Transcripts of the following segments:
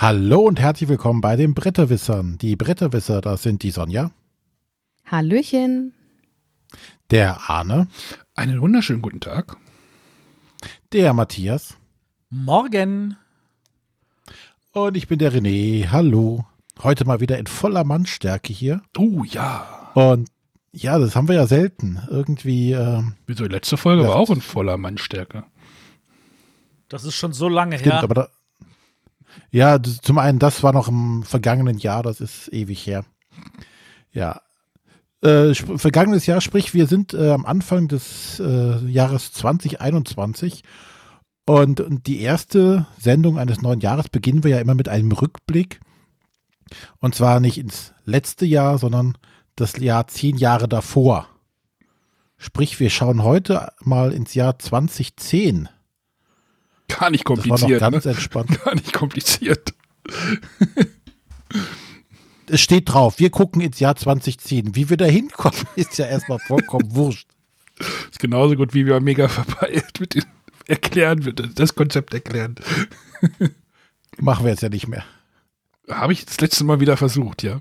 Hallo und herzlich willkommen bei den Bretterwissern. Die Bretterwisser, das sind die Sonja. Hallöchen. Der Arne. Einen wunderschönen guten Tag. Der Matthias. Morgen. Und ich bin der René. Hallo. Heute mal wieder in voller Mannstärke hier. Oh ja. Und ja, das haben wir ja selten. Irgendwie. Ähm, Wieso, die letzte Folge ja, war auch in voller Mannstärke. Das ist schon so lange stimmt, her. Aber da, ja, zum einen, das war noch im vergangenen Jahr, das ist ewig her. Ja. Äh, vergangenes Jahr, sprich, wir sind äh, am Anfang des äh, Jahres 2021 und, und die erste Sendung eines neuen Jahres beginnen wir ja immer mit einem Rückblick. Und zwar nicht ins letzte Jahr, sondern das Jahr zehn Jahre davor. Sprich, wir schauen heute mal ins Jahr 2010. Gar nicht kompliziert. ganz ne? entspannt. Gar nicht kompliziert. es steht drauf, wir gucken ins Jahr 2010. Wie wir da hinkommen, ist ja erstmal vollkommen wurscht. Ist genauso gut, wie wir mega verpeilt mit den erklären, wird das Konzept erklären. Machen wir jetzt ja nicht mehr. Habe ich das letzte Mal wieder versucht, ja.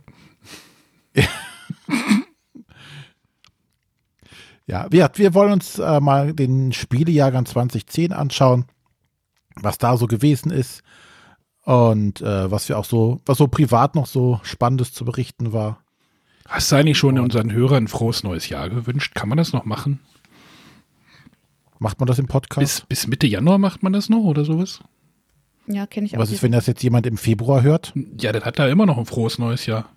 ja, wir, wir wollen uns äh, mal den Spielejahrgang 2010 anschauen was da so gewesen ist und äh, was wir auch so, was so privat noch so Spannendes zu berichten war. Hast du eigentlich schon und unseren Hörern ein frohes neues Jahr gewünscht? Kann man das noch machen? Macht man das im Podcast? Bis, bis Mitte Januar macht man das noch oder sowas? Ja, kenne ich auch. Was ist, wenn das jetzt jemand im Februar hört? Ja, dann hat er immer noch ein frohes neues Jahr.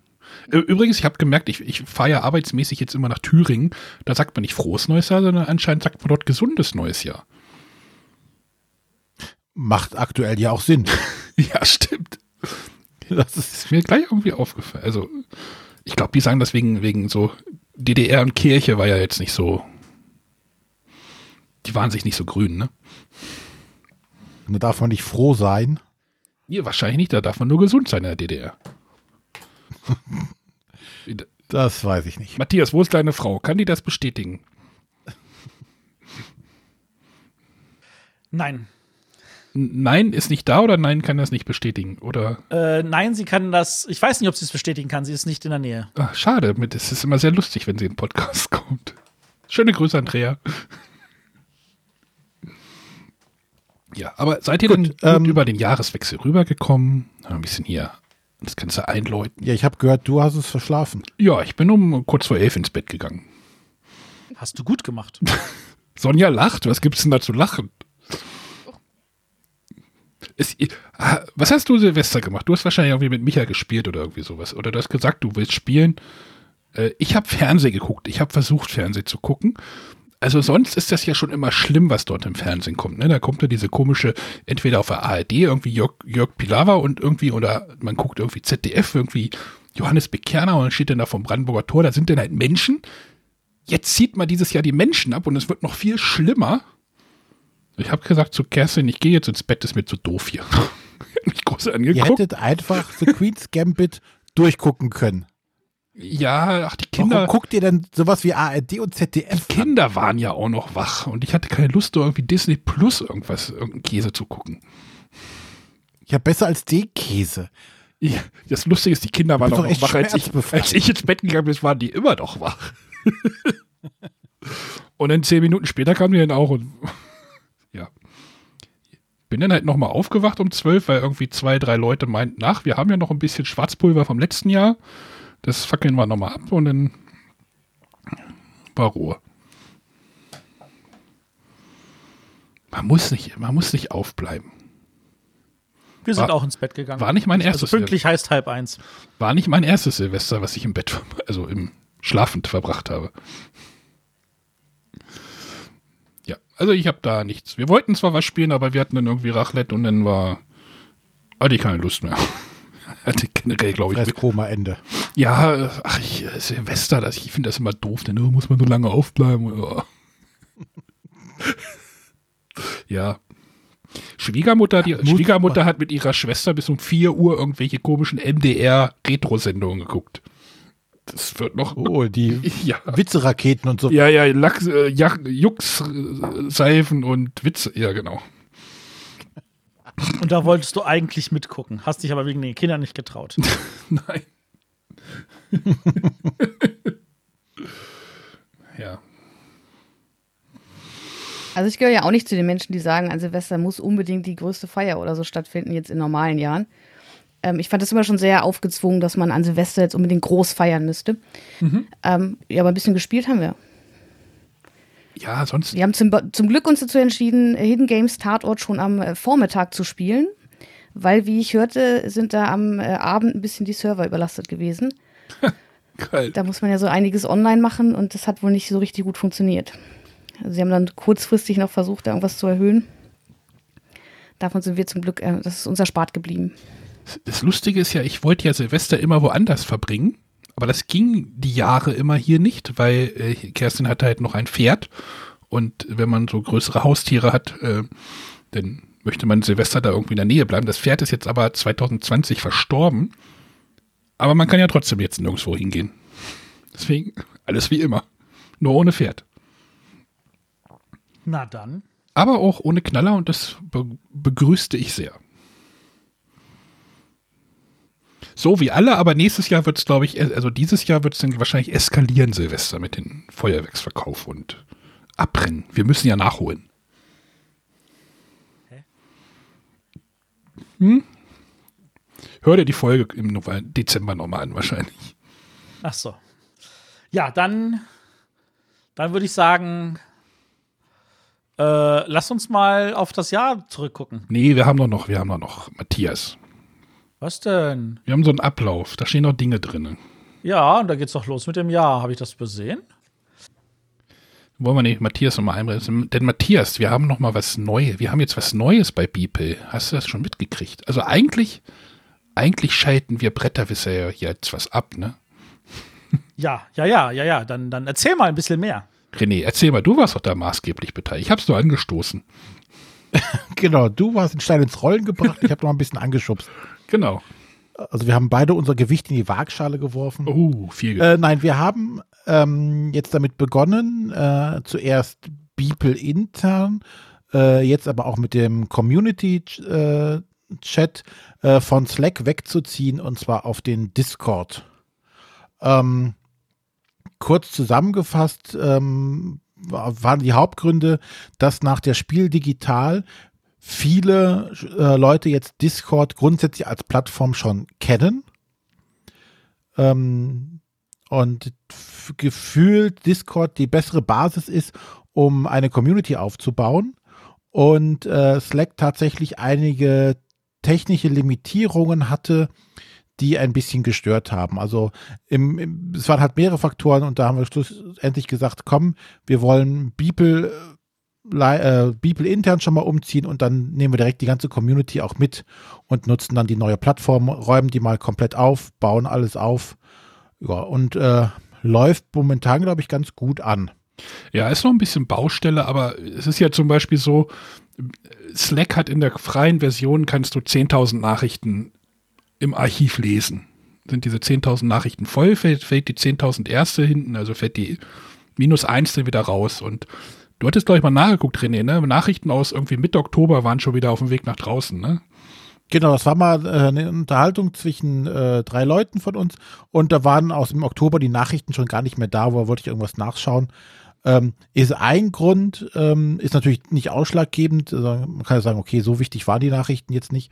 Übrigens, ich habe gemerkt, ich, ich fahre ja arbeitsmäßig jetzt immer nach Thüringen. Da sagt man nicht frohes neues Jahr, sondern anscheinend sagt man dort gesundes neues Jahr. Macht aktuell ja auch Sinn. ja, stimmt. Das ist mir gleich irgendwie aufgefallen. Also, ich glaube, die sagen das wegen, wegen so DDR und Kirche war ja jetzt nicht so. Die waren sich nicht so grün, ne? Da darf man nicht froh sein. Nee, wahrscheinlich nicht, da darf man nur gesund sein in der DDR. das weiß ich nicht. Matthias, wo ist deine Frau? Kann die das bestätigen? Nein. Nein ist nicht da oder Nein kann das nicht bestätigen? Oder? Äh, nein, sie kann das. Ich weiß nicht, ob sie es bestätigen kann. Sie ist nicht in der Nähe. Ach, schade. Es ist immer sehr lustig, wenn sie in den Podcast kommt. Schöne Grüße, Andrea. Ja, aber seid ihr gut, denn ähm, über den Jahreswechsel rübergekommen? Ein bisschen hier das Ganze einläuten. Ja, ich habe gehört, du hast es verschlafen. Ja, ich bin um kurz vor elf ins Bett gegangen. Hast du gut gemacht. Sonja lacht. Was gibt es denn da zu lachen? Es, was hast du Silvester gemacht? Du hast wahrscheinlich irgendwie mit Micha gespielt oder irgendwie sowas. Oder du hast gesagt, du willst spielen. Äh, ich habe Fernsehen geguckt. Ich habe versucht, Fernsehen zu gucken. Also sonst ist das ja schon immer schlimm, was dort im Fernsehen kommt. Ne? Da kommt ja diese komische, entweder auf der ARD irgendwie Jörg, Jörg Pilawa und irgendwie, oder man guckt irgendwie ZDF, irgendwie Johannes Bekerner und dann steht dann da vom Brandenburger Tor, da sind dann halt Menschen. Jetzt zieht man dieses Jahr die Menschen ab und es wird noch viel schlimmer. Ich habe gesagt zu Kerstin, ich gehe jetzt ins Bett, ist mir zu doof hier. mich groß angeguckt. Ihr hättet einfach The Queen's Gambit durchgucken können. Ja, ach, die Kinder. Warum guckt ihr denn sowas wie ARD und ZDF? Die Kinder an? waren ja auch noch wach und ich hatte keine Lust, irgendwie Disney Plus irgendwas, irgendeinen Käse zu gucken. Ja, besser als den Käse. Ja, das Lustige ist, die Kinder waren noch wach. Als ich, als ich ins Bett gegangen bin, waren die immer noch wach. und dann zehn Minuten später kamen die dann auch und. Bin dann halt nochmal aufgewacht um zwölf, weil irgendwie zwei, drei Leute meinten, nach, wir haben ja noch ein bisschen Schwarzpulver vom letzten Jahr. Das fackeln wir nochmal ab und dann war Ruhe. Man muss nicht, man muss nicht aufbleiben. Wir sind war, auch ins Bett gegangen. War nicht mein also erstes. Also pünktlich heißt halb eins. War nicht mein erstes Silvester, was ich im Bett, also im Schlafend verbracht habe. Also ich habe da nichts. Wir wollten zwar was spielen, aber wir hatten dann irgendwie Raclette und dann war hatte ich keine Lust mehr. hatte generell, glaube ich. Das Koma-Ende. Ja, ach, ich, Silvester, das, ich finde das immer doof, denn oh, muss man so lange aufbleiben. Oh. ja. Schwiegermutter, die Ach, Schwiegermutter hat mit ihrer Schwester bis um 4 Uhr irgendwelche komischen MDR-Retro-Sendungen geguckt das wird noch. Oh, die ja. Witzeraketen und so. Ja, ja, Lachs, äh, Jux-Seifen und Witze. Ja, genau. Und da wolltest du eigentlich mitgucken, hast dich aber wegen den Kindern nicht getraut. Nein. ja. Also ich gehöre ja auch nicht zu den Menschen, die sagen, an Silvester muss unbedingt die größte Feier oder so stattfinden, jetzt in normalen Jahren. Ähm, ich fand das immer schon sehr aufgezwungen, dass man an Silvester jetzt unbedingt groß feiern müsste. Mhm. Ähm, ja, aber ein bisschen gespielt haben wir. Ja, sonst. Wir haben zum, zum Glück uns dazu entschieden, Hidden Games Tatort schon am äh, Vormittag zu spielen, weil, wie ich hörte, sind da am äh, Abend ein bisschen die Server überlastet gewesen. Geil. Da muss man ja so einiges online machen und das hat wohl nicht so richtig gut funktioniert. Also sie haben dann kurzfristig noch versucht, da irgendwas zu erhöhen. Davon sind wir zum Glück, äh, das ist unser Spart geblieben. Das Lustige ist ja, ich wollte ja Silvester immer woanders verbringen, aber das ging die Jahre immer hier nicht, weil äh, Kerstin hatte halt noch ein Pferd und wenn man so größere Haustiere hat, äh, dann möchte man Silvester da irgendwie in der Nähe bleiben. Das Pferd ist jetzt aber 2020 verstorben, aber man kann ja trotzdem jetzt nirgendwo hingehen. Deswegen alles wie immer, nur ohne Pferd. Na dann. Aber auch ohne Knaller und das be begrüßte ich sehr. So wie alle, aber nächstes Jahr wird es, glaube ich, also dieses Jahr wird es dann wahrscheinlich eskalieren, Silvester, mit dem Feuerwerksverkauf und Abbrennen. Wir müssen ja nachholen. Hä? Hm? Hör dir die Folge im Dezember nochmal an, wahrscheinlich. Ach so. Ja, dann, dann würde ich sagen, äh, lass uns mal auf das Jahr zurückgucken. Nee, wir haben doch noch, wir haben doch noch Matthias. Was denn? Wir haben so einen Ablauf, da stehen noch Dinge drin. Ja, und da geht's doch los mit dem Jahr. Habe ich das übersehen? Wollen wir nicht Matthias nochmal einbremsen? Denn Matthias, wir haben noch mal was Neues. Wir haben jetzt was Neues bei Beeple. Hast du das schon mitgekriegt? Also eigentlich, eigentlich schalten wir Bretterwisser ja jetzt was ab, ne? Ja, ja, ja, ja, ja. Dann, dann erzähl mal ein bisschen mehr. René, erzähl mal, du warst doch da maßgeblich beteiligt. Ich hab's nur angestoßen. genau, du warst den Stein ins Rollen gebracht, ich habe noch ein bisschen angeschubst. Genau. Also wir haben beide unser Gewicht in die Waagschale geworfen. Oh, viel. Äh, nein, wir haben ähm, jetzt damit begonnen, äh, zuerst Beeple intern, äh, jetzt aber auch mit dem Community-Chat äh, von Slack wegzuziehen und zwar auf den Discord. Ähm, kurz zusammengefasst ähm, waren die Hauptgründe, dass nach der Spiel digital viele äh, Leute jetzt Discord grundsätzlich als Plattform schon kennen. Ähm, und gefühlt Discord die bessere Basis ist, um eine Community aufzubauen. Und äh, Slack tatsächlich einige technische Limitierungen hatte, die ein bisschen gestört haben. Also im, im, es waren halt mehrere Faktoren und da haben wir schlussendlich gesagt, komm, wir wollen Beeple, äh, Beeple intern schon mal umziehen und dann nehmen wir direkt die ganze Community auch mit und nutzen dann die neue Plattform, räumen die mal komplett auf, bauen alles auf. Ja, und äh, läuft momentan, glaube ich, ganz gut an. Ja, ist noch ein bisschen Baustelle, aber es ist ja zum Beispiel so, Slack hat in der freien Version kannst du 10.000 Nachrichten im Archiv lesen. Sind diese 10.000 Nachrichten voll, fällt, fällt die 10.000 erste hinten, also fällt die minus eins dann wieder raus. Und du hattest, glaube ich, mal nachgeguckt, René, ne? Nachrichten aus irgendwie Mitte Oktober waren schon wieder auf dem Weg nach draußen, ne? Genau, das war mal äh, eine Unterhaltung zwischen äh, drei Leuten von uns und da waren aus dem Oktober die Nachrichten schon gar nicht mehr da, wo wollte ich irgendwas nachschauen. Ähm, ist ein Grund, ähm, ist natürlich nicht ausschlaggebend. Also man kann ja sagen, okay, so wichtig waren die Nachrichten jetzt nicht.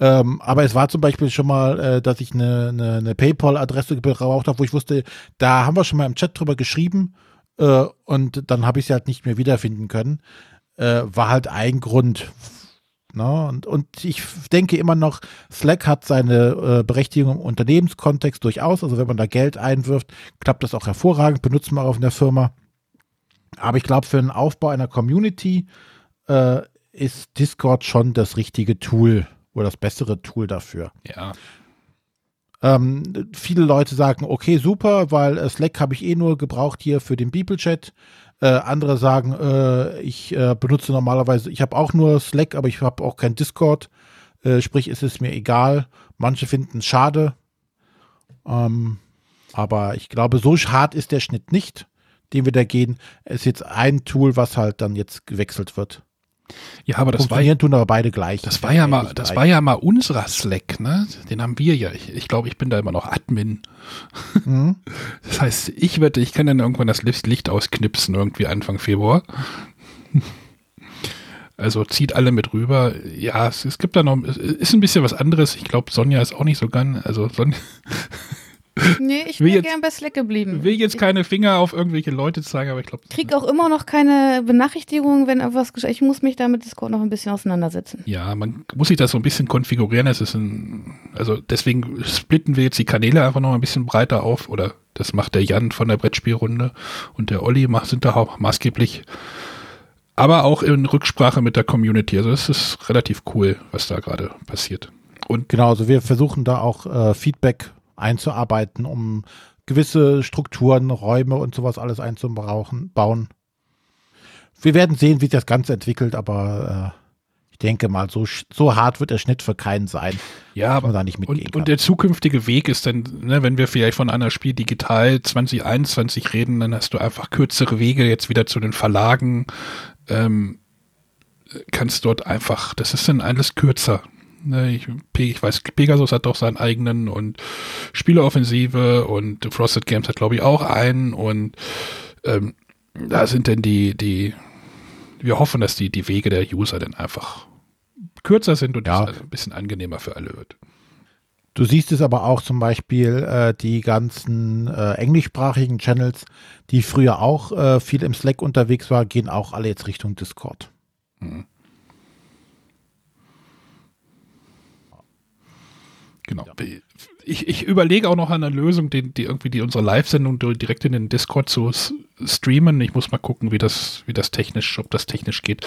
Ähm, aber es war zum Beispiel schon mal, äh, dass ich eine, eine, eine PayPal-Adresse gebraucht habe, wo ich wusste, da haben wir schon mal im Chat drüber geschrieben äh, und dann habe ich sie halt nicht mehr wiederfinden können. Äh, war halt ein Grund. Ne? Und, und ich denke immer noch, Slack hat seine äh, Berechtigung im Unternehmenskontext durchaus. Also wenn man da Geld einwirft, klappt das auch hervorragend, benutzt man auch in der Firma. Aber ich glaube, für den Aufbau einer Community äh, ist Discord schon das richtige Tool oder das bessere Tool dafür. Ja. Ähm, viele Leute sagen, okay, super, weil äh, Slack habe ich eh nur gebraucht hier für den People-Chat. Äh, andere sagen, äh, ich äh, benutze normalerweise, ich habe auch nur Slack, aber ich habe auch kein Discord. Äh, sprich, ist es mir egal. Manche finden es schade. Ähm, aber ich glaube, so hart ist der Schnitt nicht den wir da gehen, ist jetzt ein Tool, was halt dann jetzt gewechselt wird. Ja, aber das war ja, tun aber beide gleich. Das war ja mal, das war ja mal unserer Slack, ne? Den haben wir ja. Ich, ich glaube, ich bin da immer noch Admin. Mhm. Das heißt, ich wette, ich kann dann irgendwann das Licht ausknipsen, irgendwie Anfang Februar. Also zieht alle mit rüber. Ja, es, es gibt da noch, es ist ein bisschen was anderes. Ich glaube, Sonja ist auch nicht so ganz, also Sonja. Nee, ich wäre gern bei Slack geblieben. will jetzt keine Finger auf irgendwelche Leute zeigen, aber ich glaube. Ich krieg auch immer noch keine Benachrichtigung, wenn etwas geschieht. Ich muss mich da mit Discord noch ein bisschen auseinandersetzen. Ja, man muss sich das so ein bisschen konfigurieren. Es ist ein, also deswegen splitten wir jetzt die Kanäle einfach noch ein bisschen breiter auf. Oder das macht der Jan von der Brettspielrunde und der Olli macht, sind da auch maßgeblich. Aber auch in Rücksprache mit der Community. Also es ist relativ cool, was da gerade passiert. Und genau, also wir versuchen da auch äh, Feedback einzuarbeiten, um gewisse Strukturen, Räume und sowas alles einzubauen. Wir werden sehen, wie sich das Ganze entwickelt, aber äh, ich denke mal, so, so hart wird der Schnitt für keinen sein. Ja, aber da nicht mitgehen und, kann. und der zukünftige Weg ist dann, ne, wenn wir vielleicht von einer Spiel digital 2021 reden, dann hast du einfach kürzere Wege jetzt wieder zu den Verlagen. Ähm, kannst dort einfach, das ist dann alles kürzer. Ne, ich, ich, weiß, Pegasus hat doch seinen eigenen und Spieleoffensive und Frosted Games hat, glaube ich, auch einen und ähm, da sind denn die, die, wir hoffen, dass die, die Wege der User dann einfach kürzer sind und ja. das ein bisschen angenehmer für alle wird. Du siehst es aber auch zum Beispiel äh, die ganzen äh, englischsprachigen Channels, die früher auch äh, viel im Slack unterwegs waren, gehen auch alle jetzt Richtung Discord. Mhm. Genau. Ich, ich überlege auch noch an einer Lösung, die, die irgendwie die unsere Live-Sendung direkt in den Discord zu streamen. Ich muss mal gucken, wie das, wie das technisch, ob das technisch geht.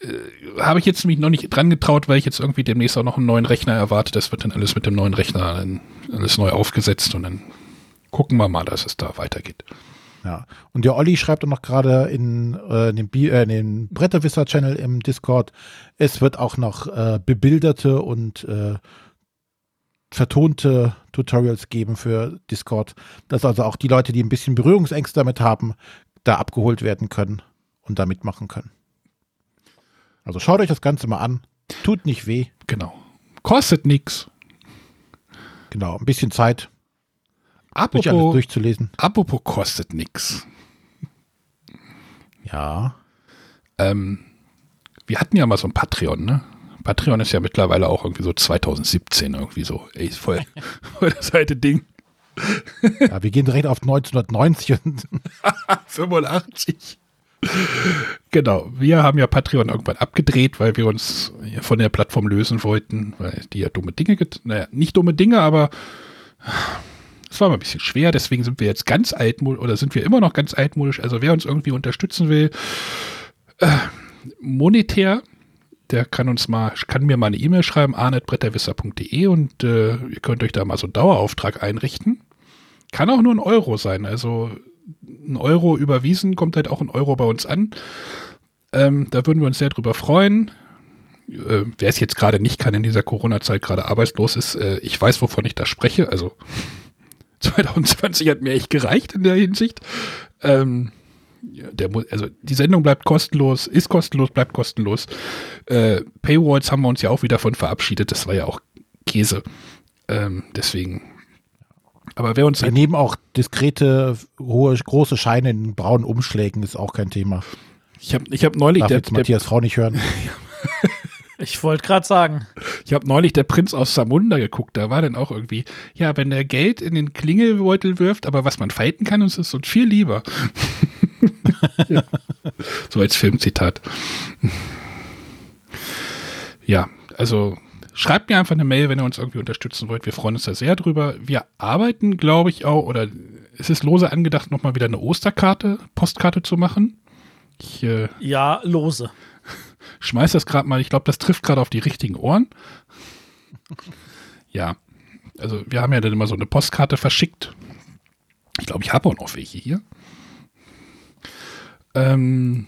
Äh, Habe ich jetzt mich noch nicht dran getraut, weil ich jetzt irgendwie demnächst auch noch einen neuen Rechner erwarte. Das wird dann alles mit dem neuen Rechner alles neu aufgesetzt und dann gucken wir mal, dass es da weitergeht. Ja, und der Olli schreibt auch noch gerade in, äh, in, dem, äh, in dem Bretterwisser-Channel im Discord, es wird auch noch äh, bebilderte und äh, vertonte Tutorials geben für Discord, dass also auch die Leute, die ein bisschen Berührungsängste damit haben, da abgeholt werden können und da mitmachen können. Also schaut euch das Ganze mal an. Tut nicht weh. Genau. Kostet nichts. Genau, ein bisschen Zeit. Apropos, durch alles durchzulesen. Apropos kostet nichts. Ja. Ähm, wir hatten ja mal so ein Patreon, ne? Patreon ist ja mittlerweile auch irgendwie so 2017 irgendwie so. Ey, voll, voll das alte Ding. Ja, wir gehen direkt auf 1990 und 85. Genau, wir haben ja Patreon irgendwann abgedreht, weil wir uns von der Plattform lösen wollten, weil die ja dumme Dinge, naja, nicht dumme Dinge, aber es war mal ein bisschen schwer, deswegen sind wir jetzt ganz altmodisch oder sind wir immer noch ganz altmodisch. Also wer uns irgendwie unterstützen will, äh, monetär, der kann uns mal, kann mir mal eine E-Mail schreiben, arnetbretterwisser.de und äh, ihr könnt euch da mal so einen Dauerauftrag einrichten. Kann auch nur ein Euro sein. Also ein Euro überwiesen, kommt halt auch ein Euro bei uns an. Ähm, da würden wir uns sehr drüber freuen. Äh, wer es jetzt gerade nicht kann in dieser Corona-Zeit, gerade arbeitslos ist, äh, ich weiß, wovon ich da spreche. Also 2020 hat mir echt gereicht in der Hinsicht. Ähm, der, also die Sendung bleibt kostenlos, ist kostenlos, bleibt kostenlos. Äh, Paywalls haben wir uns ja auch wieder von verabschiedet, das war ja auch Käse. Ähm, deswegen. Aber wer uns. Wir nehmen auch diskrete, hohe, große Scheine in braunen Umschlägen, ist auch kein Thema. Ich habe ich hab neulich. Darf der, jetzt Matthias der, Frau nicht hören. Ich wollte gerade sagen. Ich habe neulich der Prinz aus Samunda geguckt. Da war dann auch irgendwie, ja, wenn der Geld in den Klingelbeutel wirft, aber was man falten kann, ist es uns viel lieber. Ja. So als Filmzitat. Ja, also schreibt mir einfach eine Mail, wenn ihr uns irgendwie unterstützen wollt. Wir freuen uns da sehr drüber. Wir arbeiten, glaube ich, auch, oder es ist lose angedacht, nochmal wieder eine Osterkarte, Postkarte zu machen. Ich, äh, ja, lose. Schmeiß das gerade mal, ich glaube, das trifft gerade auf die richtigen Ohren. Ja, also wir haben ja dann immer so eine Postkarte verschickt. Ich glaube, ich habe auch noch welche hier. Ähm,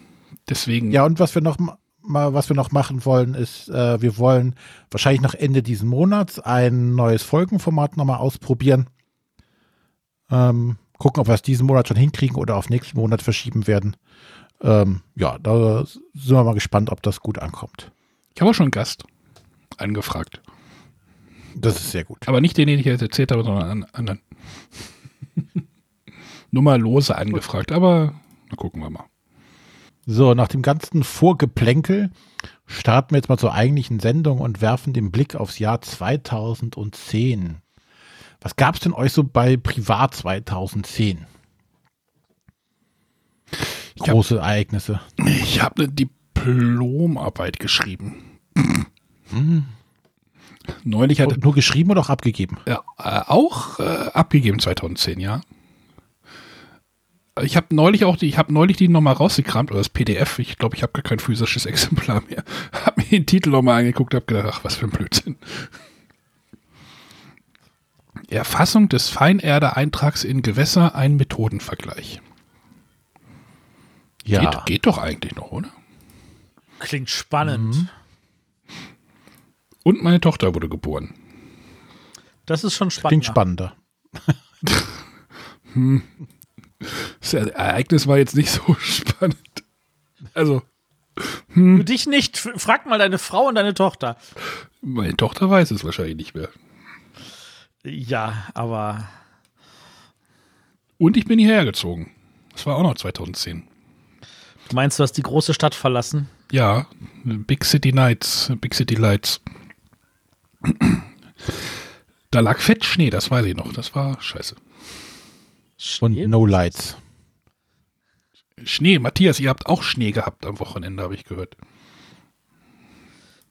deswegen. Ja, und was wir noch mal, was wir noch machen wollen, ist, äh, wir wollen wahrscheinlich nach Ende dieses Monats ein neues Folgenformat nochmal ausprobieren. Ähm, gucken, ob wir es diesen Monat schon hinkriegen oder auf nächsten Monat verschieben werden. Ähm, ja, da sind wir mal gespannt, ob das gut ankommt. Ich habe auch schon einen Gast angefragt. Das ist sehr gut. Aber nicht den, den ich jetzt erzählt habe, sondern einen anderen. Nur mal lose angefragt, aber na, gucken wir mal. So, nach dem ganzen Vorgeplänkel starten wir jetzt mal zur eigentlichen Sendung und werfen den Blick aufs Jahr 2010. Was gab es denn euch so bei Privat 2010? Große hab, Ereignisse. Ich habe eine Diplomarbeit geschrieben. Hm. Neulich hat nur geschrieben oder auch abgegeben? Ja, äh, auch äh, abgegeben 2010, ja. Ich habe neulich auch die, ich habe neulich die nochmal rausgekramt, oder das PDF. Ich glaube, ich habe gar kein physisches Exemplar mehr. Habe mir den Titel nochmal angeguckt, habe gedacht, ach, was für ein Blödsinn. Erfassung des Feinerde-Eintrags in Gewässer, ein Methodenvergleich. Ja. Geht, geht doch eigentlich noch, oder? Klingt spannend. Mhm. Und meine Tochter wurde geboren. Das ist schon spannend. Klingt spannender. hm. Das Ereignis war jetzt nicht so spannend. Also. Hm. Für dich nicht. Frag mal deine Frau und deine Tochter. Meine Tochter weiß es wahrscheinlich nicht mehr. Ja, aber. Und ich bin hierher gezogen. Das war auch noch 2010. Du meinst, du hast die große Stadt verlassen? Ja, Big City Nights, Big City Lights. Da lag fett Schnee, das weiß ich noch. Das war scheiße. Und No Lights. Schnee, Matthias, ihr habt auch Schnee gehabt am Wochenende, habe ich gehört.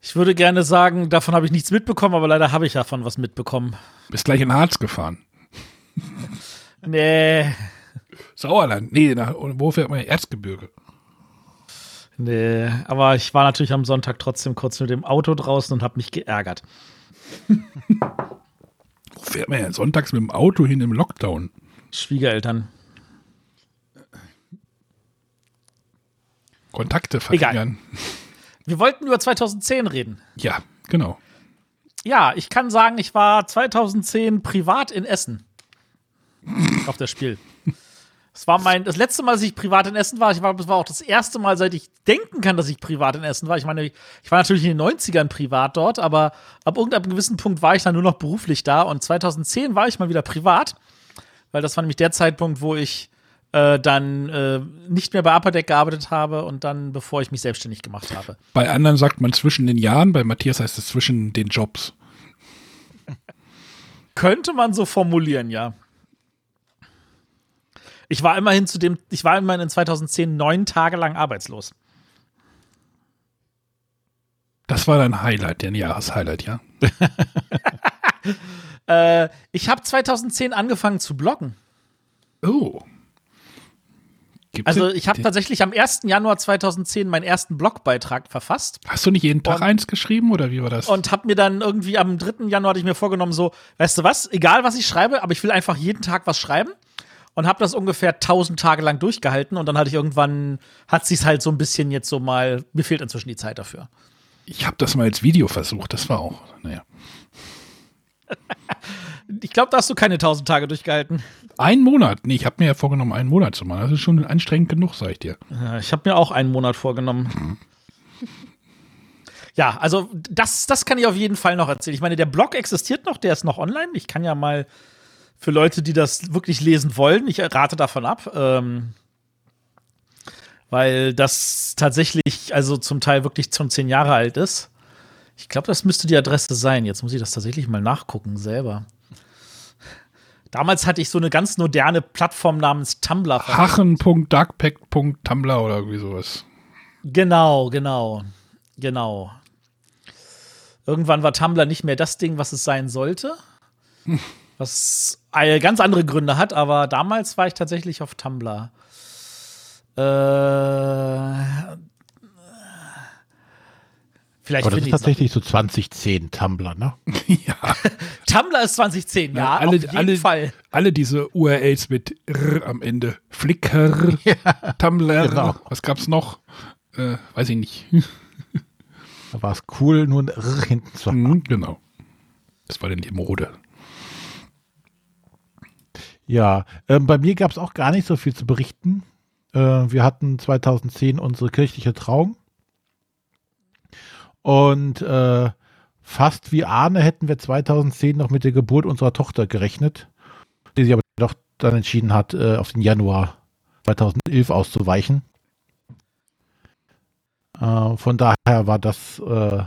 Ich würde gerne sagen, davon habe ich nichts mitbekommen, aber leider habe ich davon was mitbekommen. Bist gleich in Harz gefahren. nee. Sauerland. Nee, nach, wo fährt man? Erzgebirge. Nee, aber ich war natürlich am Sonntag trotzdem kurz mit dem Auto draußen und habe mich geärgert. wo fährt man ja sonntags mit dem Auto hin im Lockdown? Schwiegereltern. Kontakte verringern. Egal. Wir wollten über 2010 reden. Ja, genau. Ja, ich kann sagen, ich war 2010 privat in Essen. auf das Spiel. Das war mein, das letzte Mal, dass ich privat in Essen war. Ich war, das war auch das erste Mal, seit ich denken kann, dass ich privat in Essen war. Ich meine, ich war natürlich in den 90ern privat dort, aber ab irgendeinem gewissen Punkt war ich dann nur noch beruflich da. Und 2010 war ich mal wieder privat, weil das war nämlich der Zeitpunkt, wo ich äh, dann äh, nicht mehr bei Upperdeck gearbeitet habe und dann, bevor ich mich selbstständig gemacht habe. Bei anderen sagt man zwischen den Jahren, bei Matthias heißt es zwischen den Jobs. Könnte man so formulieren, ja. Ich war immerhin zu dem, ich war immerhin in 2010 neun Tage lang arbeitslos. Das war dein Highlight, dein Jahreshighlight, ja? äh, ich habe 2010 angefangen zu bloggen. Oh. Gibt's also ich habe tatsächlich am 1. Januar 2010 meinen ersten Blogbeitrag verfasst. Hast du nicht jeden Tag und, eins geschrieben oder wie war das? Und habe mir dann irgendwie am 3. Januar hatte ich mir vorgenommen so, weißt du was, egal was ich schreibe, aber ich will einfach jeden Tag was schreiben und habe das ungefähr 1000 Tage lang durchgehalten und dann hatte ich irgendwann hat sich's halt so ein bisschen jetzt so mal mir fehlt inzwischen die Zeit dafür. Ich habe das mal als Video versucht, das war auch, naja. ich glaube, da hast du keine 1000 Tage durchgehalten. Ein Monat? Nee, ich habe mir ja vorgenommen, einen Monat zu machen. Das ist schon anstrengend genug, sag ich dir. Ja, ich habe mir auch einen Monat vorgenommen. Mhm. Ja, also das, das kann ich auf jeden Fall noch erzählen. Ich meine, der Blog existiert noch, der ist noch online. Ich kann ja mal für Leute, die das wirklich lesen wollen, ich rate davon ab. Ähm, weil das tatsächlich, also zum Teil wirklich schon zehn Jahre alt ist. Ich glaube, das müsste die Adresse sein. Jetzt muss ich das tatsächlich mal nachgucken selber. Damals hatte ich so eine ganz moderne Plattform namens Tumblr. Hachen.darkpack.tumblr oder irgendwie sowas. Genau, genau, genau. Irgendwann war Tumblr nicht mehr das Ding, was es sein sollte. Was ganz andere Gründe hat, aber damals war ich tatsächlich auf Tumblr. Äh, Vielleicht Aber das ist tatsächlich so 2010 Tumblr, ne? ja. Tumblr ist 2010, ja, alle, auf jeden alle, Fall. Alle diese URLs mit R am Ende. Flickr, ja, Tumblr, genau. was gab's noch? Äh, weiß ich nicht. da war es cool, nur ein R hinten zu haben. Mhm, genau. Das war denn die Mode. Ja, äh, bei mir gab es auch gar nicht so viel zu berichten. Äh, wir hatten 2010 unsere kirchliche Trauung. Und äh, fast wie Arne hätten wir 2010 noch mit der Geburt unserer Tochter gerechnet, die sich aber doch dann entschieden hat, äh, auf den Januar 2011 auszuweichen. Äh, von daher war das, äh,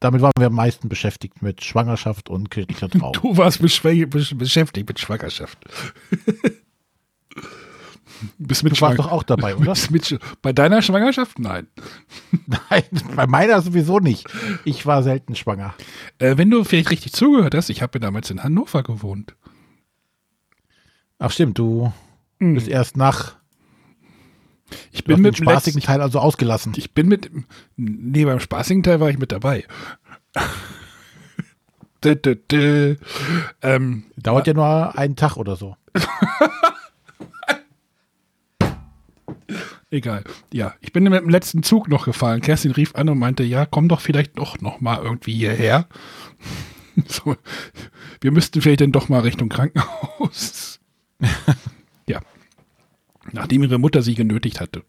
damit waren wir am meisten beschäftigt mit Schwangerschaft und kirchlicher Trauung. Du warst beschäftigt mit Schwangerschaft. Bist mit du warst doch auch dabei, oder? Mit, bei deiner Schwangerschaft? Nein. Nein, bei meiner sowieso nicht. Ich war selten schwanger. Äh, wenn du vielleicht richtig zugehört hast, ich habe damals in Hannover gewohnt. Ach stimmt, du hm. bist erst nach ich bin mit dem spaßigen Teil also ausgelassen. Ich bin mit, nee, beim spaßigen Teil war ich mit dabei. dö, dö, dö. Ähm, Dauert ja nur einen Tag oder so. Egal. Ja, ich bin mit dem letzten Zug noch gefahren. Kerstin rief an und meinte, ja, komm doch vielleicht doch noch mal irgendwie hierher. so, wir müssten vielleicht dann doch mal Richtung Krankenhaus. ja. Nachdem ihre Mutter sie genötigt hatte,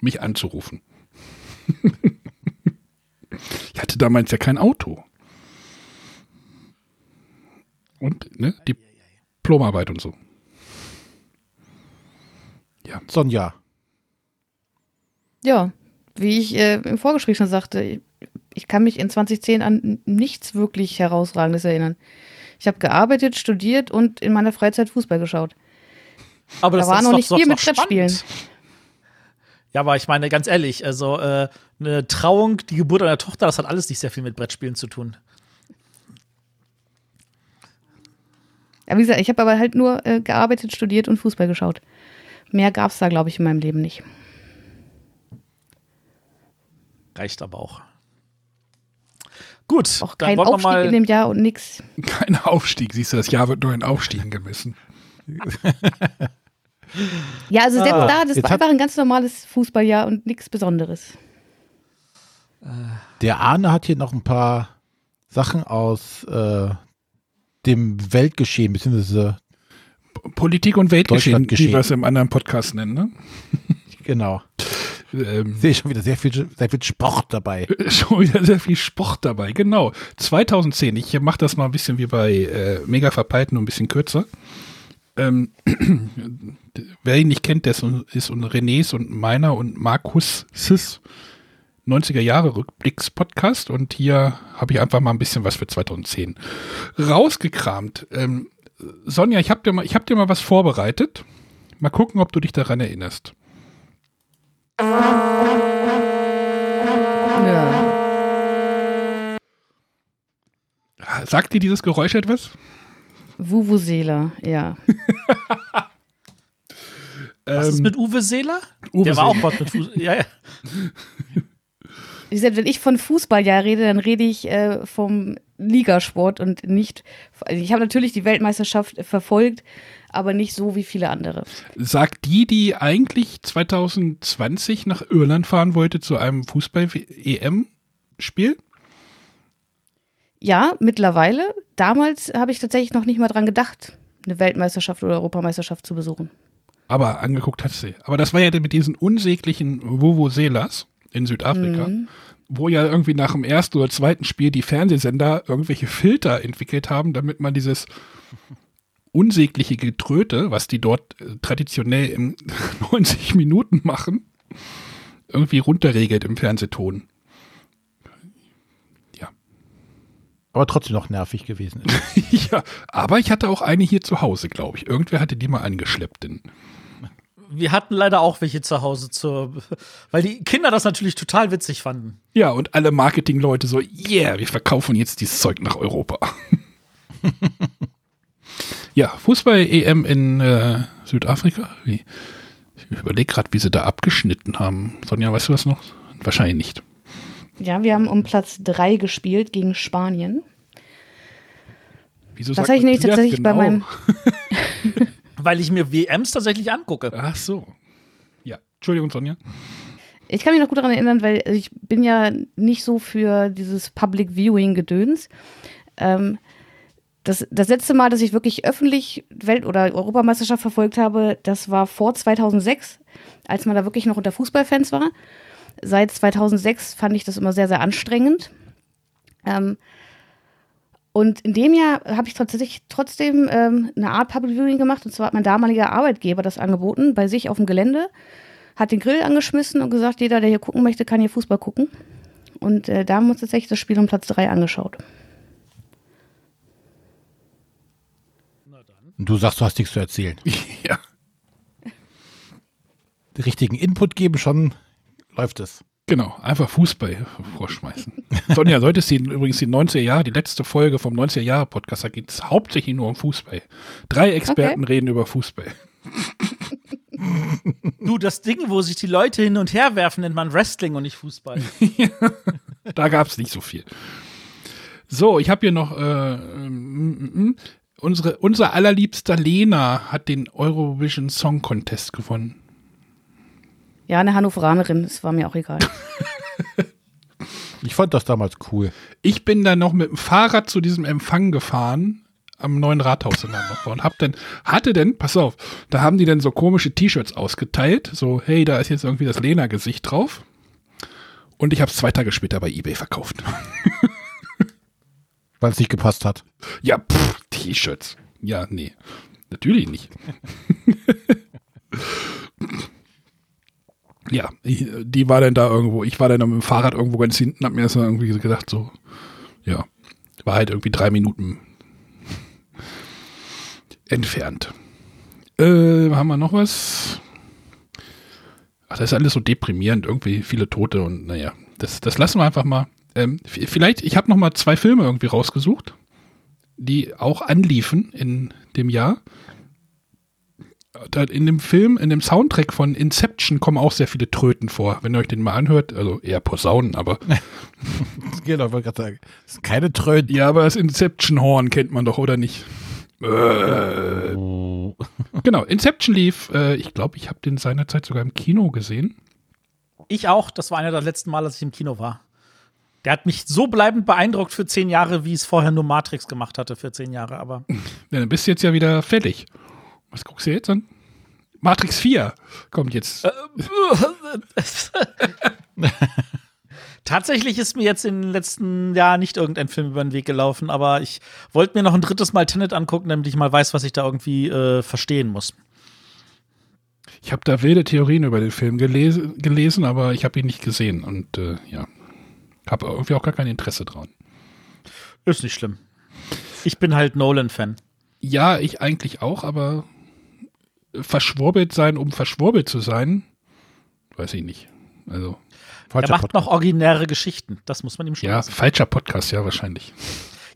mich anzurufen. ich hatte damals ja kein Auto. Und, ne, Diplomarbeit und so. Ja. Sonja, ja, wie ich äh, im Vorgespräch schon sagte, ich kann mich in 2010 an nichts wirklich Herausragendes erinnern. Ich habe gearbeitet, studiert und in meiner Freizeit Fußball geschaut. Aber da das war noch nicht viel mit Brettspielen. Ja, aber ich meine, ganz ehrlich, also äh, eine Trauung, die Geburt einer Tochter, das hat alles nicht sehr viel mit Brettspielen zu tun. Ja, wie gesagt, ich habe aber halt nur äh, gearbeitet, studiert und Fußball geschaut. Mehr gab es da, glaube ich, in meinem Leben nicht. Reicht aber auch. Gut, auch kein Aufstieg mal in dem Jahr und nix. Kein Aufstieg, siehst du, das Jahr wird nur in Aufstiegen gemessen. ja, also selbst ah, da, das war einfach ein ganz normales Fußballjahr und nichts Besonderes. Der Arne hat hier noch ein paar Sachen aus äh, dem Weltgeschehen, beziehungsweise Politik und Weltgeschehen, wie wir es im anderen Podcast nennen, ne? Genau. Ähm, Sehe ich schon wieder sehr viel, sehr viel Sport dabei. Schon wieder sehr viel Sport dabei, genau. 2010, ich mache das mal ein bisschen wie bei äh, Mega Verpeilten, nur ein bisschen kürzer. Ähm, wer ihn nicht kennt, das ist und Renés und meiner und Markus Sis 90er Jahre Rückblicks Podcast und hier habe ich einfach mal ein bisschen was für 2010 rausgekramt. Ähm, Sonja, ich habe dir, mal, hab dir mal was vorbereitet. Mal gucken, ob du dich daran erinnerst. Ja. Sagt dir dieses Geräusch etwas? Vuvuzela, ja. Was ist ähm, mit Uwe Seeler? Uwe Der war auch was mit Fußball. Ja, ja. Wenn ich von Fußball ja rede, dann rede ich äh, vom Ligasport und nicht. Also ich habe natürlich die Weltmeisterschaft verfolgt, aber nicht so wie viele andere. Sagt die, die eigentlich 2020 nach Irland fahren wollte zu einem Fußball-EM-Spiel? Ja, mittlerweile. Damals habe ich tatsächlich noch nicht mal dran gedacht, eine Weltmeisterschaft oder Europameisterschaft zu besuchen. Aber angeguckt hat sie. Aber das war ja mit diesen unsäglichen Vuvuzelas in Südafrika, mhm. wo ja irgendwie nach dem ersten oder zweiten Spiel die Fernsehsender irgendwelche Filter entwickelt haben, damit man dieses unsägliche Getröte, was die dort äh, traditionell in 90 Minuten machen, irgendwie runterregelt im Fernsehton. Ja. Aber trotzdem noch nervig gewesen. ja, aber ich hatte auch eine hier zu Hause, glaube ich. Irgendwer hatte die mal angeschleppt. Denn wir hatten leider auch welche zu Hause, zur, weil die Kinder das natürlich total witzig fanden. Ja, und alle Marketingleute so, yeah, wir verkaufen jetzt dieses Zeug nach Europa. Ja, Fußball-EM in äh, Südafrika. Wie, ich überlege gerade, wie sie da abgeschnitten haben. Sonja, weißt du was noch? Wahrscheinlich nicht. Ja, wir haben um Platz 3 gespielt gegen Spanien. Wieso das habe ich nämlich tatsächlich genau? bei meinem. Weil ich mir WMs tatsächlich angucke. Ach so. Ja, Entschuldigung, Sonja. Ich kann mich noch gut daran erinnern, weil ich bin ja nicht so für dieses Public Viewing Gedöns. Ähm, Das, das letzte Mal, dass ich wirklich öffentlich Welt- oder Europameisterschaft verfolgt habe, das war vor 2006, als man da wirklich noch unter Fußballfans war. Seit 2006 fand ich das immer sehr, sehr anstrengend. Ähm, und in dem Jahr habe ich tatsächlich trotzdem ähm, eine Art Public Viewing gemacht. Und zwar hat mein damaliger Arbeitgeber das angeboten bei sich auf dem Gelände, hat den Grill angeschmissen und gesagt, jeder, der hier gucken möchte, kann hier Fußball gucken. Und äh, da haben wir uns tatsächlich das Spiel um Platz 3 angeschaut. Und du sagst, du hast nichts zu erzählen. ja. Den richtigen Input geben, schon läuft es. Genau, einfach Fußball vorschmeißen. Sonja, sollte es übrigens die 90er Jahre, die letzte Folge vom 90er Jahre Podcast, da geht es hauptsächlich nur um Fußball. Drei Experten okay. reden über Fußball. Du, das Ding, wo sich die Leute hin und her werfen, nennt man Wrestling und nicht Fußball. da gab es nicht so viel. So, ich habe hier noch äh, äh, unsere, unser allerliebster Lena hat den Eurovision Song Contest gewonnen. Ja, eine Hannoveranerin, das war mir auch egal. ich fand das damals cool. Ich bin dann noch mit dem Fahrrad zu diesem Empfang gefahren am neuen Rathaus in Hannover und hab dann, hatte denn, pass auf, da haben die dann so komische T-Shirts ausgeteilt, so, hey, da ist jetzt irgendwie das Lena-Gesicht drauf. Und ich habe es zwei Tage später bei Ebay verkauft. Weil es nicht gepasst hat. Ja, T-Shirts. Ja, nee. Natürlich nicht. ja, die war dann da irgendwo. Ich war dann mit dem Fahrrad irgendwo ganz hinten, hab mir das irgendwie gedacht, so, ja, war halt irgendwie drei Minuten entfernt. Äh, haben wir noch was? Ach, das ist alles so deprimierend, irgendwie viele Tote und naja, das, das lassen wir einfach mal. Ähm, vielleicht, ich habe noch mal zwei Filme irgendwie rausgesucht, die auch anliefen in dem Jahr. In dem Film, in dem Soundtrack von Inception kommen auch sehr viele Tröten vor. Wenn ihr euch den mal anhört, also eher Posaunen, aber. genau, wollte gerade sagen. Das sind keine Tröten. Ja, aber das Inception-Horn kennt man doch, oder nicht? Äh, genau, Inception lief, äh, ich glaube, ich habe den seinerzeit sogar im Kino gesehen. Ich auch, das war einer der letzten Mal, dass ich im Kino war. Der hat mich so bleibend beeindruckt für zehn Jahre, wie es vorher nur Matrix gemacht hatte für zehn Jahre, aber. Ja, dann bist du jetzt ja wieder fertig. Was guckst du jetzt an? Matrix 4 kommt jetzt. Äh, Tatsächlich ist mir jetzt in den letzten Jahren nicht irgendein Film über den Weg gelaufen, aber ich wollte mir noch ein drittes Mal Tenet angucken, damit ich mal weiß, was ich da irgendwie äh, verstehen muss. Ich habe da wilde Theorien über den Film gelesen, gelesen aber ich habe ihn nicht gesehen und äh, ja, habe irgendwie auch gar kein Interesse dran. Ist nicht schlimm. Ich bin halt Nolan-Fan. Ja, ich eigentlich auch, aber verschwurbelt sein, um verschwurbelt zu sein, weiß ich nicht. Also Falscher er macht Podcast. noch originäre Geschichten. Das muss man ihm schon Ja, lassen. falscher Podcast, ja, wahrscheinlich.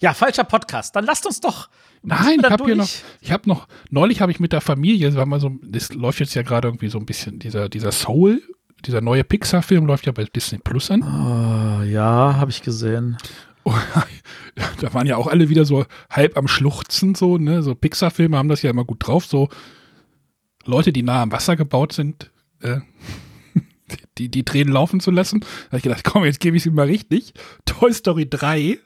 Ja, falscher Podcast. Dann lasst uns doch. Nein, ich habe hier noch, ich habe noch, neulich habe ich mit der Familie, war mal so, das läuft jetzt ja gerade irgendwie so ein bisschen, dieser, dieser Soul, dieser neue Pixar-Film läuft ja bei Disney Plus an. Oh, ja, habe ich gesehen. Oh, da waren ja auch alle wieder so halb am Schluchzen, so, ne? So Pixar-Filme haben das ja immer gut drauf, so Leute, die nah am Wasser gebaut sind, äh, die, die Tränen laufen zu lassen. Da habe ich gedacht, komm, jetzt gebe ich es ihm mal richtig. Toy Story 3.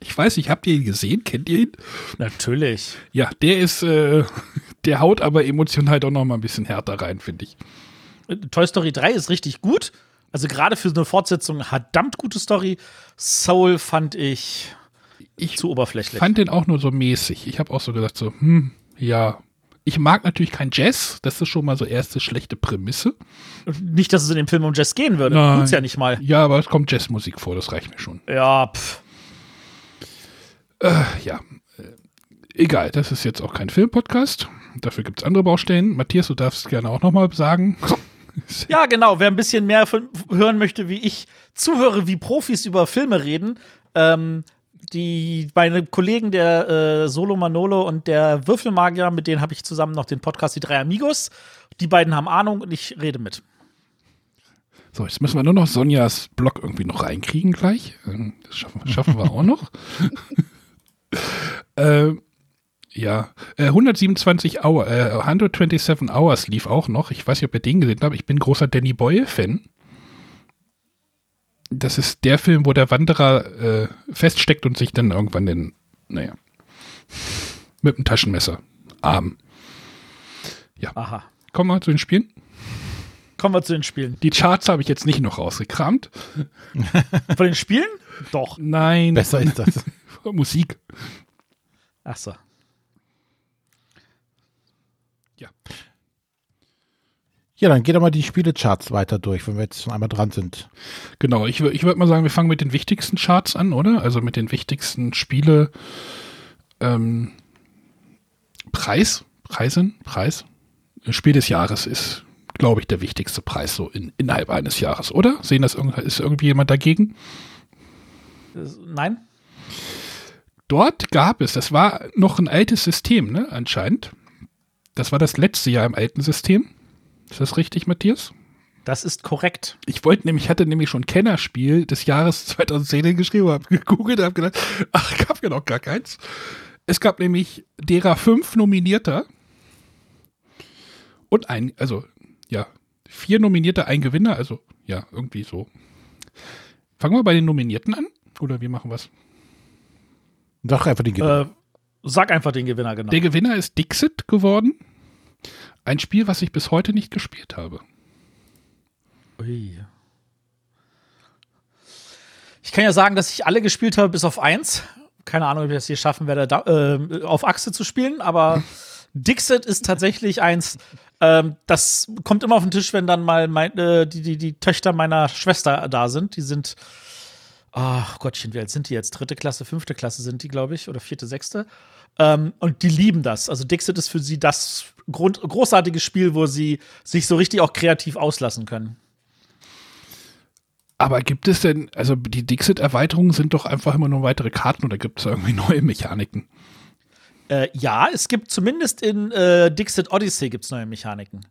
Ich weiß nicht, habt ihr ihn gesehen? Kennt ihr ihn? Natürlich. Ja, der ist, äh, der haut aber emotional doch noch mal ein bisschen härter rein, finde ich. Toy Story 3 ist richtig gut. Also gerade für so eine Fortsetzung verdammt gute Story. Soul fand ich, ich zu oberflächlich. Ich fand den auch nur so mäßig. Ich habe auch so gesagt so, hm, ja, ich mag natürlich kein Jazz. Das ist schon mal so erste schlechte Prämisse. Nicht, dass es in dem Film um Jazz gehen würde. Nein. Tut's ja nicht mal. Ja, aber es kommt Jazzmusik vor. Das reicht mir schon. Ja, pff. Äh, ja. Äh, egal, das ist jetzt auch kein Filmpodcast. Dafür gibt es andere Baustellen. Matthias, du darfst gerne auch noch mal sagen. ja, genau. Wer ein bisschen mehr von, hören möchte, wie ich zuhöre, wie Profis über Filme reden, ähm, die meine Kollegen der äh, Solo Manolo und der Würfelmagier, mit denen habe ich zusammen noch den Podcast Die drei Amigos. Die beiden haben Ahnung und ich rede mit. So, jetzt müssen wir nur noch Sonjas Blog irgendwie noch reinkriegen gleich. Ähm, das schaffen, schaffen wir auch noch. äh, ja, äh, 127 Hour, äh, 127 Hours lief auch noch. Ich weiß nicht, ob ihr den gesehen habt. Ich bin großer Danny Boyle-Fan das ist der Film, wo der Wanderer äh, feststeckt und sich dann irgendwann den, naja. Mit einem Taschenmesser. Arm. Ja. Aha. Kommen wir zu den Spielen. Kommen wir zu den Spielen. Die Charts habe ich jetzt nicht noch rausgekramt. Von den Spielen? Doch. Nein. Besser ist das. Musik. Ach so. Ja. Ja, dann geht doch mal die Spielecharts weiter durch, wenn wir jetzt schon einmal dran sind. Genau, ich, ich würde mal sagen, wir fangen mit den wichtigsten Charts an, oder? Also mit den wichtigsten Spiele. Ähm, Preis, Preisen, Preis. Spiel des Jahres ist, glaube ich, der wichtigste Preis so in, innerhalb eines Jahres, oder? Sehen das ist irgendwie jemand dagegen? Nein. Dort gab es, das war noch ein altes System, ne, anscheinend. Das war das letzte Jahr im alten System. Ist das richtig, Matthias? Das ist korrekt. Ich wollte nämlich, hatte nämlich schon Kennerspiel des Jahres 2010 geschrieben, habe gegoogelt, habe gedacht, ach, gab ja noch gar keins. Es gab nämlich derer fünf Nominierter und ein, also ja, vier Nominierte, ein Gewinner, also ja, irgendwie so. Fangen wir bei den Nominierten an oder wie machen wir es? Sag einfach den Gewinner. Äh, sag einfach den Gewinner, genau. Der Gewinner ist Dixit geworden. Ein Spiel, was ich bis heute nicht gespielt habe. Ui. Ich kann ja sagen, dass ich alle gespielt habe, bis auf eins. Keine Ahnung, ob ich das hier schaffen werde, da, äh, auf Achse zu spielen, aber Dixit ist tatsächlich eins, ähm, das kommt immer auf den Tisch, wenn dann mal mein, äh, die, die, die Töchter meiner Schwester da sind. Die sind, ach Gottchen, wie alt sind die jetzt? Dritte Klasse, fünfte Klasse sind die, glaube ich, oder vierte, sechste. Ähm, und die lieben das. Also Dixit ist für sie das Grund großartige Spiel, wo sie sich so richtig auch kreativ auslassen können. Aber gibt es denn, also die Dixit-Erweiterungen sind doch einfach immer nur weitere Karten oder gibt es irgendwie neue Mechaniken? Äh, ja, es gibt zumindest in äh, Dixit Odyssey gibt's neue Mechaniken.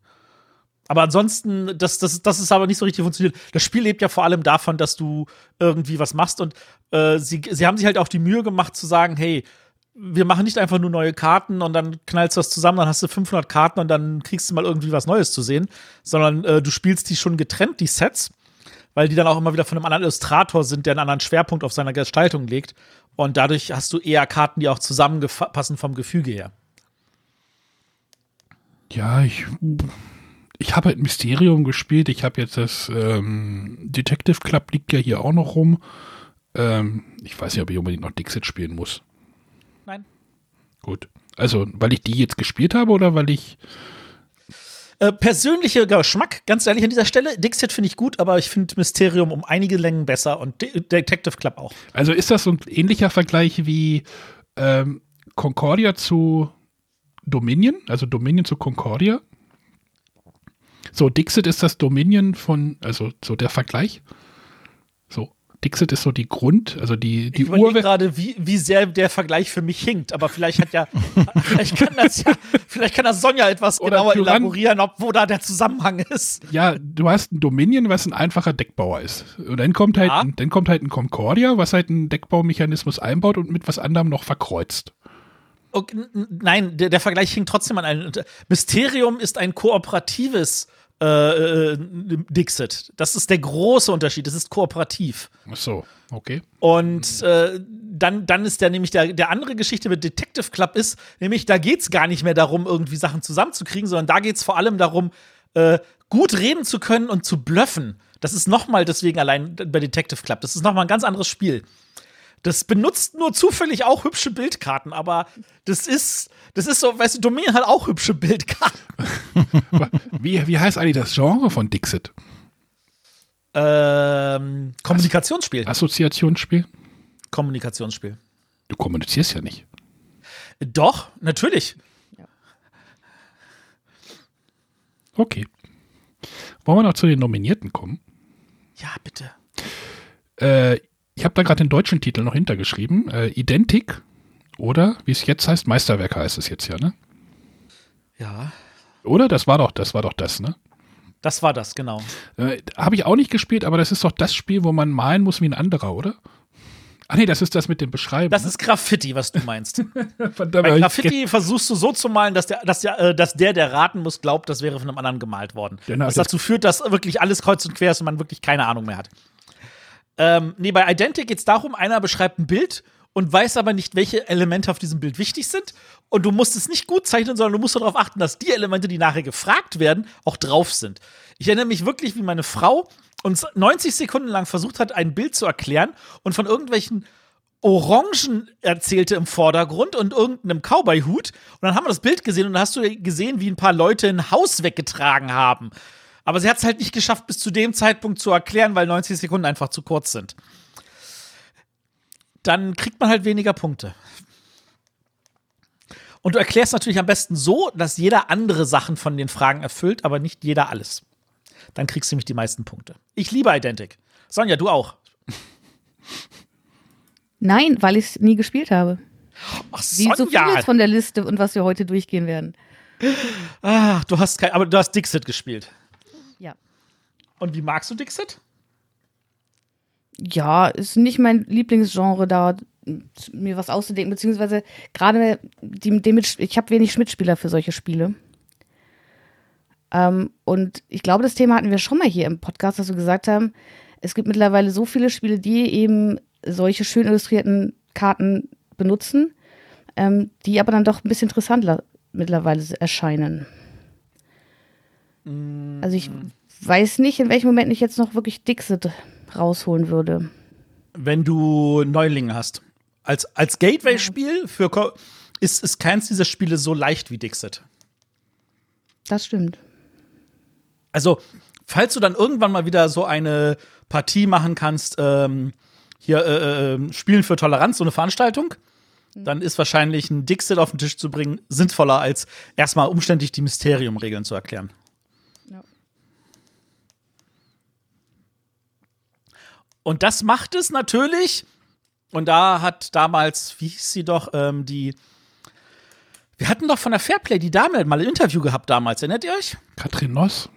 Aber ansonsten, das, das, das ist aber nicht so richtig funktioniert. Das Spiel lebt ja vor allem davon, dass du irgendwie was machst und äh, sie, sie haben sich halt auch die Mühe gemacht zu sagen, hey, wir machen nicht einfach nur neue Karten und dann knallst du das zusammen, dann hast du 500 Karten und dann kriegst du mal irgendwie was Neues zu sehen, sondern äh, du spielst die schon getrennt, die Sets, weil die dann auch immer wieder von einem anderen Illustrator sind, der einen anderen Schwerpunkt auf seiner Gestaltung legt. Und dadurch hast du eher Karten, die auch zusammenpassen vom Gefüge her. Ja, ich, ich habe halt Mysterium gespielt. Ich habe jetzt das ähm, Detective Club liegt ja hier auch noch rum. Ähm, ich weiß nicht, ob ich unbedingt noch Dixit spielen muss. Gut. Also, weil ich die jetzt gespielt habe oder weil ich äh, persönlicher Geschmack, ganz ehrlich an dieser Stelle. Dixit finde ich gut, aber ich finde Mysterium um einige Längen besser und De Detective Club auch. Also ist das so ein ähnlicher Vergleich wie ähm, Concordia zu Dominion, also Dominion zu Concordia? So, Dixit ist das Dominion von, also so der Vergleich? Dixit ist so die Grund, also die, die ich Urwelt. gerade, wie, wie sehr der Vergleich für mich hinkt, aber vielleicht hat ja, vielleicht kann das ja, vielleicht kann das Sonja etwas Oder genauer elaborieren, ob wo da der Zusammenhang ist. Ja, du hast ein Dominion, was ein einfacher Deckbauer ist. Und dann kommt halt, ja. ein, dann kommt halt ein Concordia, was halt einen Deckbaumechanismus einbaut und mit was anderem noch verkreuzt. Okay, nein, der, der Vergleich hinkt trotzdem an ein Mysterium ist ein kooperatives äh, äh, Dixit. Das ist der große Unterschied. Das ist kooperativ. Ach so, okay. Und äh, dann, dann ist der nämlich der, der andere Geschichte mit Detective Club ist, nämlich da geht es gar nicht mehr darum, irgendwie Sachen zusammenzukriegen, sondern da geht es vor allem darum, äh, gut reden zu können und zu bluffen. Das ist nochmal deswegen allein bei Detective Club. Das ist nochmal ein ganz anderes Spiel. Das benutzt nur zufällig auch hübsche Bildkarten, aber das ist, das ist so, weißt du, Domain hat auch hübsche Bildkarten. wie, wie heißt eigentlich das Genre von Dixit? Ähm, Kommunikationsspiel. Assoziationsspiel? Kommunikationsspiel. Du kommunizierst ja nicht. Doch, natürlich. Okay. Wollen wir noch zu den Nominierten kommen? Ja, bitte. Äh, ich habe da gerade den deutschen Titel noch hintergeschrieben. Äh, Identik oder wie es jetzt heißt, Meisterwerke heißt es jetzt ja, ne? Ja. Oder? Das war doch, das war doch das, ne? Das war das, genau. Äh, habe ich auch nicht gespielt, aber das ist doch das Spiel, wo man malen muss wie ein anderer, oder? Ah nee, das ist das mit dem Beschreiben. Das ne? ist Graffiti, was du meinst. Bei Graffiti versuchst du so zu malen, dass der, dass, der, äh, dass der, der raten muss, glaubt, das wäre von einem anderen gemalt worden. Genau, was dazu führt, dass wirklich alles kreuz und quer ist und man wirklich keine Ahnung mehr hat. Ähm, nee, bei Identity geht es darum, einer beschreibt ein Bild und weiß aber nicht, welche Elemente auf diesem Bild wichtig sind. Und du musst es nicht gut zeichnen, sondern du musst darauf achten, dass die Elemente, die nachher gefragt werden, auch drauf sind. Ich erinnere mich wirklich, wie meine Frau uns 90 Sekunden lang versucht hat, ein Bild zu erklären und von irgendwelchen Orangen erzählte im Vordergrund und irgendeinem Cowboy-Hut. Und dann haben wir das Bild gesehen und dann hast du gesehen, wie ein paar Leute ein Haus weggetragen haben. Aber sie hat es halt nicht geschafft, bis zu dem Zeitpunkt zu erklären, weil 90 Sekunden einfach zu kurz sind. Dann kriegt man halt weniger Punkte. Und du erklärst natürlich am besten so, dass jeder andere Sachen von den Fragen erfüllt, aber nicht jeder alles. Dann kriegst du nämlich die meisten Punkte. Ich liebe Identic. Sonja, du auch. Nein, weil ich es nie gespielt habe. Ach, Wie so vieles von der Liste und was wir heute durchgehen werden. Ach, du hast kein, aber du hast Dixit gespielt. Und wie magst du Dixit? Ja, ist nicht mein Lieblingsgenre, da mir was auszudenken, beziehungsweise gerade die, die mit, ich habe wenig Mitspieler für solche Spiele. Ähm, und ich glaube, das Thema hatten wir schon mal hier im Podcast, dass wir gesagt haben, es gibt mittlerweile so viele Spiele, die eben solche schön illustrierten Karten benutzen, ähm, die aber dann doch ein bisschen interessanter mittlerweile erscheinen. Mm. Also ich weiß nicht, in welchem Moment ich jetzt noch wirklich Dixit rausholen würde. Wenn du Neulinge hast. Als, als Gateway-Spiel für ist, ist keins dieser Spiele so leicht wie Dixit. Das stimmt. Also, falls du dann irgendwann mal wieder so eine Partie machen kannst, ähm, hier äh, äh, Spielen für Toleranz, so eine Veranstaltung, dann ist wahrscheinlich ein Dixit auf den Tisch zu bringen sinnvoller, als erstmal umständlich die Mysteriumregeln zu erklären. Und das macht es natürlich, und da hat damals, wie hieß sie doch, ähm, die wir hatten doch von der Fairplay die Dame mal ein Interview gehabt damals, erinnert ihr euch? Katrin Noss.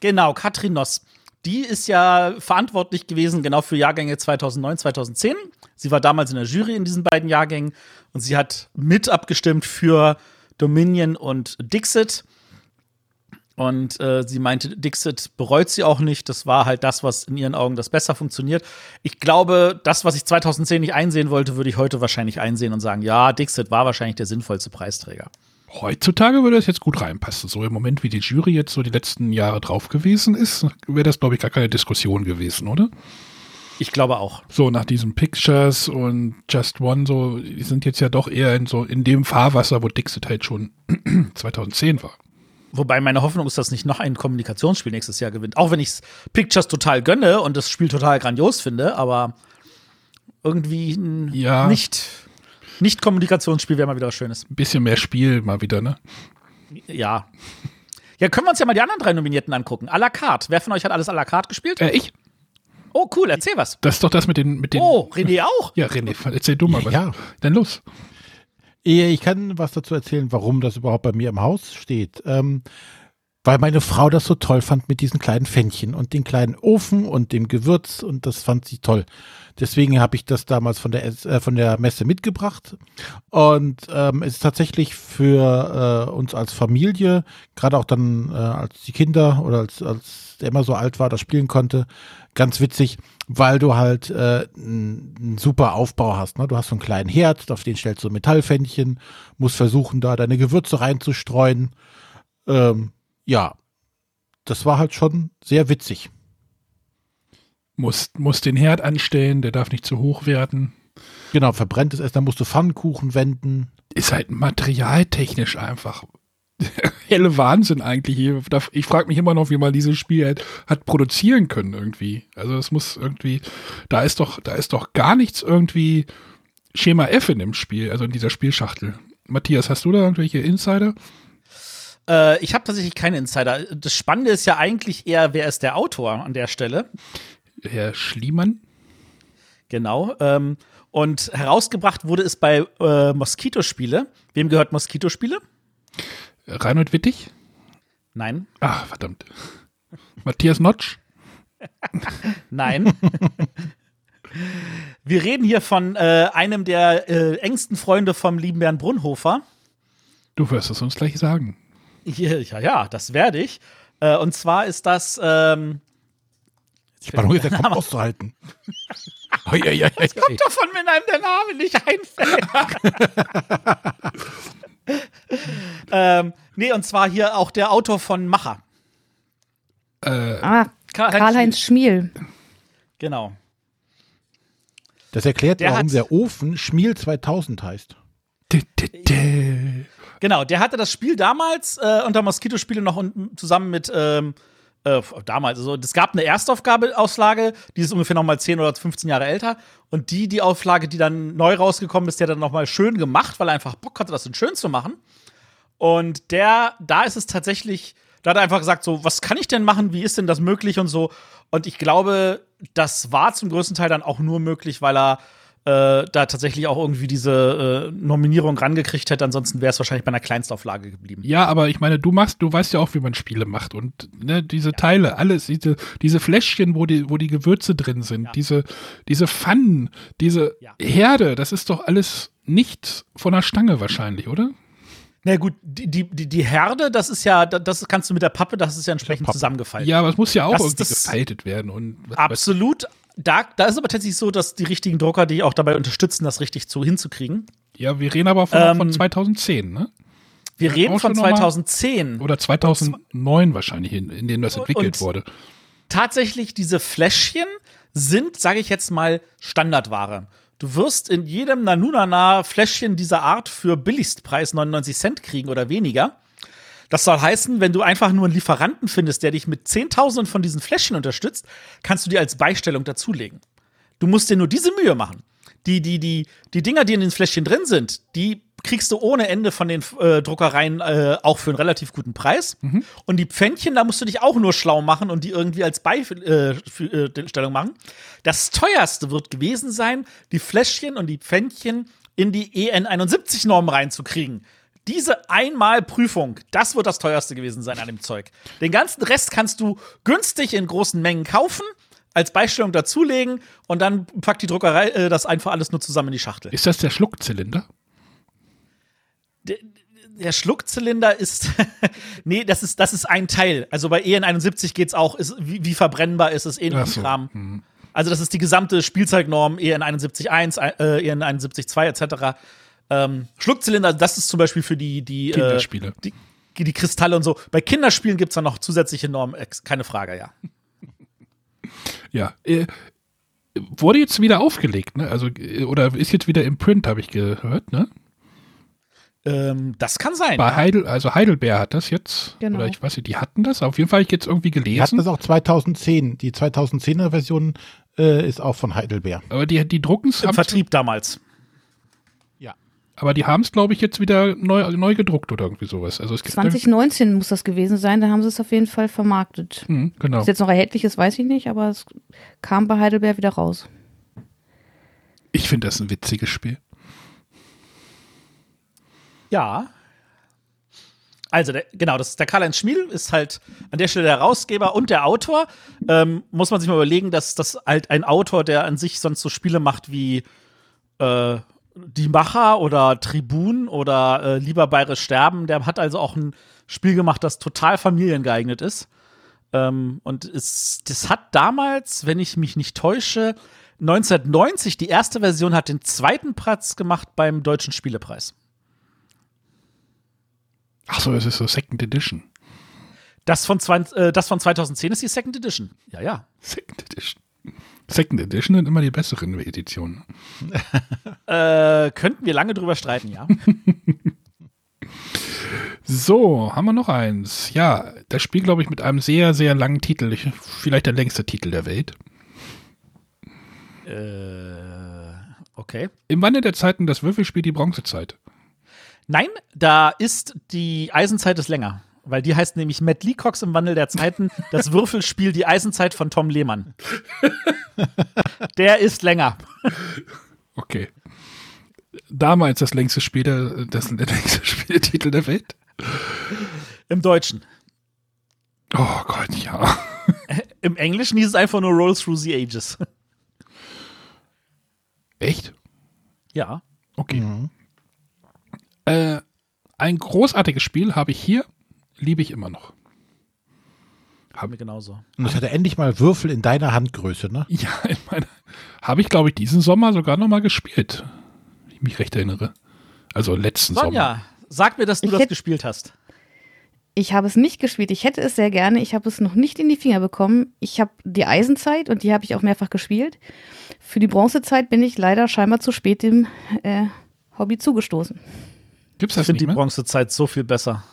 Genau, Katrin Noss die ist ja verantwortlich gewesen genau für Jahrgänge 2009, 2010. Sie war damals in der Jury in diesen beiden Jahrgängen und sie hat mit abgestimmt für Dominion und Dixit. Und äh, sie meinte, Dixit bereut sie auch nicht. Das war halt das, was in ihren Augen das besser funktioniert. Ich glaube, das, was ich 2010 nicht einsehen wollte, würde ich heute wahrscheinlich einsehen und sagen, ja, Dixit war wahrscheinlich der sinnvollste Preisträger. Heutzutage würde das jetzt gut reinpassen. So im Moment, wie die Jury jetzt so die letzten Jahre drauf gewesen ist, wäre das, glaube ich, gar keine Diskussion gewesen, oder? Ich glaube auch. So nach diesen Pictures und Just One, so, die sind jetzt ja doch eher in so in dem Fahrwasser, wo Dixit halt schon 2010 war. Wobei meine Hoffnung ist, dass nicht noch ein Kommunikationsspiel nächstes Jahr gewinnt. Auch wenn ich Pictures total gönne und das Spiel total grandios finde, aber irgendwie ja. nicht nicht-Kommunikationsspiel wäre mal wieder was Schönes. Ein bisschen mehr Spiel mal wieder, ne? Ja. Ja, können wir uns ja mal die anderen drei Nominierten angucken. A la carte. Wer von euch hat alles à la carte gespielt? Äh, ich. Oh, cool, erzähl was. Das ist doch das mit den. Mit den oh, René auch? Ja, René, erzähl du mal was. Ja. Dann los. Ich kann was dazu erzählen, warum das überhaupt bei mir im Haus steht. Ähm, weil meine Frau das so toll fand mit diesen kleinen Fännchen und den kleinen Ofen und dem Gewürz und das fand sie toll. Deswegen habe ich das damals von der äh, von der Messe mitgebracht und ähm, es ist tatsächlich für äh, uns als Familie, gerade auch dann äh, als die Kinder oder als als der immer so alt war, das spielen konnte, ganz witzig, weil du halt äh, einen super Aufbau hast. Ne? Du hast so einen kleinen Herd, auf den stellst du Metallfännchen, musst versuchen, da deine Gewürze reinzustreuen. Ähm, ja, das war halt schon sehr witzig. Muss, muss den Herd anstellen, der darf nicht zu hoch werden. Genau, verbrenntes Essen, dann musst du Pfannkuchen wenden. Ist halt materialtechnisch einfach helle Wahnsinn eigentlich hier. Ich frage mich immer noch, wie man dieses Spiel hat, hat, produzieren können irgendwie. Also es muss irgendwie, da ist doch, da ist doch gar nichts irgendwie Schema F in dem Spiel, also in dieser Spielschachtel. Matthias, hast du da irgendwelche Insider? Äh, ich habe tatsächlich keine Insider. Das Spannende ist ja eigentlich eher, wer ist der Autor an der Stelle? Herr Schliemann. Genau. Ähm, und herausgebracht wurde es bei äh, Moskitospiele. Wem gehört Moskitospiele? Reinhold Wittig? Nein. Ach, verdammt. Matthias Notsch? Nein. Wir reden hier von äh, einem der äh, engsten Freunde vom lieben Bernd Brunhofer. Du wirst es uns gleich sagen. Ja, ja, das werde ich. Äh, und zwar ist das. Ähm, Spannung ist ja kaum auszuhalten. Oh, ja, ja, das kommt davon, wenn einem der Name nicht einfällt. ähm, nee, und zwar hier auch der Autor von Macher. Äh, ah, Karl-Heinz Schmiel. Genau. Das erklärt, der warum der Ofen Schmiel 2000 heißt. Genau, der hatte das Spiel damals äh, unter Moskito-Spiele noch un zusammen mit ähm, äh, damals, also es gab eine Erstaufgabe-Auslage, die ist ungefähr noch mal 10 oder 15 Jahre älter. Und die, die Auflage, die dann neu rausgekommen ist, der dann noch mal schön gemacht, weil er einfach Bock hatte, das schön zu machen. Und der, da ist es tatsächlich, da hat er einfach gesagt, so, was kann ich denn machen, wie ist denn das möglich und so. Und ich glaube, das war zum größten Teil dann auch nur möglich, weil er äh, da tatsächlich auch irgendwie diese äh, Nominierung rangekriegt hätte. Ansonsten wäre es wahrscheinlich bei einer Kleinstauflage geblieben. Ja, aber ich meine, du machst, du weißt ja auch, wie man Spiele macht und ne, diese ja. Teile, alles, diese, diese Fläschchen, wo die, wo die Gewürze drin sind, ja. diese, diese Pfannen, diese ja. Herde, das ist doch alles nicht von der Stange wahrscheinlich, oder? Na gut, die, die, die Herde, das ist ja, das kannst du mit der Pappe, das ist ja entsprechend zusammengefaltet. Ja, aber es muss ja auch das, irgendwie das gefaltet werden. Und absolut, da, da ist aber tatsächlich so, dass die richtigen Drucker die auch dabei unterstützen, das richtig zu, hinzukriegen. Ja, wir reden aber von, ähm, von 2010, ne? Wir reden von 2010. Oder 2009 wahrscheinlich, in, in dem das entwickelt wurde. Tatsächlich, diese Fläschchen sind, sage ich jetzt mal, Standardware. Du wirst in jedem Nanunana Fläschchen dieser Art für Billigstpreis 99 Cent kriegen oder weniger. Das soll heißen, wenn du einfach nur einen Lieferanten findest, der dich mit Zehntausenden von diesen Fläschchen unterstützt, kannst du dir als Beistellung dazulegen. Du musst dir nur diese Mühe machen. Die, die, die, die Dinger, die in den Fläschchen drin sind, die kriegst du ohne Ende von den äh, Druckereien äh, auch für einen relativ guten Preis. Mhm. Und die Pfännchen, da musst du dich auch nur schlau machen und die irgendwie als Beistellung äh, machen. Das teuerste wird gewesen sein, die Fläschchen und die Pfännchen in die EN71-Norm reinzukriegen diese einmal Prüfung, das wird das teuerste gewesen sein an dem Zeug. Den ganzen Rest kannst du günstig in großen Mengen kaufen, als Beistellung dazulegen und dann packt die Druckerei äh, das einfach alles nur zusammen in die Schachtel. Ist das der Schluckzylinder? Der, der Schluckzylinder ist, nee, das ist, das ist ein Teil. Also bei EN71 geht's auch, ist, wie, wie verbrennbar ist es, ähnlich so. Kram. Hm. Also das ist die gesamte Spielzeugnorm EN71.1, äh, EN71.2 etc. Ähm, Schluckzylinder, das ist zum Beispiel für die, die äh, Kinderspiele. Äh, die, die, Kristalle und so. Bei Kinderspielen gibt es dann noch zusätzliche Normen, keine Frage, ja. Ja. Äh, wurde jetzt wieder aufgelegt, ne? Also, äh, oder ist jetzt wieder im Print, habe ich gehört, ne? Ähm, das kann sein. Bei Heidel, also Heidelbeer hat das jetzt. Genau. Oder ich weiß nicht, die hatten das. Auf jeden Fall habe ich jetzt irgendwie gelesen. Die hatten das auch 2010. Die 2010er Version äh, ist auch von Heidelbeer. Aber die, die drucken es. Im Vertrieb damals. Aber die haben es, glaube ich, jetzt wieder neu, neu gedruckt oder irgendwie sowas. Also es 2019 muss das gewesen sein, da haben sie es auf jeden Fall vermarktet. Mhm, genau. Es jetzt noch erhältlich ist, weiß ich nicht, aber es kam bei Heidelberg wieder raus. Ich finde das ein witziges Spiel. Ja. Also, der, genau, das ist der Karl-Heinz Schmiel, ist halt an der Stelle der Herausgeber und der Autor. Ähm, muss man sich mal überlegen, dass das halt ein Autor, der an sich sonst so Spiele macht wie äh, die Macher oder Tribun oder äh, Lieber Bayerisch sterben, der hat also auch ein Spiel gemacht, das total familiengeeignet ist. Ähm, und es, das hat damals, wenn ich mich nicht täusche, 1990, die erste Version hat den zweiten Platz gemacht beim Deutschen Spielepreis. Ach so, es ist so Second Edition. Das von, äh, das von 2010 ist die Second Edition. Ja, ja. Second Edition. Second Edition sind immer die besseren Editionen. äh, könnten wir lange drüber streiten, ja. so, haben wir noch eins. Ja, das Spiel, glaube ich, mit einem sehr, sehr langen Titel. Vielleicht der längste Titel der Welt. Äh, okay. Im Wandel der Zeiten das Würfelspiel die Bronzezeit. Nein, da ist die Eisenzeit ist länger. Weil die heißt nämlich Matt Leacox im Wandel der Zeiten, das Würfelspiel Die Eisenzeit von Tom Lehmann. der ist länger. Okay. Damals das längste Spiel, der, das der längste Spieltitel der Welt? Im Deutschen. Oh Gott, ja. Im Englischen hieß es einfach nur Roll Through the Ages. Echt? Ja. Okay. Mhm. Äh, ein großartiges Spiel habe ich hier liebe ich immer noch. Haben wir genauso. Und das hatte endlich mal Würfel in deiner Handgröße, ne? Ja, in meiner habe ich, glaube ich, diesen Sommer sogar noch mal gespielt. Wenn ich mich recht erinnere. Also letzten Sonja, Sommer. Sonja, sag mir, dass du ich das gespielt hast. Ich habe es nicht gespielt. Ich hätte es sehr gerne. Ich habe es noch nicht in die Finger bekommen. Ich habe die Eisenzeit und die habe ich auch mehrfach gespielt. Für die Bronzezeit bin ich leider scheinbar zu spät dem äh, Hobby zugestoßen. Gibt's das ich finde die Bronzezeit so viel besser.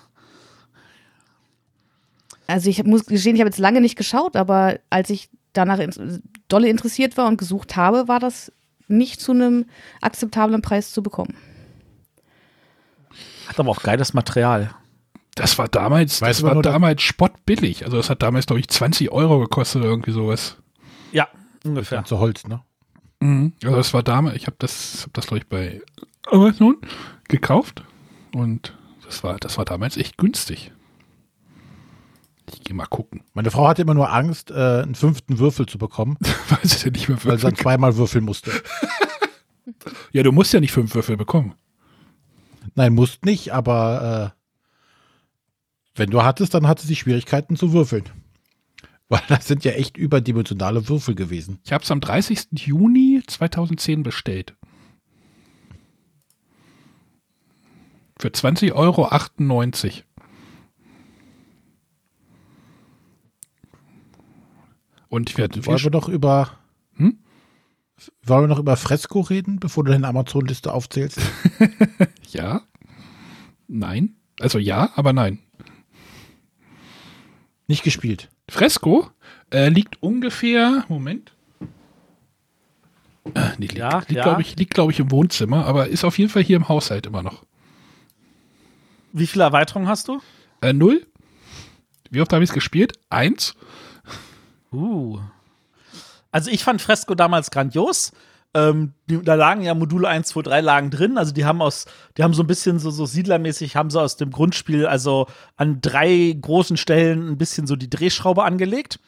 Also ich muss gestehen, ich habe jetzt lange nicht geschaut, aber als ich danach dolle interessiert war und gesucht habe, war das nicht zu einem akzeptablen Preis zu bekommen. Hat aber auch geiles Material. Das war damals, das war damals spottbillig. Also das hat damals, glaube ich, 20 Euro gekostet oder irgendwie sowas. Ja, ungefähr. Zu Holz, ne? Mhm. Also das war damals, ich habe das, hab das glaube ich, bei Amazon gekauft und das war, das war damals echt günstig. Ich gehe mal gucken. Meine Frau hatte immer nur Angst, äh, einen fünften Würfel zu bekommen. weil sie denn nicht mehr würfeln Weil sie dann zweimal würfeln musste. ja, du musst ja nicht fünf Würfel bekommen. Nein, musst nicht, aber äh, wenn du hattest, dann hatte sie Schwierigkeiten zu würfeln. Weil das sind ja echt überdimensionale Würfel gewesen. Ich habe es am 30. Juni 2010 bestellt. Für 20,98 Euro. Und wir, wir wollen wir noch über hm? wollen wir noch über Fresco reden, bevor du deine Amazon-Liste aufzählst? ja. Nein. Also ja, aber nein. Nicht gespielt. Fresco äh, liegt ungefähr, Moment. Äh, nee, liegt, ja, liegt ja. glaube ich, glaub ich, im Wohnzimmer, aber ist auf jeden Fall hier im Haushalt immer noch. Wie viele Erweiterungen hast du? Äh, null. Wie oft habe ich es gespielt? Eins. Uh. Also ich fand Fresco damals grandios. Ähm, die, da lagen ja Module 1, 2, 3 lagen drin. Also die haben aus, die haben so ein bisschen so, so siedlermäßig, haben sie aus dem Grundspiel, also an drei großen Stellen ein bisschen so die Drehschraube angelegt.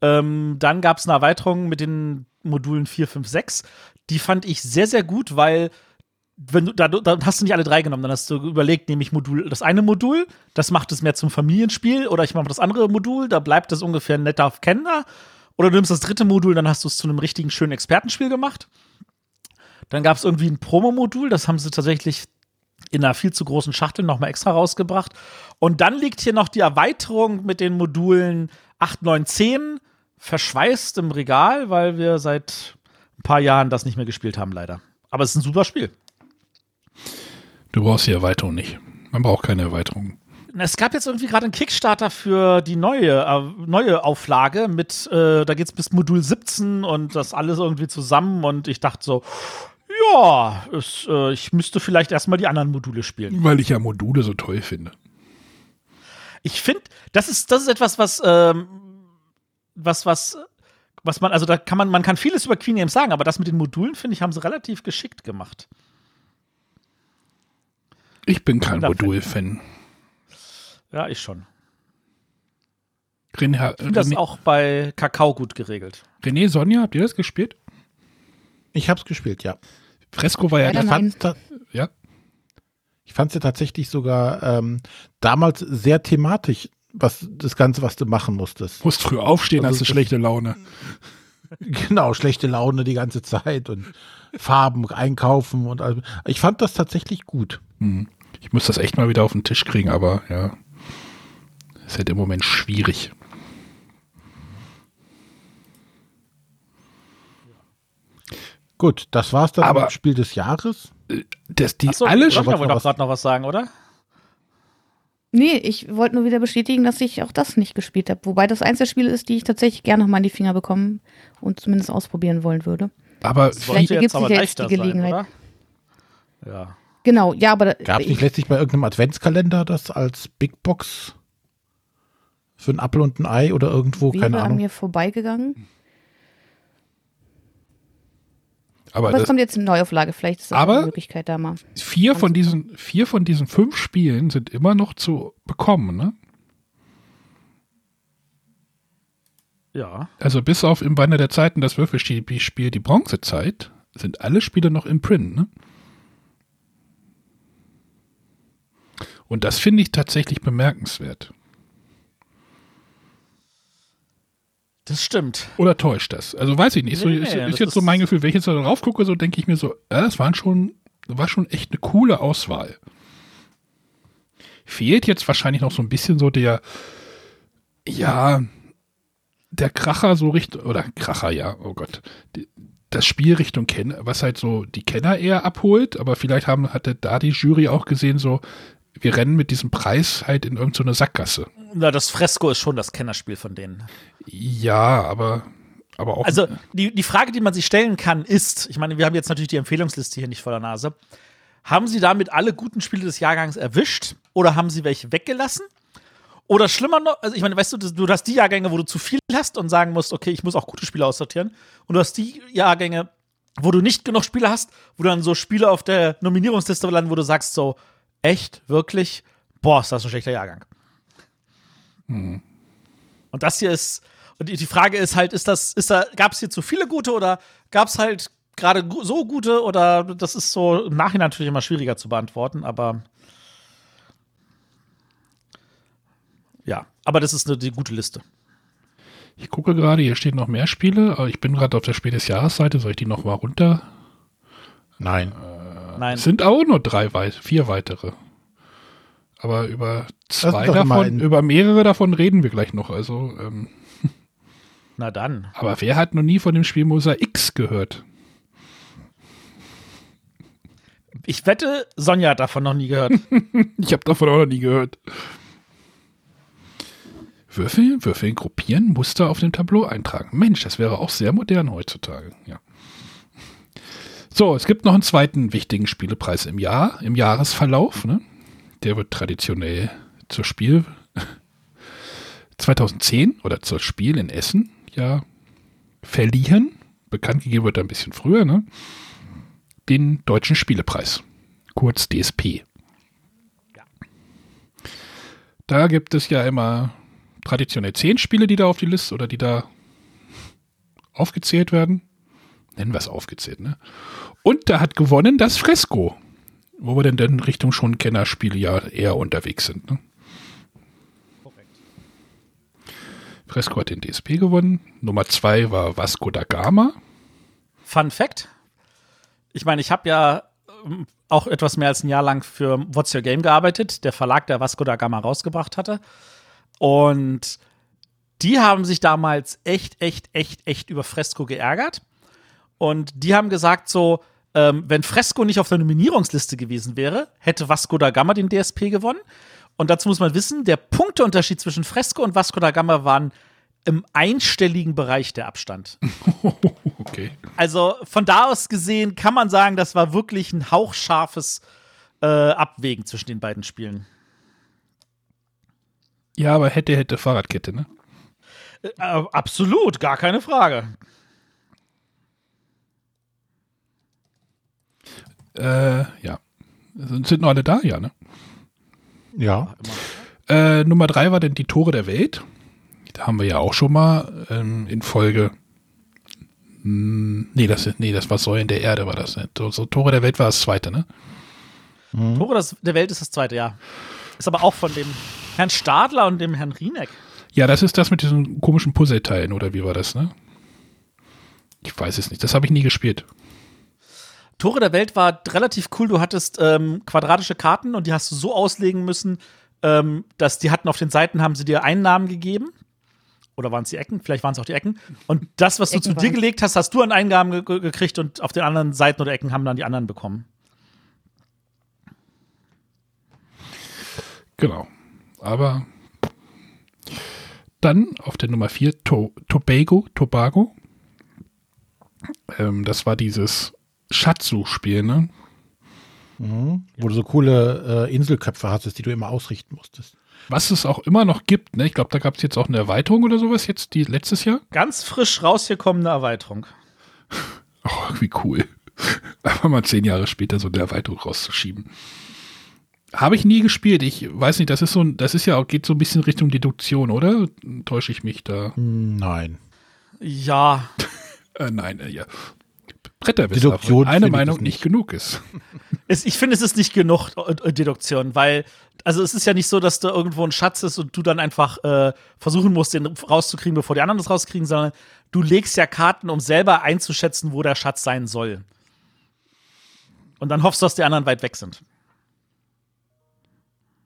Ähm, dann gab es eine Erweiterung mit den Modulen 4, 5, 6. Die fand ich sehr, sehr gut, weil wenn du, da, da hast du nicht alle drei genommen, dann hast du überlegt, nehme ich Modul, das eine Modul, das macht es mehr zum Familienspiel, oder ich mache das andere Modul, da bleibt es ungefähr netter auf Kenner. Oder du nimmst das dritte Modul, dann hast du es zu einem richtigen schönen Expertenspiel gemacht. Dann gab es irgendwie ein Promo-Modul, das haben sie tatsächlich in einer viel zu großen Schachtel nochmal extra rausgebracht. Und dann liegt hier noch die Erweiterung mit den Modulen 8, 9, 10 verschweißt im Regal, weil wir seit ein paar Jahren das nicht mehr gespielt haben, leider. Aber es ist ein super Spiel. Du brauchst die Erweiterung nicht. Man braucht keine Erweiterung. Es gab jetzt irgendwie gerade einen Kickstarter für die neue, äh, neue Auflage mit, äh, da geht's bis Modul 17 und das alles irgendwie zusammen und ich dachte so, ja, es, äh, ich müsste vielleicht erstmal die anderen Module spielen. Weil ich ja Module so toll finde. Ich finde, das ist, das ist etwas, was, ähm, was, was, was man, also da kann man, man kann vieles über Queen Games sagen, aber das mit den Modulen, finde ich, haben sie relativ geschickt gemacht. Ich bin kein Modul-Fan. Ja, ich schon. René, ich das auch bei Kakao gut geregelt. René, Sonja, habt ihr das gespielt? Ich hab's gespielt, ja. Fresco war ja, ja fand, ja. Ich fand es ja tatsächlich sogar ähm, damals sehr thematisch, was das Ganze, was du machen musstest. Musst früh aufstehen, also, hast du schlechte Laune. Genau, schlechte Laune die ganze Zeit und Farben einkaufen und all. Ich fand das tatsächlich gut. Mhm. Ich muss das echt mal wieder auf den Tisch kriegen, aber ja, ist halt im Moment schwierig. Gut, das war's dann aber Spiel des Jahres. Äh, das, die Achso, alle schon. wollte doch gerade noch was sagen, oder? Nee, ich wollte nur wieder bestätigen, dass ich auch das nicht gespielt habe. Wobei das eins der Spiele ist, die ich tatsächlich gerne noch mal in die Finger bekommen und zumindest ausprobieren wollen würde. Aber vielleicht gibt es jetzt die Gelegenheit. Sein, ja. Genau, ja, aber. Gab es nicht letztlich bei irgendeinem Adventskalender das als Big Box für ein Apfel und ein Ei oder irgendwo, Wäre keine Ahnung? an mir vorbeigegangen. Aber, aber es kommt jetzt eine Neuauflage, vielleicht ist das aber eine Möglichkeit da mal. Vier von, diesen, vier von diesen fünf Spielen sind immer noch zu bekommen, ne? Ja. Also bis auf im Banner der Zeiten das Würfelspiel die Bronzezeit sind alle Spiele noch im Print, ne? Und das finde ich tatsächlich bemerkenswert. Das stimmt. Oder täuscht das? Also weiß ich nicht. Nee, so, ist, ist jetzt so mein Gefühl, wenn ich jetzt da drauf gucke, so denke ich mir so, äh, das waren schon, war schon echt eine coole Auswahl. Fehlt jetzt wahrscheinlich noch so ein bisschen so der, ja, der Kracher so Richtung, oder Kracher, ja, oh Gott, das Spiel Richtung Kenner, was halt so die Kenner eher abholt, aber vielleicht haben, hatte da die Jury auch gesehen, so, wir rennen mit diesem Preis halt in irgendeine so Sackgasse. Na, das Fresco ist schon das Kennerspiel von denen. Ja, aber, aber auch. Also, die, die Frage, die man sich stellen kann, ist: Ich meine, wir haben jetzt natürlich die Empfehlungsliste hier nicht vor der Nase. Haben sie damit alle guten Spiele des Jahrgangs erwischt oder haben sie welche weggelassen? Oder schlimmer noch, also ich meine, weißt du, du hast die Jahrgänge, wo du zu viel hast und sagen musst, okay, ich muss auch gute Spiele aussortieren. Und du hast die Jahrgänge, wo du nicht genug Spiele hast, wo dann so Spiele auf der Nominierungsliste landen, wo du sagst so, echt, wirklich, boah, ist das ein schlechter Jahrgang. Mhm. Und das hier ist, und die Frage ist halt, ist das, ist da, gab es hier zu viele gute oder gab es halt gerade so gute oder das ist so im Nachhinein natürlich immer schwieriger zu beantworten, aber ja, aber das ist eine die gute Liste. Ich gucke gerade, hier stehen noch mehr Spiele, aber ich bin gerade auf der Spiel des Jahresseite, soll ich die noch mal runter? Nein. Äh, Nein. Es sind auch nur drei, vier weitere. Aber über zwei davon, über mehrere davon reden wir gleich noch. Also, ähm. Na dann. Aber wer hat noch nie von dem Spiel X gehört? Ich wette, Sonja hat davon noch nie gehört. ich habe davon auch noch nie gehört. Würfel, Würfel gruppieren, Muster auf dem Tableau eintragen. Mensch, das wäre auch sehr modern heutzutage. Ja. So, es gibt noch einen zweiten wichtigen Spielepreis im Jahr, im Jahresverlauf. Ne? Der wird traditionell zur Spiel 2010 oder zur Spiel in Essen ja verliehen. Bekannt gegeben wird er ein bisschen früher, ne? Den Deutschen Spielepreis, kurz DSP. Ja. Da gibt es ja immer traditionell zehn Spiele, die da auf die Liste oder die da aufgezählt werden. Nennen wir es aufgezählt, ne? Und da hat gewonnen das Fresco wo wir denn in Richtung schon Kennerspiele ja eher unterwegs sind. Ne? Fresco hat den DSP gewonnen. Nummer zwei war Vasco da Gama. Fun Fact: Ich meine, ich habe ja ähm, auch etwas mehr als ein Jahr lang für What's Your Game gearbeitet, der Verlag, der Vasco da Gama rausgebracht hatte. Und die haben sich damals echt, echt, echt, echt über Fresco geärgert. Und die haben gesagt so, ähm, wenn Fresco nicht auf der Nominierungsliste gewesen wäre, hätte Vasco da Gama den DSP gewonnen. Und dazu muss man wissen, der Punkteunterschied zwischen Fresco und Vasco da Gama waren im einstelligen Bereich der Abstand. okay. Also von da aus gesehen kann man sagen, das war wirklich ein hauchscharfes äh, Abwägen zwischen den beiden Spielen. Ja, aber hätte, hätte Fahrradkette, ne? Äh, absolut, gar keine Frage. Äh, ja. Sind noch alle da? Ja, ne? Ja. Äh, Nummer drei war denn die Tore der Welt. Da haben wir ja auch schon mal ähm, in Folge. Mh, hm, nee, das, nee, das war Säulen der Erde, war das. Ne? So, Tore der Welt war das zweite, ne? Mhm. Tore der Welt ist das zweite, ja. Ist aber auch von dem Herrn Stadler und dem Herrn Rieneck. Ja, das ist das mit diesen komischen Puzzleteilen, oder wie war das, ne? Ich weiß es nicht. Das habe ich nie gespielt. Tore der Welt war relativ cool. Du hattest ähm, quadratische Karten und die hast du so auslegen müssen, ähm, dass die hatten auf den Seiten, haben sie dir Einnahmen gegeben. Oder waren es die Ecken? Vielleicht waren es auch die Ecken. Und das, was du zu dir gelegt hast, hast du an Eingaben ge gekriegt und auf den anderen Seiten oder Ecken haben dann die anderen bekommen. Genau. Aber dann auf der Nummer 4 to Tobago, Tobago. Ähm, das war dieses Schatzsuchspiel, ne? Mhm. Wo du so coole äh, Inselköpfe hattest, die du immer ausrichten musstest. Was es auch immer noch gibt, ne? Ich glaube, da gab es jetzt auch eine Erweiterung oder sowas jetzt, die letztes Jahr. Ganz frisch rausgekommene Erweiterung. oh, wie cool. Einfach mal zehn Jahre später so eine Erweiterung rauszuschieben. Habe ich nie gespielt. Ich weiß nicht, das ist so das ist ja auch, geht so ein bisschen Richtung Deduktion, oder? Täusche ich mich da? Nein. Ja. äh, nein, äh, ja Bretterwisser eine Meinung nicht genug ist. Es, ich finde, es ist nicht genug äh, Deduktion, weil also es ist ja nicht so, dass da irgendwo ein Schatz ist und du dann einfach äh, versuchen musst, den rauszukriegen, bevor die anderen das rauskriegen, sondern du legst ja Karten, um selber einzuschätzen, wo der Schatz sein soll. Und dann hoffst du, dass die anderen weit weg sind.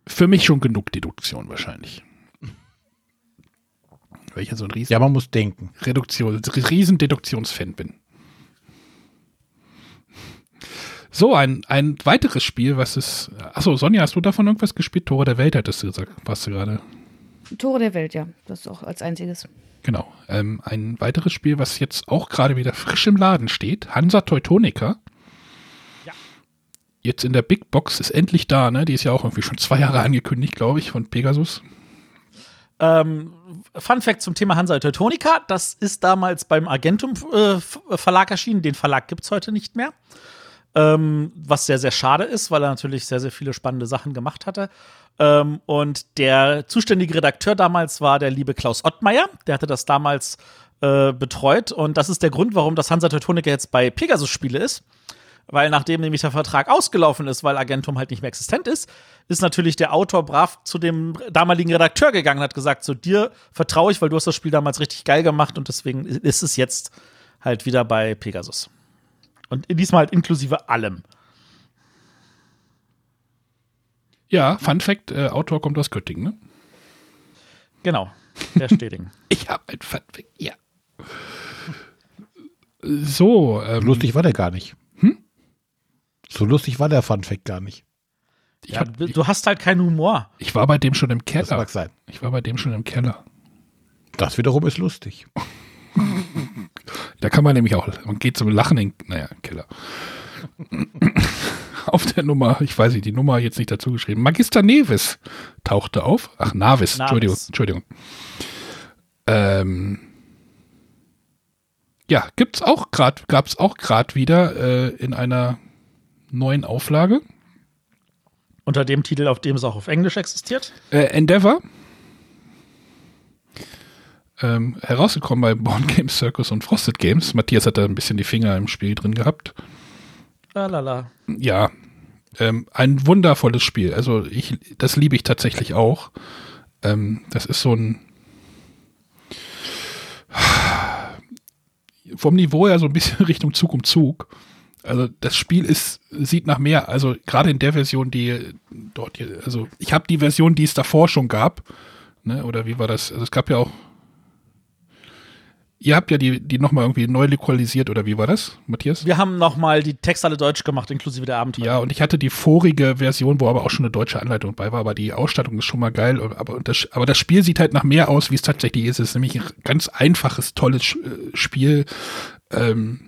Für mich schon genug Deduktion wahrscheinlich. Weil ich ja so ein riesen ja, man muss denken. Reduktion, riesen Deduktionsfan bin. So, ein, ein weiteres Spiel, was ist. Achso, Sonja, hast du davon irgendwas gespielt? Tore der Welt hattest du gesagt, warst du gerade. Tore der Welt, ja. Das ist auch als einziges. Genau. Ähm, ein weiteres Spiel, was jetzt auch gerade wieder frisch im Laden steht: Hansa Teutonica. Ja. Jetzt in der Big Box ist endlich da, ne? Die ist ja auch irgendwie schon zwei Jahre angekündigt, glaube ich, von Pegasus. Ähm, Fun Fact zum Thema Hansa Teutonica: Das ist damals beim Argentum äh, Verlag erschienen. Den Verlag gibt es heute nicht mehr. Ähm, was sehr, sehr schade ist, weil er natürlich sehr, sehr viele spannende Sachen gemacht hatte. Ähm, und der zuständige Redakteur damals war der liebe Klaus Ottmeier. Der hatte das damals äh, betreut. Und das ist der Grund, warum das Hansa Teutonica jetzt bei Pegasus Spiele ist. Weil nachdem nämlich der Vertrag ausgelaufen ist, weil Agentum halt nicht mehr existent ist, ist natürlich der Autor brav zu dem damaligen Redakteur gegangen und hat gesagt, zu dir vertraue ich, weil du hast das Spiel damals richtig geil gemacht und deswegen ist es jetzt halt wieder bei Pegasus. Und diesmal halt inklusive allem. Ja, Fun Fact: äh, Autor kommt aus Göttingen, ne? Genau, der Steding. ich habe ein Fun Fact, ja. So. Ähm, lustig war der gar nicht. Hm? So lustig war der Fun Fact gar nicht. Ja, hab, du hast halt keinen Humor. Ich war bei dem schon im Keller. Das mag sein. Ich war bei dem schon im Keller. Das wiederum ist lustig. Da kann man nämlich auch, man geht zum Lachen in, naja, Keller. auf der Nummer, ich weiß nicht, die Nummer jetzt nicht dazu geschrieben. Magister Neves tauchte auf. Ach, Navis, Navis. Entschuldigung, Entschuldigung. Ähm, ja, gibt's auch grad, gab's auch gerade wieder äh, in einer neuen Auflage. Unter dem Titel, auf dem es auch auf Englisch existiert? Äh, Endeavor ähm, herausgekommen bei Born Games Circus und Frosted Games. Matthias hat da ein bisschen die Finger im Spiel drin gehabt. Lalala. Ja, ähm, ein wundervolles Spiel. Also ich, das liebe ich tatsächlich auch. Ähm, das ist so ein vom Niveau her so ein bisschen Richtung Zug um Zug. Also das Spiel ist sieht nach mehr. Also gerade in der Version, die dort, hier, also ich habe die Version, die es davor schon gab. Ne, oder wie war das? Also es gab ja auch Ihr habt ja die, die nochmal irgendwie neu lokalisiert, oder wie war das, Matthias? Wir haben nochmal die Texte alle deutsch gemacht, inklusive der Abenteuer. Ja, und ich hatte die vorige Version, wo aber auch schon eine deutsche Anleitung bei war, aber die Ausstattung ist schon mal geil. Aber das, aber das Spiel sieht halt nach mehr aus, wie es tatsächlich ist. Es ist nämlich ein ganz einfaches, tolles äh, Spiel. Ähm,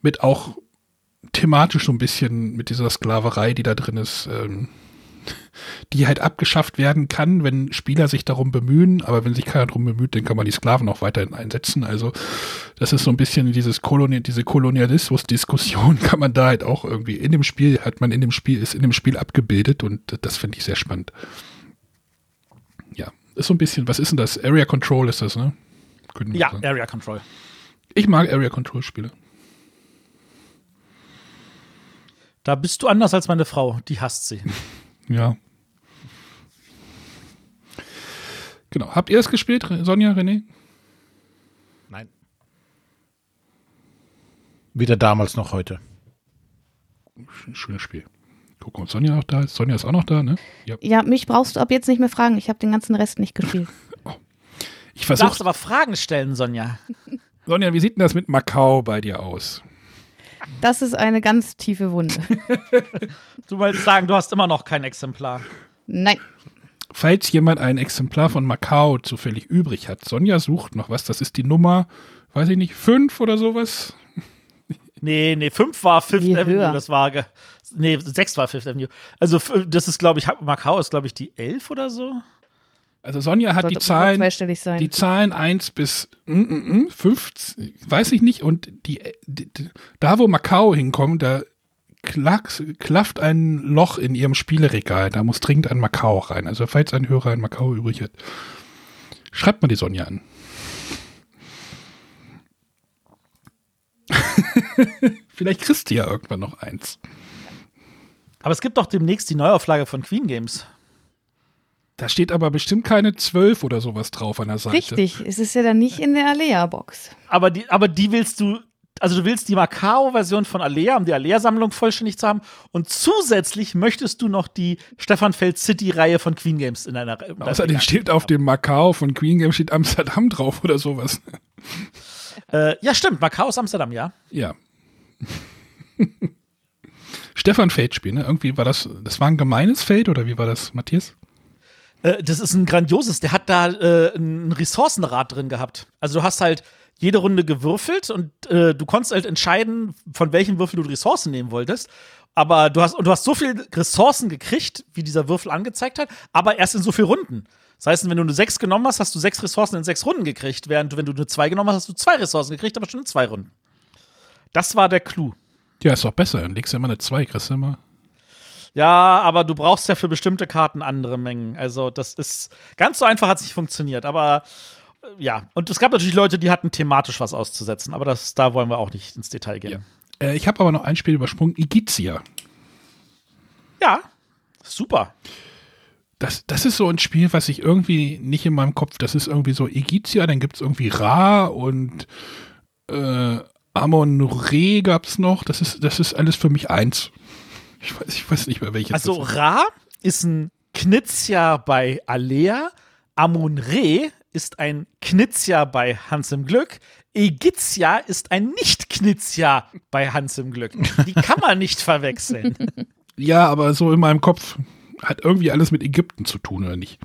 mit auch thematisch so ein bisschen mit dieser Sklaverei, die da drin ist. Ähm, die halt abgeschafft werden kann, wenn Spieler sich darum bemühen, aber wenn sich keiner darum bemüht, dann kann man die Sklaven auch weiterhin einsetzen. Also das ist so ein bisschen dieses Kolonial, diese Kolonialismus-Diskussion kann man da halt auch irgendwie in dem Spiel, hat man in dem Spiel, ist in dem Spiel abgebildet und das finde ich sehr spannend. Ja, ist so ein bisschen, was ist denn das? Area Control ist das, ne? Ja, sagen. Area Control. Ich mag Area Control Spiele. Da bist du anders als meine Frau, die hasst sie. Ja. Genau. Habt ihr es gespielt, Sonja, René? Nein. Weder damals noch heute. Schönes Spiel. Gucken, ob Sonja noch da ist. Sonja ist auch noch da, ne? Ja, ja mich brauchst du ab jetzt nicht mehr fragen. Ich habe den ganzen Rest nicht gespielt. oh. Ich versuch, du darfst aber Fragen stellen, Sonja. Sonja, wie sieht denn das mit Macau bei dir aus? Das ist eine ganz tiefe Wunde. du wolltest sagen, du hast immer noch kein Exemplar. Nein. Falls jemand ein Exemplar von Macau zufällig übrig hat, Sonja sucht noch was. Das ist die Nummer, weiß ich nicht, fünf oder sowas. Nee, nee, fünf war Fifth Wie Avenue, höher. das war, nee, sechs war Fifth Avenue. Also, das ist, glaube ich, Macau ist, glaube ich, die elf oder so. Also Sonja hat die Zahlen, die Zahlen 1 bis mm, mm, 5, mm, weiß ich nicht, und die, die, da wo Macau hinkommt, da klack, klafft ein Loch in ihrem Spieleregal, da muss dringend ein Macau rein. Also falls ein Hörer ein Macau übrig hat, schreibt mal die Sonja an. Vielleicht kriegst du ja irgendwann noch eins. Aber es gibt doch demnächst die Neuauflage von Queen Games. Da steht aber bestimmt keine 12 oder sowas drauf an der Seite. Richtig, es ist ja dann nicht in der Alea-Box. Aber die, aber die willst du, also du willst die Macao-Version von Alea, um die Alea-Sammlung vollständig zu haben. Und zusätzlich möchtest du noch die Stefan Feld City-Reihe von Queen Games in einer. In Außerdem steht auf dem Macao von Queen Games steht Amsterdam drauf oder sowas. Äh, ja, stimmt, Macao ist Amsterdam, ja. Ja. Stefan Feld-Spiel, ne? Irgendwie war das, das war ein gemeines Feld oder wie war das, Matthias? Äh, das ist ein grandioses, der hat da äh, ein Ressourcenrad drin gehabt. Also du hast halt jede Runde gewürfelt und äh, du konntest halt entscheiden, von welchem Würfel du Ressourcen nehmen wolltest. Aber du hast, und du hast so viele Ressourcen gekriegt, wie dieser Würfel angezeigt hat, aber erst in so vielen Runden. Das heißt, wenn du eine 6 genommen hast, hast du sechs Ressourcen in sechs Runden gekriegt, während wenn du eine 2 genommen hast, hast du zwei Ressourcen gekriegt, aber schon in zwei Runden. Das war der Clou. Ja, ist doch besser. Dann legst du immer eine 2, kriegst du immer. Ja, aber du brauchst ja für bestimmte Karten andere Mengen. Also, das ist ganz so einfach hat es nicht funktioniert. Aber äh, ja, und es gab natürlich Leute, die hatten thematisch was auszusetzen, aber das, da wollen wir auch nicht ins Detail gehen. Ja. Äh, ich habe aber noch ein Spiel übersprungen: Igizia. Ja, super. Das, das ist so ein Spiel, was ich irgendwie nicht in meinem Kopf, das ist irgendwie so Igizia, dann gibt es irgendwie Ra und äh, Amon Re gab es noch. Das ist, das ist alles für mich eins. Ich weiß, ich weiß nicht mehr, welches. Also Ra ist ein Knizia bei Alea. Amon Re ist ein Knizia bei Hans im Glück. Egizia ist ein Nicht-Knizia bei Hans im Glück. Die kann man nicht verwechseln. Ja, aber so in meinem Kopf hat irgendwie alles mit Ägypten zu tun, oder nicht?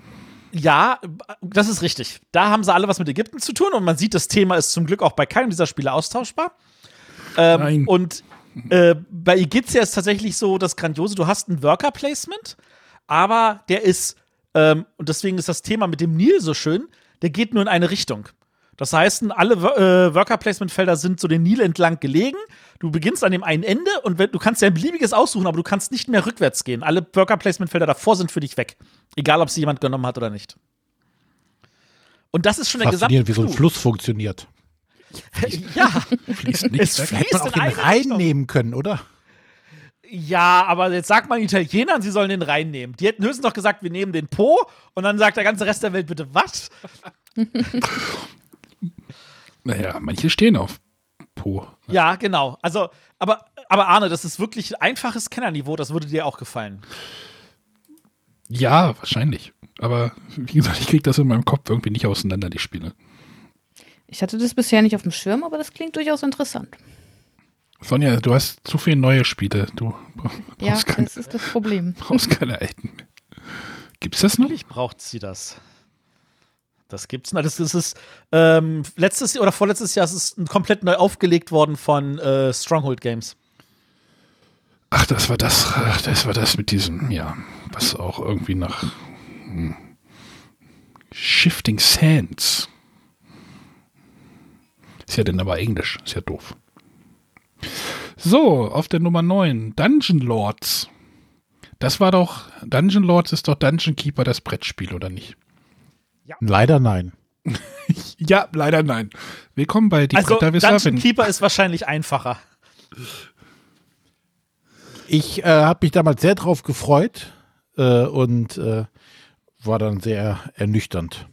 Ja, das ist richtig. Da haben sie alle was mit Ägypten zu tun und man sieht, das Thema ist zum Glück auch bei keinem dieser Spiele austauschbar. Ähm, Nein. Und äh, bei Igizia ist tatsächlich so das Grandiose, du hast ein Worker-Placement, aber der ist, ähm, und deswegen ist das Thema mit dem Nil so schön, der geht nur in eine Richtung. Das heißt, alle äh, Worker-Placement-Felder sind so den Nil entlang gelegen. Du beginnst an dem einen Ende und wenn, du kannst ja ein beliebiges aussuchen, aber du kannst nicht mehr rückwärts gehen. Alle Worker-Placement-Felder davor sind für dich weg. Egal, ob sie jemand genommen hat oder nicht. Und das ist schon der gesamte. wie so ein Fluss funktioniert. Ja, fließt nicht. Es fließt Hätte man auch den Rhein nehmen können, oder? Ja, aber jetzt sagt man Italienern, sie sollen den Rhein nehmen. Die hätten höchstens noch gesagt, wir nehmen den Po und dann sagt der ganze Rest der Welt bitte was? naja, manche stehen auf Po. Ja, genau. Also, aber, aber Arne, das ist wirklich einfaches Kennerniveau, das würde dir auch gefallen. Ja, wahrscheinlich. Aber wie gesagt, ich kriege das in meinem Kopf irgendwie nicht auseinander, die Spiele. Ich hatte das bisher nicht auf dem Schirm, aber das klingt durchaus interessant. Sonja, du hast zu viele neue Spiele. Du ja, keine, das ist das Problem. brauchst keine alten. Gibt's das noch? Natürlich braucht sie das. Das gibt's. Das, das ist ähm, letztes oder vorletztes Jahr ist es komplett neu aufgelegt worden von äh, Stronghold Games. Ach, das war das. Das war das mit diesem, ja, was auch irgendwie nach hm, Shifting Sands ist ja denn aber Englisch, ist ja doof. So, auf der Nummer 9, Dungeon Lords. Das war doch, Dungeon Lords ist doch Dungeon Keeper das Brettspiel, oder nicht? Ja. Leider nein. ja, leider nein. Willkommen bei Die also, Dungeon Keeper ist wahrscheinlich einfacher. Ich äh, habe mich damals sehr drauf gefreut äh, und äh, war dann sehr ernüchternd.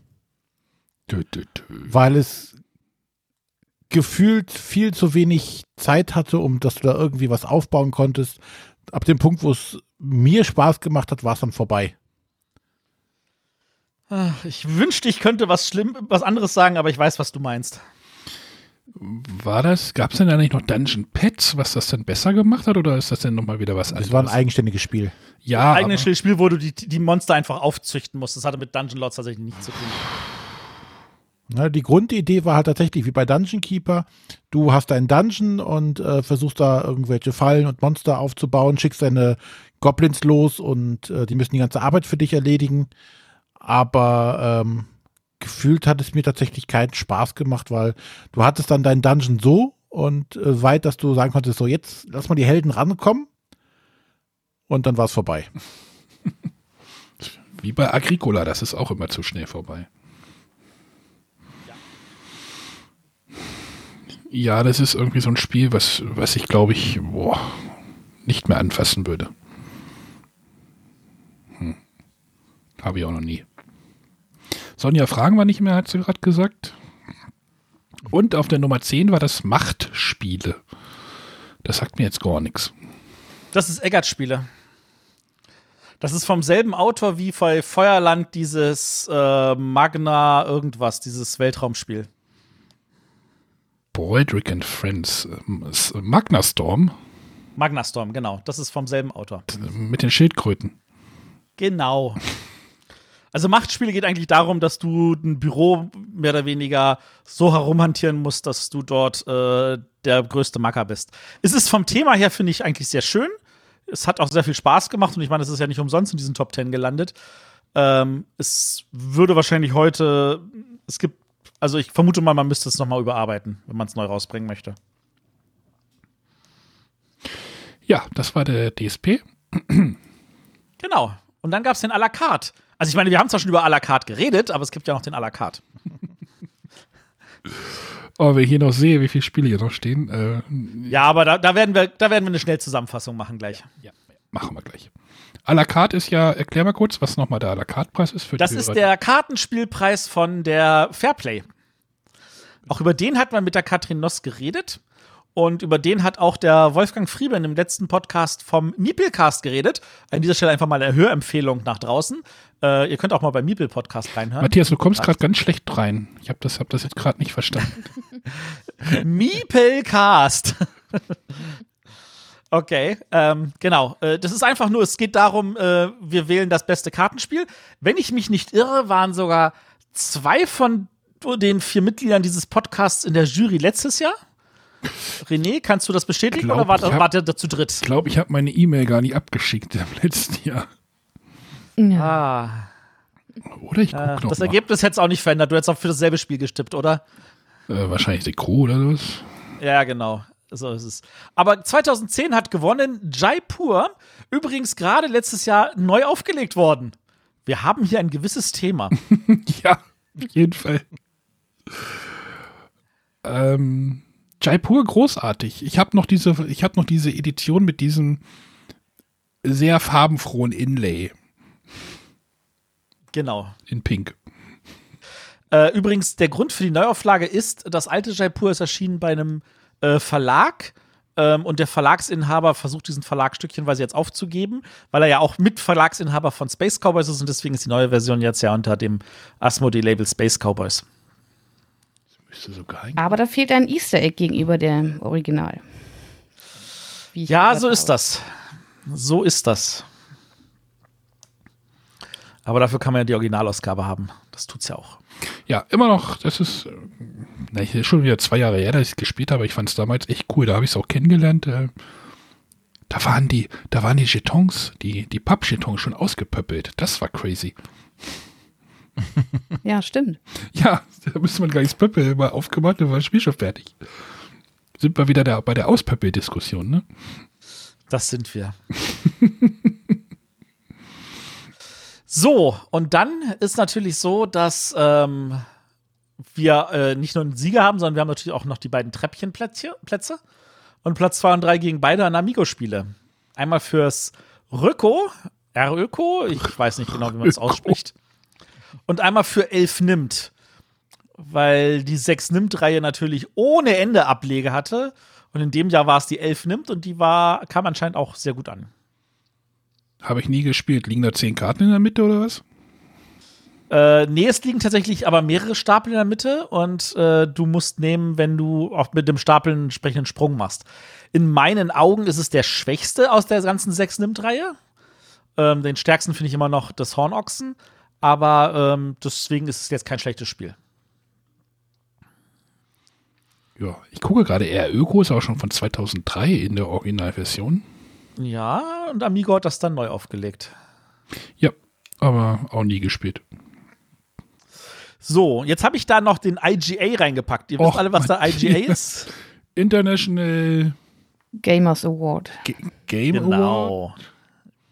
Dö, dö, dö. Weil es gefühlt viel zu wenig Zeit hatte, um dass du da irgendwie was aufbauen konntest. Ab dem Punkt, wo es mir Spaß gemacht hat, war es dann vorbei. Ich wünschte, ich könnte was schlimm, was anderes sagen, aber ich weiß, was du meinst. War das, gab es denn da nicht noch Dungeon Pets, was das denn besser gemacht hat, oder ist das denn nochmal wieder was anderes? Das war ein eigenständiges Spiel. Ja. Ein eigenständiges Spiel, wo du die, die Monster einfach aufzüchten musst. Das hatte mit Dungeon Lords tatsächlich nichts zu tun. Ne, die Grundidee war halt tatsächlich wie bei Dungeon Keeper. Du hast einen Dungeon und äh, versuchst da irgendwelche Fallen und Monster aufzubauen, schickst deine Goblins los und äh, die müssen die ganze Arbeit für dich erledigen. Aber ähm, gefühlt hat es mir tatsächlich keinen Spaß gemacht, weil du hattest dann deinen Dungeon so und äh, weit, dass du sagen konntest, so jetzt lass mal die Helden rankommen und dann war es vorbei. Wie bei Agricola, das ist auch immer zu schnell vorbei. Ja, das ist irgendwie so ein Spiel, was, was ich glaube ich boah, nicht mehr anfassen würde. Hm. Habe ich auch noch nie. Sonja fragen wir nicht mehr, hat sie gerade gesagt. Und auf der Nummer 10 war das Machtspiele. Das sagt mir jetzt gar nichts. Das ist Eggert-Spiele. Das ist vom selben Autor wie bei Feuerland dieses äh, Magna irgendwas, dieses Weltraumspiel. Baldrick and Friends. Ähm, Magna Storm. Magna Storm, genau. Das ist vom selben Autor. Mit den Schildkröten. Genau. Also Machtspiele geht eigentlich darum, dass du ein Büro mehr oder weniger so herumhantieren musst, dass du dort äh, der größte Macker bist. Es ist vom Thema her, finde ich, eigentlich sehr schön. Es hat auch sehr viel Spaß gemacht und ich meine, es ist ja nicht umsonst in diesen Top Ten gelandet. Ähm, es würde wahrscheinlich heute, es gibt, also ich vermute mal, man müsste es nochmal überarbeiten, wenn man es neu rausbringen möchte. Ja, das war der DSP. Genau. Und dann gab es den à la carte. Also ich meine, wir haben zwar schon über à la carte geredet, aber es gibt ja noch den à la carte. Oh, wenn ich hier noch sehe, wie viele Spiele hier noch stehen. Äh, ja, aber da, da, werden wir, da werden wir eine Schnellzusammenfassung machen gleich. Ja, machen wir gleich. À la carte ist ja, erklär mal kurz, was nochmal der à la carte Preis ist für Das ist der Kartenspielpreis von der Fairplay. Auch über den hat man mit der Katrin Noss geredet. Und über den hat auch der Wolfgang Frieben im letzten Podcast vom Miepelcast geredet. An dieser Stelle einfach mal eine Hörempfehlung nach draußen. Äh, ihr könnt auch mal beim Miepel Podcast reinhören. Matthias, du kommst gerade ganz schlecht rein. Ich habe das, hab das jetzt gerade nicht verstanden. Miepelcast. Okay, ähm, genau. Äh, das ist einfach nur, es geht darum, äh, wir wählen das beste Kartenspiel. Wenn ich mich nicht irre, waren sogar zwei von den vier Mitgliedern dieses Podcasts in der Jury letztes Jahr. René, kannst du das bestätigen glaub, oder war, hab, wart ihr zu dritt? Ich glaube, ich habe meine E-Mail gar nicht abgeschickt im letzten Jahr. Ja. Ah. Oder ich guck äh, noch Das mal. Ergebnis hätte es auch nicht verändert. Du hättest auch für dasselbe Spiel gestippt, oder? Äh, wahrscheinlich Deko oder was? Ja, genau. So ist es. Aber 2010 hat gewonnen Jaipur. Übrigens gerade letztes Jahr neu aufgelegt worden. Wir haben hier ein gewisses Thema. ja, auf jeden Fall. ähm, Jaipur großartig. Ich habe noch diese, ich habe noch diese Edition mit diesem sehr farbenfrohen Inlay. Genau. In Pink. Äh, übrigens, der Grund für die Neuauflage ist, das alte Jaipur ist erschienen bei einem äh, Verlag ähm, und der Verlagsinhaber versucht, diesen Verlag stückchenweise jetzt aufzugeben, weil er ja auch Mitverlagsinhaber von Space Cowboys ist und deswegen ist die neue Version jetzt ja unter dem Asmodee-Label Space Cowboys. Aber da fehlt ein Easter Egg gegenüber dem Original. Ja, so ist das. So ist das. Aber dafür kann man ja die Originalausgabe haben. Das tut's ja auch. Ja, immer noch, das ist, äh, na, ist schon wieder zwei Jahre her, dass ich es gespielt habe, aber ich fand es damals echt cool. Da habe ich es auch kennengelernt. Äh, da waren die, da waren die Jetons, die, die Pappjetons schon ausgepöppelt. Das war crazy. Ja, stimmt. Ja, da müsste man gar nicht das Pöppel mal aufgemacht, dann war das Spiel schon fertig. Sind wir wieder da, bei der Auspöppel-Diskussion, ne? Das sind wir. so, und dann ist natürlich so, dass ähm, wir äh, nicht nur einen Sieger haben, sondern wir haben natürlich auch noch die beiden Treppchenplätze. Plätze. Und Platz 2 und 3 gegen beide an Amigo-Spiele. Einmal fürs Röko, R-Öko, ich weiß nicht genau, wie man es ausspricht und einmal für elf nimmt. Weil die sechs nimmt-Reihe natürlich ohne Ende Ablege hatte. Und in dem Jahr war es die elf nimmt und die war, kam anscheinend auch sehr gut an. Habe ich nie gespielt. Liegen da zehn Karten in der Mitte oder was? Äh, nee, es liegen tatsächlich aber mehrere Stapel in der Mitte und äh, du musst nehmen, wenn du auch mit dem Stapel einen entsprechenden Sprung machst. In meinen Augen ist es der schwächste aus der ganzen sechs Nimmt-Reihe. Ähm, den stärksten finde ich immer noch das Hornochsen. Aber ähm, deswegen ist es jetzt kein schlechtes Spiel. Ja, ich gucke gerade, eher Öko ist auch schon von 2003 in der Originalversion. Ja, und Amigo hat das dann neu aufgelegt. Ja, aber auch nie gespielt. So, jetzt habe ich da noch den IGA reingepackt. Ihr Och, wisst alle, was der IGA ist? International Gamers Award. G Game genau. Award.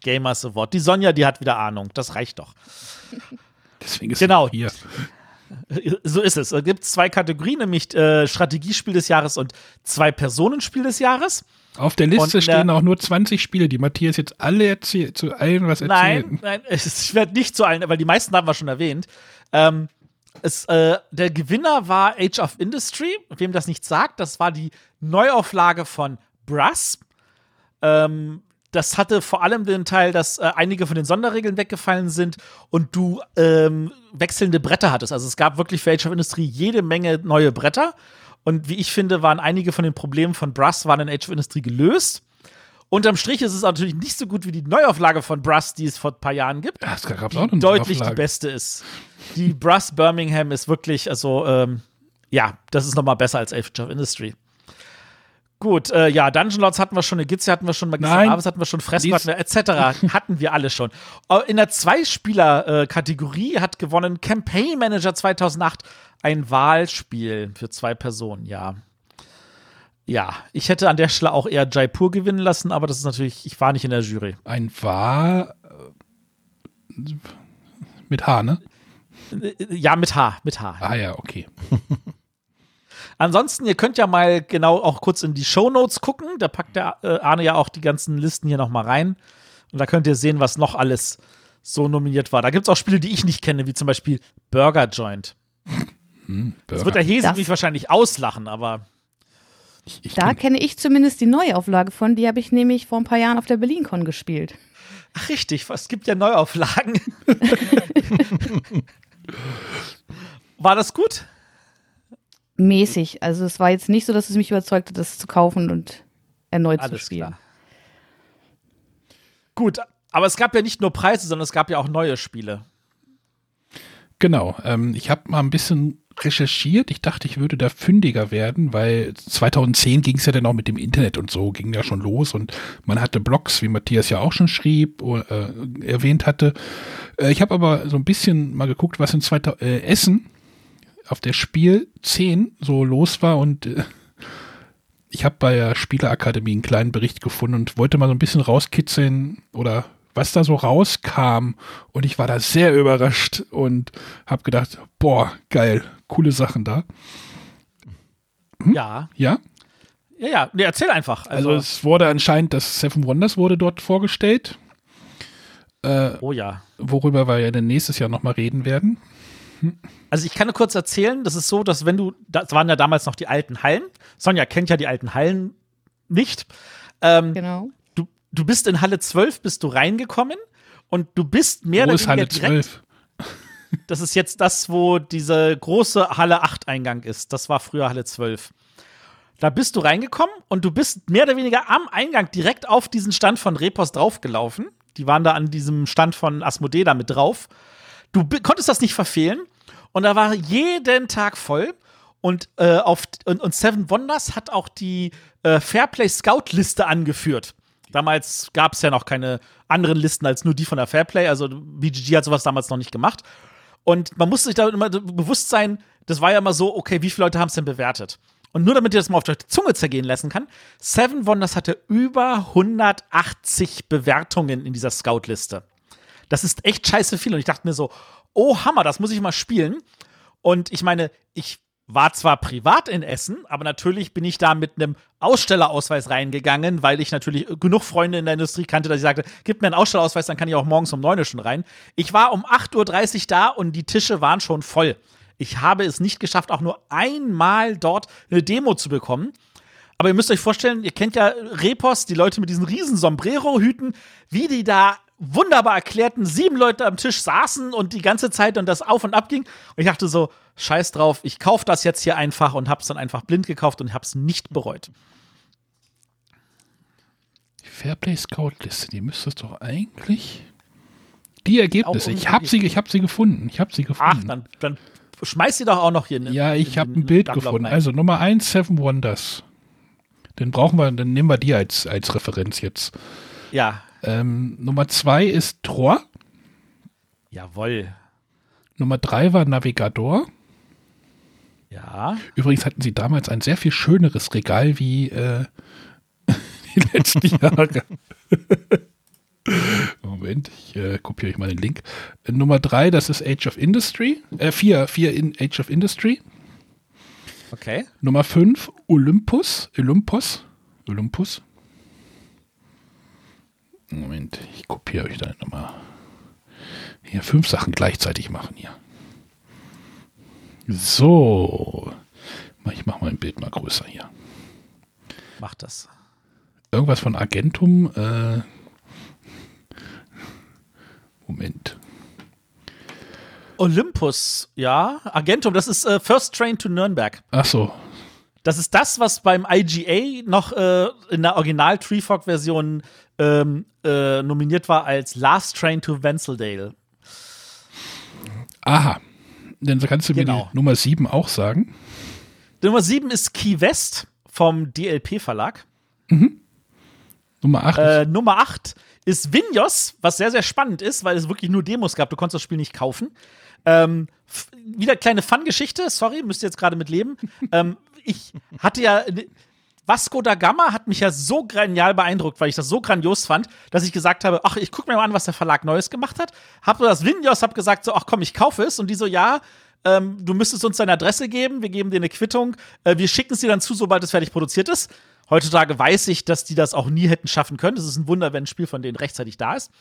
Gamers Award. Die Sonja, die hat wieder Ahnung. Das reicht doch. Deswegen ist genau. hier. So ist es. Es gibt zwei Kategorien, nämlich äh, Strategiespiel des Jahres und zwei Personenspiel des Jahres. Auf der Liste stehen auch nur 20 Spiele, die Matthias jetzt alle erzählt, zu allen was erzählt. Nein, nein, ich werde nicht zu allen, weil die meisten haben wir schon erwähnt. Ähm, es, äh, der Gewinner war Age of Industry. Wem das nicht sagt, das war die Neuauflage von Brass. Ähm, das hatte vor allem den Teil, dass äh, einige von den Sonderregeln weggefallen sind und du ähm, wechselnde Bretter hattest. Also es gab wirklich für Age of Industry jede Menge neue Bretter. Und wie ich finde, waren einige von den Problemen von Brass waren in Age of Industry gelöst. Unterm Strich ist es natürlich nicht so gut wie die Neuauflage von Brass, die es vor ein paar Jahren gibt. Ja, es gab's die auch eine deutlich die beste ist. Die Brass Birmingham ist wirklich, also ähm, ja, das ist noch mal besser als Age of Industry. Gut, äh, ja, Dungeon Lords hatten wir schon, Gizze hatten wir schon, Magister hatten wir schon, Fressen hatten wir, etc. hatten wir alle schon. Äh, in der Zwei-Spieler-Kategorie hat gewonnen Campaign Manager 2008, ein Wahlspiel für zwei Personen, ja. Ja, ich hätte an der Stelle auch eher Jaipur gewinnen lassen, aber das ist natürlich, ich war nicht in der Jury. Ein Wahl äh, mit H, ne? Äh, ja, mit H, mit H. Ah ja, okay. Ansonsten, ihr könnt ja mal genau auch kurz in die Show Notes gucken. Da packt der äh, Arne ja auch die ganzen Listen hier noch mal rein. Und da könnt ihr sehen, was noch alles so nominiert war. Da gibt es auch Spiele, die ich nicht kenne, wie zum Beispiel Burger Joint. Hm, das wird der Hese mich wahrscheinlich auslachen, aber. Ich, ich da kenne ich zumindest die Neuauflage von. Die habe ich nämlich vor ein paar Jahren auf der BerlinCon gespielt. Ach, richtig. Es gibt ja Neuauflagen. war das gut? Mäßig. Also es war jetzt nicht so, dass es mich überzeugt hat, das zu kaufen und erneut Alles zu spielen. Klar. Gut, aber es gab ja nicht nur Preise, sondern es gab ja auch neue Spiele. Genau, ähm, ich habe mal ein bisschen recherchiert. Ich dachte, ich würde da fündiger werden, weil 2010 ging es ja dann auch mit dem Internet und so, ging ja schon los und man hatte Blogs, wie Matthias ja auch schon schrieb, äh, erwähnt hatte. Äh, ich habe aber so ein bisschen mal geguckt, was in 2000, äh, Essen auf der Spiel 10 so los war und äh, ich habe bei der Spielerakademie einen kleinen Bericht gefunden und wollte mal so ein bisschen rauskitzeln oder was da so rauskam und ich war da sehr überrascht und habe gedacht, boah, geil, coole Sachen da. Hm? Ja. Ja? Ja, ja, nee, erzähl einfach. Also, also, es wurde anscheinend, das Seven Wonders wurde dort vorgestellt. Äh, oh ja. Worüber wir ja dann nächstes Jahr nochmal reden werden. Also ich kann nur kurz erzählen, das ist so, dass wenn du, das waren ja damals noch die alten Hallen. Sonja kennt ja die alten Hallen nicht. Ähm, genau. Du, du bist in Halle 12, bist du reingekommen und du bist mehr Wo oder weniger Halle direkt. 12? Das ist jetzt das, wo diese große Halle 8 Eingang ist. Das war früher Halle 12. Da bist du reingekommen und du bist mehr oder weniger am Eingang direkt auf diesen Stand von Repos draufgelaufen. Die waren da an diesem Stand von Asmodee da mit drauf. Du konntest das nicht verfehlen. Und da war jeden Tag voll. Und, äh, auf, und, und, Seven Wonders hat auch die äh, Fairplay Scout-Liste angeführt. Damals gab es ja noch keine anderen Listen als nur die von der Fairplay. Also BGG hat sowas damals noch nicht gemacht. Und man musste sich da immer bewusst sein, das war ja immer so, okay, wie viele Leute haben es denn bewertet? Und nur damit ihr das mal auf der Zunge zergehen lassen kann, Seven Wonders hatte über 180 Bewertungen in dieser Scout-Liste. Das ist echt scheiße viel. Und ich dachte mir so, oh Hammer, das muss ich mal spielen. Und ich meine, ich war zwar privat in Essen, aber natürlich bin ich da mit einem Ausstellerausweis reingegangen, weil ich natürlich genug Freunde in der Industrie kannte, dass ich sagte, gib mir einen Ausstellerausweis, dann kann ich auch morgens um 9 Uhr schon rein. Ich war um 8.30 Uhr da und die Tische waren schon voll. Ich habe es nicht geschafft, auch nur einmal dort eine Demo zu bekommen. Aber ihr müsst euch vorstellen, ihr kennt ja Repos, die Leute mit diesen riesen Sombrero-Hüten, wie die da wunderbar erklärten, sieben Leute am Tisch saßen und die ganze Zeit und das auf und ab ging. Und ich dachte so, scheiß drauf, ich kaufe das jetzt hier einfach und hab's dann einfach blind gekauft und hab's nicht bereut. Die Fairplay Scout Liste, die müsste es doch eigentlich. Die Ergebnisse, ich habe sie, ich hab sie gefunden. Ich habe sie gefunden. Ach, dann, dann schmeiß sie doch auch noch hier. In, ja, ich habe ein Bild gefunden. Rein. Also Nummer 1, Seven Wonders. Den brauchen wir, dann nehmen wir die als, als Referenz jetzt. Ja, ähm, Nummer zwei ist Trois. Jawoll. Nummer drei war Navigador. Ja. Übrigens hatten sie damals ein sehr viel schöneres Regal wie äh, die letzten Jahre. Moment, ich äh, kopiere ich mal den Link. Äh, Nummer drei, das ist Age of Industry. Äh, vier, vier in Age of Industry. Okay. Nummer fünf, Olympus. Olympus. Olympus. Moment, ich kopiere euch da nochmal. Hier fünf Sachen gleichzeitig machen hier. So. Ich mache mal ein Bild mal größer hier. Mach das. Irgendwas von Agentum. Äh, Moment. Olympus, ja. Agentum, das ist äh, First Train to Nürnberg. Ach so. Das ist das, was beim IGA noch äh, in der Original Treefog-Version ähm, äh, nominiert war als Last Train to Wensleydale. Aha. Dann kannst du genau. mir die Nummer 7 auch sagen. Die Nummer 7 ist Key West vom DLP-Verlag. Mhm. Nummer 8. Äh, Nummer 8 ist Vinjos, was sehr, sehr spannend ist, weil es wirklich nur Demos gab. Du konntest das Spiel nicht kaufen. Ähm, wieder kleine Fun-Geschichte, sorry, müsst ihr jetzt gerade mit leben. ähm, ich hatte ja. Vasco da Gama hat mich ja so genial beeindruckt, weil ich das so grandios fand, dass ich gesagt habe, ach, ich gucke mir mal an, was der Verlag Neues gemacht hat. Hab so das Vinjos, hab gesagt so, ach komm, ich kaufe es. Und die so, ja, ähm, du müsstest uns deine Adresse geben, wir geben dir eine Quittung, äh, wir schicken es dir dann zu, sobald es fertig produziert ist. Heutzutage weiß ich, dass die das auch nie hätten schaffen können. Es ist ein Wunder, wenn ein Spiel von denen rechtzeitig da ist.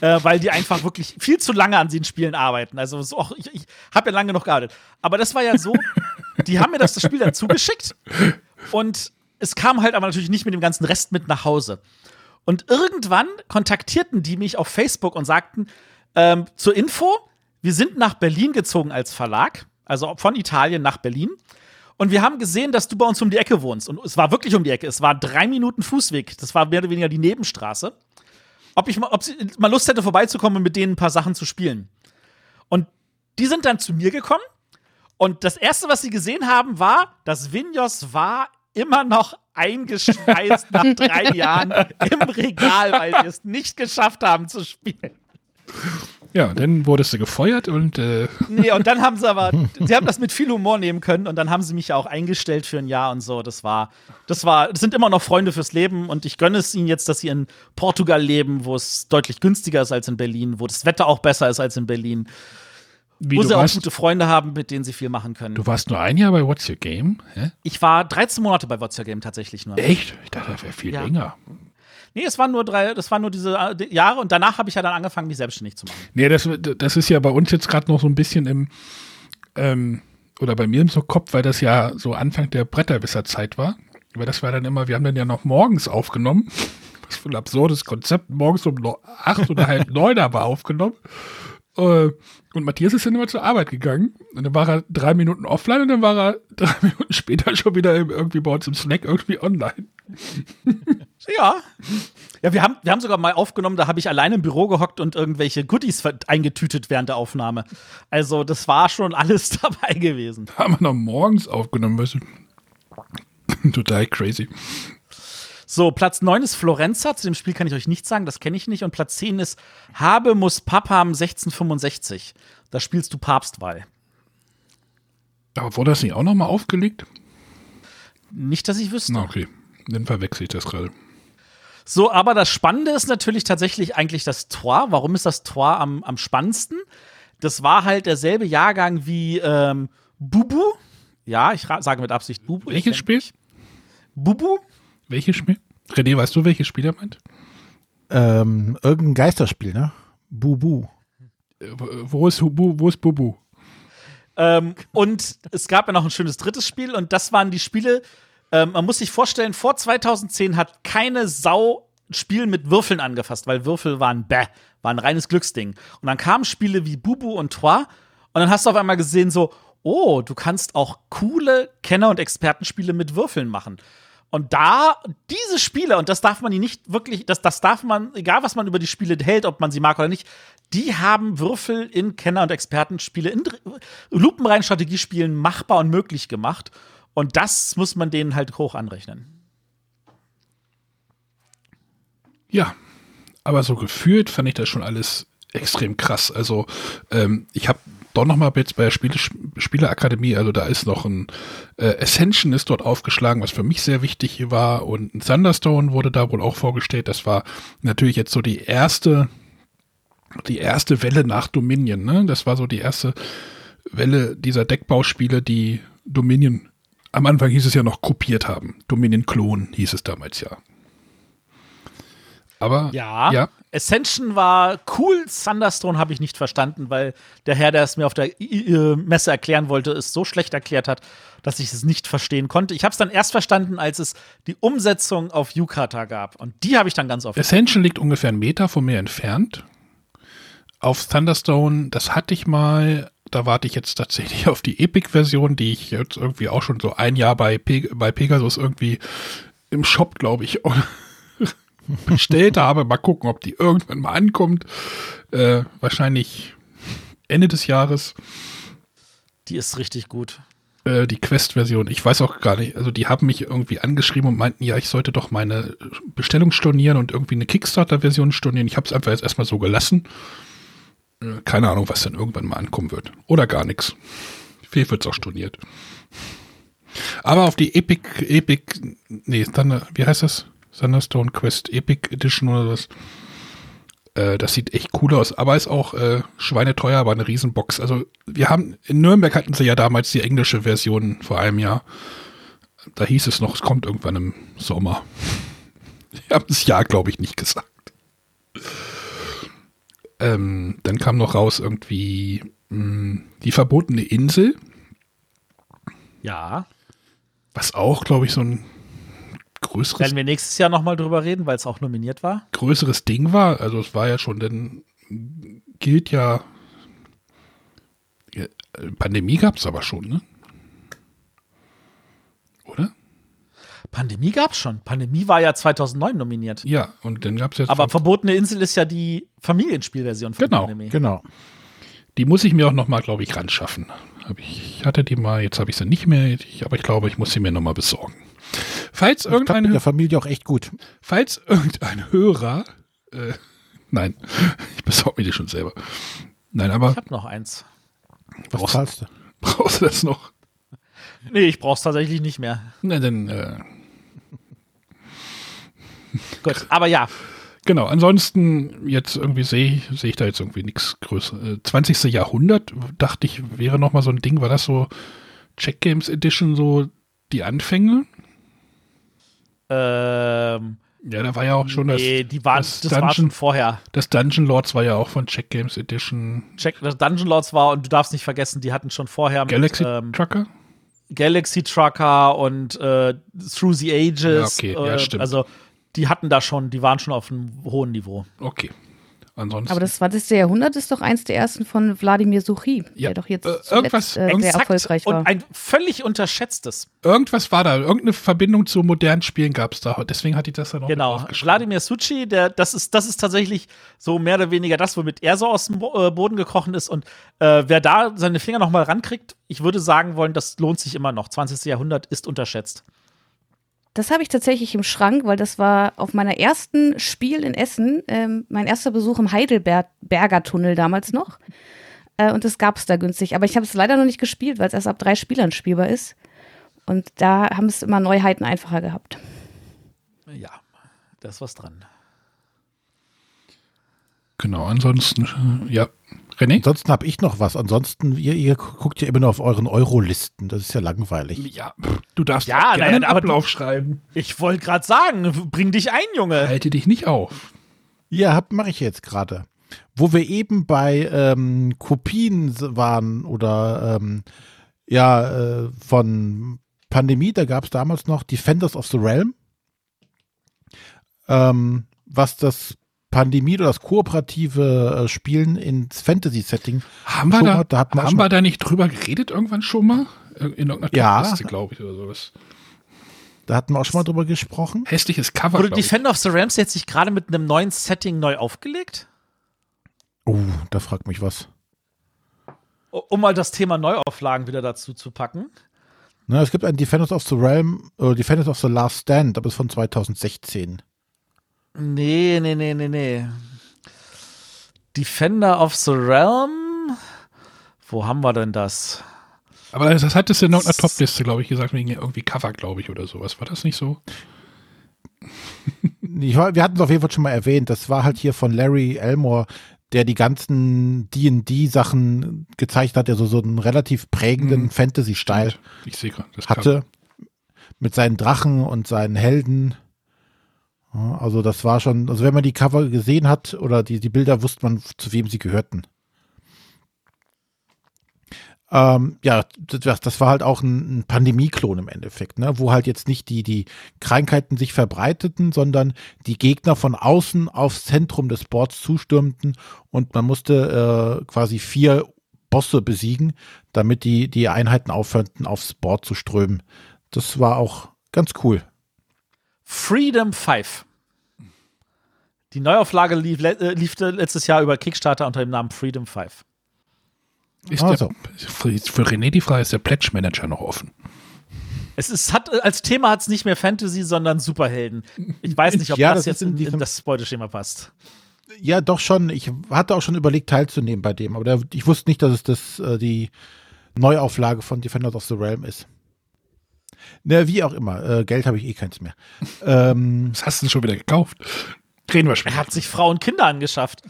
Äh, weil die einfach wirklich viel zu lange an den Spielen arbeiten. Also so, ich, ich habe ja lange noch gearbeitet. Aber das war ja so, die haben mir das, das Spiel dann zugeschickt und es kam halt aber natürlich nicht mit dem ganzen Rest mit nach Hause. Und irgendwann kontaktierten die mich auf Facebook und sagten, ähm, zur Info, wir sind nach Berlin gezogen als Verlag, also von Italien nach Berlin. Und wir haben gesehen, dass du bei uns um die Ecke wohnst. Und es war wirklich um die Ecke. Es war drei Minuten Fußweg. Das war mehr oder weniger die Nebenstraße. Ob ich mal, ob sie mal Lust hätte, vorbeizukommen und mit denen ein paar Sachen zu spielen. Und die sind dann zu mir gekommen. Und das erste, was sie gesehen haben, war, dass Vinjos war immer noch eingeschweißt nach drei Jahren im Regal, weil sie es nicht geschafft haben zu spielen. Ja, dann wurdest du gefeuert und. Äh nee, und dann haben sie aber, sie haben das mit viel Humor nehmen können und dann haben sie mich ja auch eingestellt für ein Jahr und so. Das war, das war, das sind immer noch Freunde fürs Leben und ich gönne es ihnen jetzt, dass sie in Portugal leben, wo es deutlich günstiger ist als in Berlin, wo das Wetter auch besser ist als in Berlin. Wie, sie warst, auch gute Freunde haben, mit denen sie viel machen können. Du warst nur ein Jahr bei What's Your Game? Hä? Ich war 13 Monate bei What's Your Game tatsächlich nur. Echt? Ich dachte, das wäre viel ja. länger. Nee, es waren nur drei, das waren nur diese äh, Jahre und danach habe ich ja dann angefangen, mich selbstständig zu machen. Nee, das, das ist ja bei uns jetzt gerade noch so ein bisschen im, ähm, oder bei mir im so Kopf, weil das ja so Anfang der Bretterwisserzeit war. Weil das war dann immer, wir haben dann ja noch morgens aufgenommen. Was für ein absurdes Konzept. Morgens um acht oder halb neun aber aufgenommen. Äh, und Matthias ist dann immer zur Arbeit gegangen. Und dann war er drei Minuten offline und dann war er drei Minuten später schon wieder irgendwie bei uns im Snack irgendwie online. ja. Ja, wir haben, wir haben sogar mal aufgenommen, da habe ich alleine im Büro gehockt und irgendwelche Goodies eingetütet während der Aufnahme. Also, das war schon alles dabei gewesen. Haben wir noch morgens aufgenommen, weißt du? Total crazy. So, Platz 9 ist Florenza. Zu dem Spiel kann ich euch nichts sagen, das kenne ich nicht. Und Platz 10 ist Habe muss Papam 1665. Da spielst du Papstwahl. Aber wurde das nicht auch nochmal aufgelegt? Nicht, dass ich wüsste. Na, okay. Dann verwechsel ich das gerade. So, aber das Spannende ist natürlich tatsächlich eigentlich das Tor. Warum ist das Tor am, am spannendsten? Das war halt derselbe Jahrgang wie ähm, Bubu. Ja, ich sage mit Absicht Bubu. Welches Spiel? Bubu. Welches Spiel? René, weißt du, welches Spiel er meint? Ähm, irgendein Geisterspiel, ne? Bubu. Äh, wo ist, Hubu, wo ist Bubu? Ähm, und es gab ja noch ein schönes drittes Spiel und das waren die Spiele, ähm, man muss sich vorstellen, vor 2010 hat keine Sau Spiel mit Würfeln angefasst, weil Würfel waren bäh, waren ein reines Glücksding. Und dann kamen Spiele wie Bubu und Trois und dann hast du auf einmal gesehen so, oh, du kannst auch coole Kenner- und Expertenspiele mit Würfeln machen. Und da, diese Spiele, und das darf man nicht wirklich, das, das darf man, egal was man über die Spiele hält, ob man sie mag oder nicht, die haben Würfel in Kenner- und Expertenspiele, in lupenreinen Strategiespielen machbar und möglich gemacht. Und das muss man denen halt hoch anrechnen. Ja, aber so gefühlt fand ich das schon alles extrem krass. Also, ähm, ich habe doch nochmal jetzt bei der Spiele, Spieleakademie, also da ist noch ein äh, Ascension ist dort aufgeschlagen, was für mich sehr wichtig war und ein Thunderstone wurde da wohl auch vorgestellt. Das war natürlich jetzt so die erste, die erste Welle nach Dominion, ne? Das war so die erste Welle dieser Deckbauspiele, die Dominion am Anfang hieß es ja noch kopiert haben. Dominion Klon hieß es damals ja. Aber ja, ja. Ascension war cool, Thunderstone habe ich nicht verstanden, weil der Herr, der es mir auf der Messe erklären wollte, es so schlecht erklärt hat, dass ich es nicht verstehen konnte. Ich habe es dann erst verstanden, als es die Umsetzung auf Yukata gab. Und die habe ich dann ganz oft. Ascension liegt ungefähr einen Meter von mir entfernt. Auf Thunderstone, das hatte ich mal, da warte ich jetzt tatsächlich auf die Epic-Version, die ich jetzt irgendwie auch schon so ein Jahr bei, Pe bei Pegasus irgendwie im Shop, glaube ich, bestellt habe. Mal gucken, ob die irgendwann mal ankommt. Äh, wahrscheinlich Ende des Jahres. Die ist richtig gut. Äh, die Quest-Version. Ich weiß auch gar nicht. Also die haben mich irgendwie angeschrieben und meinten, ja, ich sollte doch meine Bestellung stornieren und irgendwie eine Kickstarter-Version stornieren. Ich habe es einfach jetzt erstmal so gelassen. Äh, keine Ahnung, was dann irgendwann mal ankommen wird. Oder gar nichts. Viel wird es auch storniert. Aber auf die Epic, Epic, nee, dann, wie heißt das? Thunderstone Quest Epic Edition oder was. Äh, das sieht echt cool aus, aber ist auch äh, schweineteuer, aber eine Riesenbox. Also wir haben, in Nürnberg hatten sie ja damals die englische Version vor einem Jahr. Da hieß es noch, es kommt irgendwann im Sommer. Die haben das Jahr, glaube ich, nicht gesagt. Ähm, dann kam noch raus irgendwie mh, hm, die verbotene Insel. Ja. Was auch, glaube ich, so ein größeres. Werden wir nächstes Jahr nochmal drüber reden, weil es auch nominiert war? Größeres Ding war. Also es war ja schon, denn gilt ja. Pandemie gab es aber schon, ne? Oder? Pandemie gab es schon. Pandemie war ja 2009 nominiert. Ja, und dann gab es jetzt. Aber Verbotene Insel ist ja die Familienspielversion von genau, Pandemie. Genau. Die muss ich mir auch nochmal, glaube ich, ran schaffen. Ich hatte die mal, jetzt habe ich sie nicht mehr, aber ich glaube, ich muss sie mir nochmal besorgen. Falls irgendein der Familie auch echt gut. Falls irgendein Hörer, äh, nein, ich besorge mir die schon selber. Nein, aber ich habe noch eins. Was brauchst, zahlst du? Brauchst du das noch? Nee, ich brauch's tatsächlich nicht mehr. Na dann. Äh, Gut, aber ja. Genau, ansonsten jetzt irgendwie sehe seh ich da jetzt irgendwie nichts Größeres. 20. Jahrhundert dachte ich, wäre nochmal so ein Ding, war das so Check Games Edition so die Anfänge? Ähm, ja, da war ja auch schon nee, das. Die waren, das, das Dungeon, war schon vorher. Das Dungeon Lords war ja auch von Check Games Edition. Check, das Dungeon Lords war, und du darfst nicht vergessen, die hatten schon vorher. Galaxy mit, ähm, Trucker? Galaxy Trucker und äh, Through the Ages. Ja, okay, ja, äh, stimmt. Also, die hatten da schon, die waren schon auf einem hohen Niveau. Okay. Ansonsten. Aber das 20. Jahrhundert ist doch eins der ersten von Wladimir Suchi, ja. der doch jetzt äh, irgendwas, äh, sehr erfolgreich war. Und ein völlig unterschätztes. Irgendwas war da, irgendeine Verbindung zu modernen Spielen gab es da. Deswegen hatte ich das dann auch Genau, Wladimir Suchi, der, das, ist, das ist tatsächlich so mehr oder weniger das, womit er so aus dem äh, Boden gekrochen ist. Und äh, wer da seine Finger noch mal rankriegt, ich würde sagen wollen, das lohnt sich immer noch. 20. Jahrhundert ist unterschätzt. Das habe ich tatsächlich im Schrank, weil das war auf meiner ersten Spiel in Essen, ähm, mein erster Besuch im Heidelberger Tunnel damals noch. Äh, und das gab es da günstig. Aber ich habe es leider noch nicht gespielt, weil es erst ab drei Spielern spielbar ist. Und da haben es immer Neuheiten einfacher gehabt. Ja, da ist was dran. Genau, ansonsten, äh, ja, René? Ansonsten habe ich noch was. Ansonsten, ihr, ihr guckt ja immer nur auf euren Euro-Listen. Das ist ja langweilig. Ja, du darfst ja, gerne einen Ablauf schreiben. Ich wollte gerade sagen, bring dich ein, Junge. Halte dich nicht auf. Ja, mache ich jetzt gerade. Wo wir eben bei ähm, Kopien waren oder ähm, ja, äh, von Pandemie, da gab es damals noch Defenders of the Realm. Ähm, was das Pandemie oder das kooperative äh, Spielen ins Fantasy-Setting. Haben, wir da, da haben, wir da nicht drüber geredet irgendwann schon mal? In irgendeiner ja. glaube ich, oder sowas. Da hatten wir auch schon mal drüber gesprochen. Hässliches Cover. Wurde Defender of the Rams jetzt sich gerade mit einem neuen Setting neu aufgelegt? Oh, da fragt mich was. Um mal das Thema Neuauflagen wieder dazu zu packen. Na, es gibt ein Defenders of the Realm, äh, Defenders of the Last Stand, aber ist von 2016. Nee, nee, nee, nee, nee. Defender of the Realm Wo haben wir denn das? Aber das hattest du in irgendeiner Top-Liste, glaube ich, gesagt, wegen irgendwie Cover, glaube ich, oder sowas. War das nicht so? wir hatten es auf jeden Fall schon mal erwähnt. Das war halt hier von Larry Elmore, der die ganzen D&D-Sachen gezeigt hat, der so, so einen relativ prägenden mhm. Fantasy-Style hatte. Mit seinen Drachen und seinen Helden. Also das war schon, also wenn man die Cover gesehen hat oder die, die Bilder, wusste man, zu wem sie gehörten. Ähm, ja, das, das, war halt auch ein, ein Pandemie-Klon im Endeffekt, ne? wo halt jetzt nicht die, die Krankheiten sich verbreiteten, sondern die Gegner von außen aufs Zentrum des Boards zustürmten und man musste äh, quasi vier Bosse besiegen, damit die, die Einheiten aufhörten, aufs Board zu strömen. Das war auch ganz cool. Freedom 5. Die Neuauflage lief, äh, lief letztes Jahr über Kickstarter unter dem Namen Freedom 5. Ist also. der, für, für René die Frage, ist der Pledge Manager noch offen? Es ist, hat, als Thema hat es nicht mehr Fantasy, sondern Superhelden. Ich weiß nicht, ob ja, das, das jetzt in, in, das Beuteschema passt. Ja, doch schon. Ich hatte auch schon überlegt, teilzunehmen bei dem, aber der, ich wusste nicht, dass es das, äh, die Neuauflage von Defenders of the Realm ist. Na, wie auch immer. Äh, Geld habe ich eh keins mehr. ähm, Was hast du denn schon wieder gekauft? Reden wir später. Er hat sich Frau und Kinder angeschafft.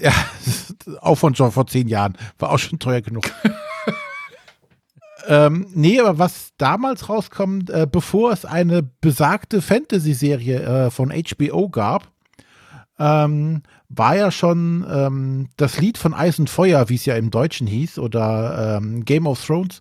Ja, auch von schon vor zehn Jahren. War auch schon teuer genug. ähm, nee, aber was damals rauskommt, äh, bevor es eine besagte Fantasy-Serie äh, von HBO gab, ähm, war ja schon ähm, das Lied von Eis und Feuer, wie es ja im Deutschen hieß, oder ähm, Game of Thrones,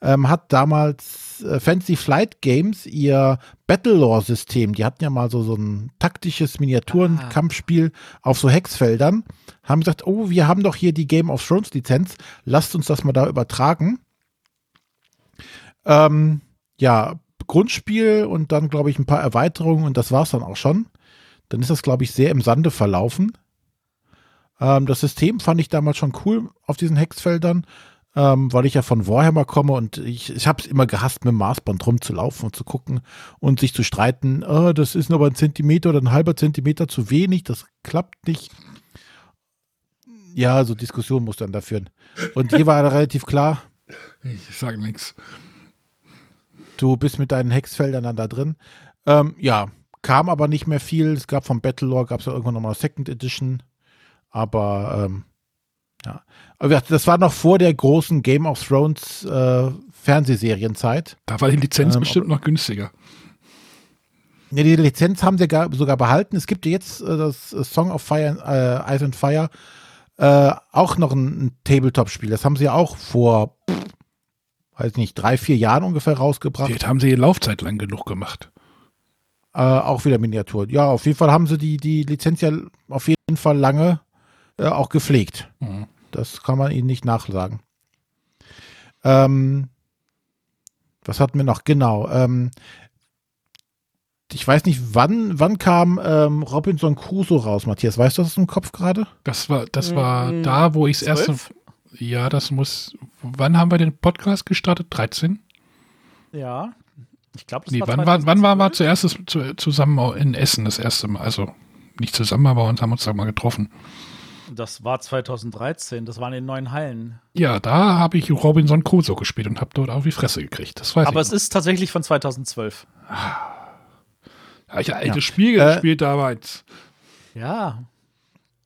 ähm, hat damals äh, Fancy Flight Games ihr Battlelore-System, die hatten ja mal so, so ein taktisches Miniaturenkampfspiel ah. auf so Hexfeldern, haben gesagt, oh, wir haben doch hier die Game of Thrones Lizenz, lasst uns das mal da übertragen. Ähm, ja, Grundspiel und dann, glaube ich, ein paar Erweiterungen und das war es dann auch schon dann ist das, glaube ich, sehr im Sande verlaufen. Ähm, das System fand ich damals schon cool auf diesen Hexfeldern, ähm, weil ich ja von Warhammer komme und ich, ich habe es immer gehasst, mit dem Maßband rumzulaufen und zu gucken und sich zu streiten, oh, das ist nur aber ein Zentimeter oder ein halber Zentimeter zu wenig, das klappt nicht. Ja, so Diskussionen muss dann da führen. Und hier war relativ klar. Ich sage nichts. Du bist mit deinen Hexfeldern dann da drin. Ähm, ja, kam aber nicht mehr viel. Es gab vom Battlelore, gab es ja irgendwann nochmal Second Edition. Aber ähm, ja. Aber das war noch vor der großen Game of Thrones äh, Fernsehserienzeit. Da war die Lizenz ähm, bestimmt noch günstiger. Ja, die Lizenz haben sie gar, sogar behalten. Es gibt jetzt äh, das Song of Fire, äh, Ice and Fire, äh, auch noch ein, ein Tabletop-Spiel. Das haben sie ja auch vor, pff, weiß nicht, drei, vier Jahren ungefähr rausgebracht. Jetzt haben sie die Laufzeit lang genug gemacht. Äh, auch wieder Miniatur. Ja, auf jeden Fall haben sie die, die Lizenz ja auf jeden Fall lange äh, auch gepflegt. Mhm. Das kann man ihnen nicht nachsagen. Ähm, was hatten wir noch? Genau. Ähm, ich weiß nicht, wann, wann kam ähm, Robinson Crusoe raus, Matthias? Weißt du das im Kopf gerade? Das war, das war mhm. da, wo ich es erst. Ja, das muss. Wann haben wir den Podcast gestartet? 13? Ja. Ich glaube, das nee, war wann, war, wann waren wir zuerst zusammen in Essen das erste Mal? Also nicht zusammen, aber uns haben uns da mal getroffen. Das war 2013, das waren in neuen Hallen. Ja, da habe ich Robinson Crusoe gespielt und habe dort auch die Fresse gekriegt. Das weiß aber es noch. ist tatsächlich von 2012. Habe ich ein altes ja. Spiel äh, gespielt damals. Ja.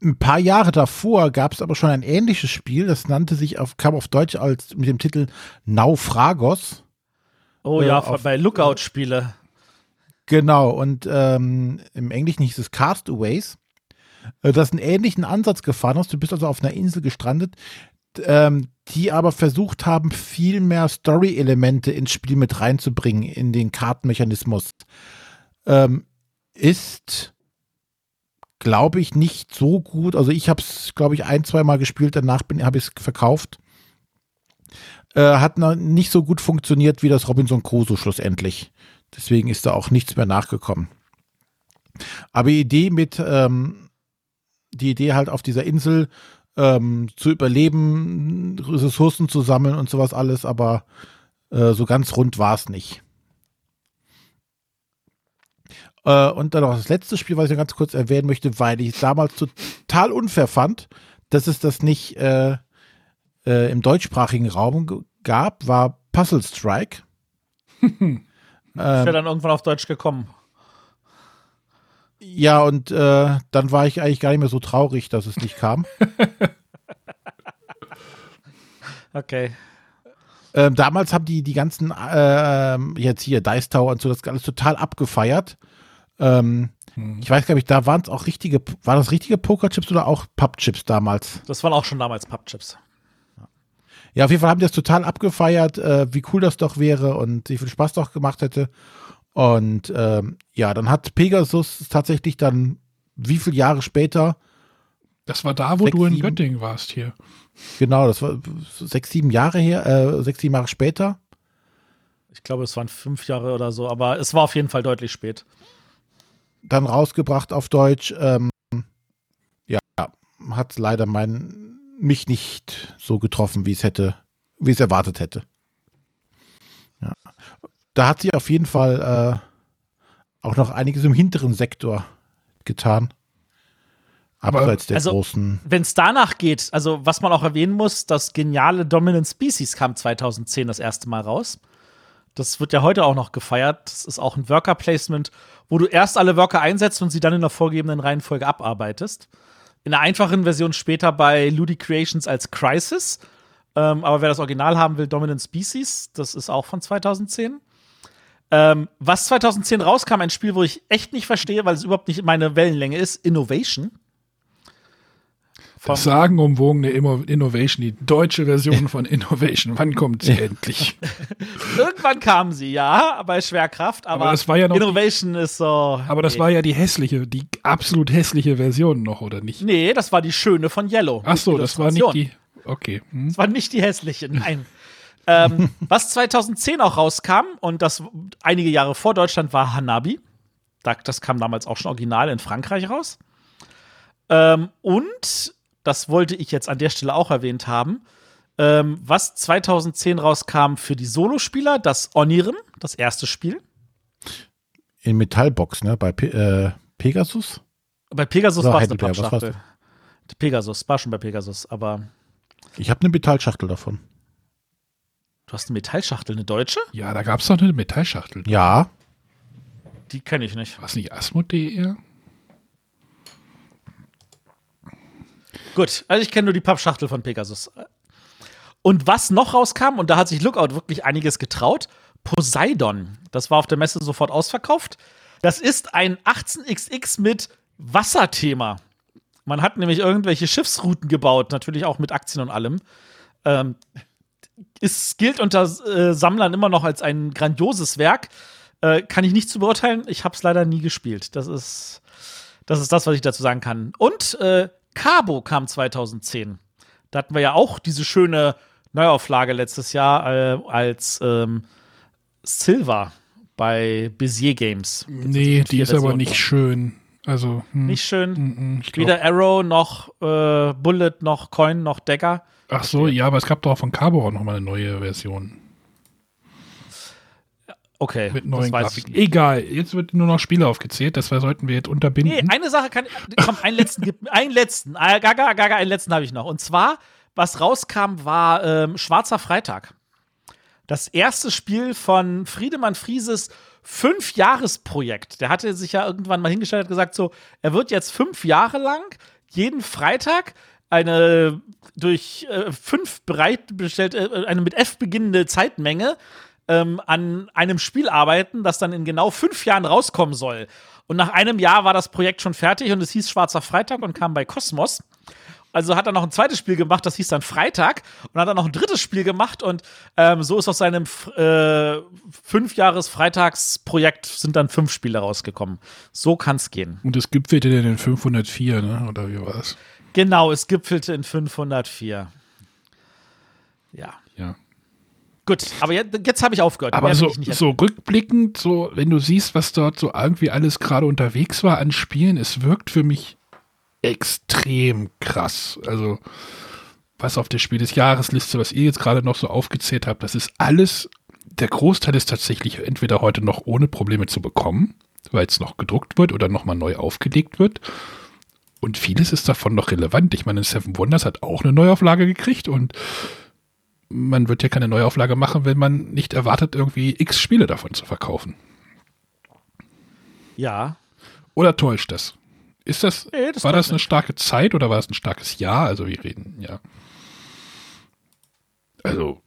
Ein paar Jahre davor gab es aber schon ein ähnliches Spiel, das nannte sich auf, kam auf Deutsch als mit dem Titel Naufragos. Oh ja, auf, bei Lookout-Spiele. Genau, und ähm, im Englischen hieß es Castaways. Äh, das einen ähnlichen Ansatz gefahren hast. Du bist also auf einer Insel gestrandet, ähm, die aber versucht haben, viel mehr Story-Elemente ins Spiel mit reinzubringen, in den Kartenmechanismus. Ähm, ist, glaube ich, nicht so gut. Also ich habe es, glaube ich, ein, zwei Mal gespielt, danach habe ich es verkauft äh, hat nicht so gut funktioniert wie das Robinson Crusoe schlussendlich. Deswegen ist da auch nichts mehr nachgekommen. Aber die Idee mit, ähm, die Idee halt auf dieser Insel ähm, zu überleben, Ressourcen zu sammeln und sowas alles, aber äh, so ganz rund war es nicht. Äh, und dann noch das letzte Spiel, was ich ganz kurz erwähnen möchte, weil ich es damals total unfair fand, dass es das nicht äh, äh, im deutschsprachigen Raum gab, war Puzzle Strike. ähm, ist ja dann irgendwann auf Deutsch gekommen. Ja, und äh, dann war ich eigentlich gar nicht mehr so traurig, dass es nicht kam. okay. Ähm, damals haben die die ganzen, äh, jetzt hier Dice Tower und so, das alles total abgefeiert. Ähm, hm. Ich weiß gar nicht, da waren es auch richtige, war das richtige Pokerchips oder auch Pappchips damals? Das waren auch schon damals Pappchips. Ja, auf jeden Fall haben die das total abgefeiert, äh, wie cool das doch wäre und wie viel Spaß doch gemacht hätte. Und ähm, ja, dann hat Pegasus tatsächlich dann, wie viele Jahre später? Das war da, wo sechs, du in sieben, Göttingen warst hier. Genau, das war sechs, sieben Jahre her, äh, sechs, sieben Jahre später. Ich glaube, es waren fünf Jahre oder so, aber es war auf jeden Fall deutlich spät. Dann rausgebracht auf Deutsch. Ähm, ja, hat leider mein, mich nicht so getroffen, wie es hätte, wie es erwartet hätte da hat sie auf jeden Fall äh, auch noch einiges im hinteren Sektor getan. Abseits der also, großen. Wenn es danach geht, also was man auch erwähnen muss, das geniale Dominant Species kam 2010 das erste Mal raus. Das wird ja heute auch noch gefeiert. Das ist auch ein Worker-Placement, wo du erst alle Worker einsetzt und sie dann in der vorgegebenen Reihenfolge abarbeitest. In der einfachen Version später bei Ludi Creations als Crisis. Ähm, aber wer das Original haben will, Dominant Species, das ist auch von 2010. Ähm, was 2010 rauskam, ein Spiel, wo ich echt nicht verstehe, weil es überhaupt nicht meine Wellenlänge ist, Innovation. Das sagenumwogene Innovation, die deutsche Version von Innovation. Wann kommt sie endlich? Irgendwann kam sie, ja, bei Schwerkraft, aber, aber das war ja noch Innovation die, ist so. Aber das war ja die hässliche, die absolut hässliche Version noch, oder nicht? Nee, das war die schöne von Yellow. Ach so, das war nicht die. Okay. Hm. Das war nicht die hässliche, nein ähm, was 2010 auch rauskam, und das einige Jahre vor Deutschland, war Hanabi. Das kam damals auch schon original in Frankreich raus. Ähm, und, das wollte ich jetzt an der Stelle auch erwähnt haben, ähm, was 2010 rauskam für die Solospieler, das Onirim, das erste Spiel. In Metallbox, ne? Bei Pe äh, Pegasus? Bei Pegasus war es eine Pappschachtel. Pegasus, war schon bei Pegasus, aber. Ich habe eine Metallschachtel davon. Du hast eine Metallschachtel, eine deutsche? Ja, da gab es doch eine Metallschachtel. Ja. Die kenne ich nicht. War es nicht Asmodee Gut, also ich kenne nur die Pappschachtel von Pegasus. Und was noch rauskam, und da hat sich Lookout wirklich einiges getraut, Poseidon. Das war auf der Messe sofort ausverkauft. Das ist ein 18xx mit Wasserthema. Man hat nämlich irgendwelche Schiffsrouten gebaut, natürlich auch mit Aktien und allem. Ähm, es gilt unter äh, Sammlern immer noch als ein grandioses Werk. Äh, kann ich nicht zu beurteilen. Ich habe es leider nie gespielt. Das ist, das ist das, was ich dazu sagen kann. Und äh, Cabo kam 2010. Da hatten wir ja auch diese schöne Neuauflage letztes Jahr äh, als ähm, Silver bei Bezier Games. Nee, die ist aber nicht schön. Also hm. nicht schön. Mm, mm, Weder Arrow noch äh, Bullet noch Coin noch Decker. Ach so, ja, aber es gab doch auch von Cabo auch noch mal eine neue Version. Okay. Mit neuen Grafiken. Egal, jetzt wird nur noch Spiele aufgezählt, das sollten wir jetzt unterbinden. Nee, eine Sache kann. Komm, einen letzten, einen letzten. Ah, gaga, gaga, einen letzten habe ich noch. Und zwar, was rauskam, war ähm, Schwarzer Freitag. Das erste Spiel von Friedemann Frieses Fünf-Jahres-Projekt. Der hatte sich ja irgendwann mal hingestellt und gesagt, so, er wird jetzt fünf Jahre lang jeden Freitag eine durch äh, fünf bereitbestellte, äh, eine mit F beginnende Zeitmenge ähm, an einem Spiel arbeiten, das dann in genau fünf Jahren rauskommen soll. Und nach einem Jahr war das Projekt schon fertig und es hieß Schwarzer Freitag und kam bei Kosmos. Also hat er noch ein zweites Spiel gemacht, das hieß dann Freitag. Und hat er noch ein drittes Spiel gemacht. Und ähm, so ist aus seinem äh, Fünfjahres-Freitagsprojekt sind dann fünf Spiele rausgekommen. So kann es gehen. Und es gipfelte dann in 504, ne? oder wie war es? Genau, es gipfelte in 504. Ja. Ja. Gut, aber jetzt, jetzt habe ich aufgehört. Aber so, so rückblickend, so, wenn du siehst, was dort so irgendwie alles gerade unterwegs war an Spielen, es wirkt für mich extrem krass. Also, was auf der Spiel des Jahresliste, was ihr jetzt gerade noch so aufgezählt habt, das ist alles, der Großteil ist tatsächlich entweder heute noch ohne Probleme zu bekommen, weil es noch gedruckt wird oder nochmal neu aufgelegt wird. Und vieles ist davon noch relevant. Ich meine, Seven Wonders hat auch eine Neuauflage gekriegt und man wird ja keine Neuauflage machen, wenn man nicht erwartet, irgendwie x Spiele davon zu verkaufen. Ja. Oder täuscht das? Ist das, nee, das war das eine nicht. starke Zeit oder war es ein starkes Jahr? Also wir reden, ja. Also.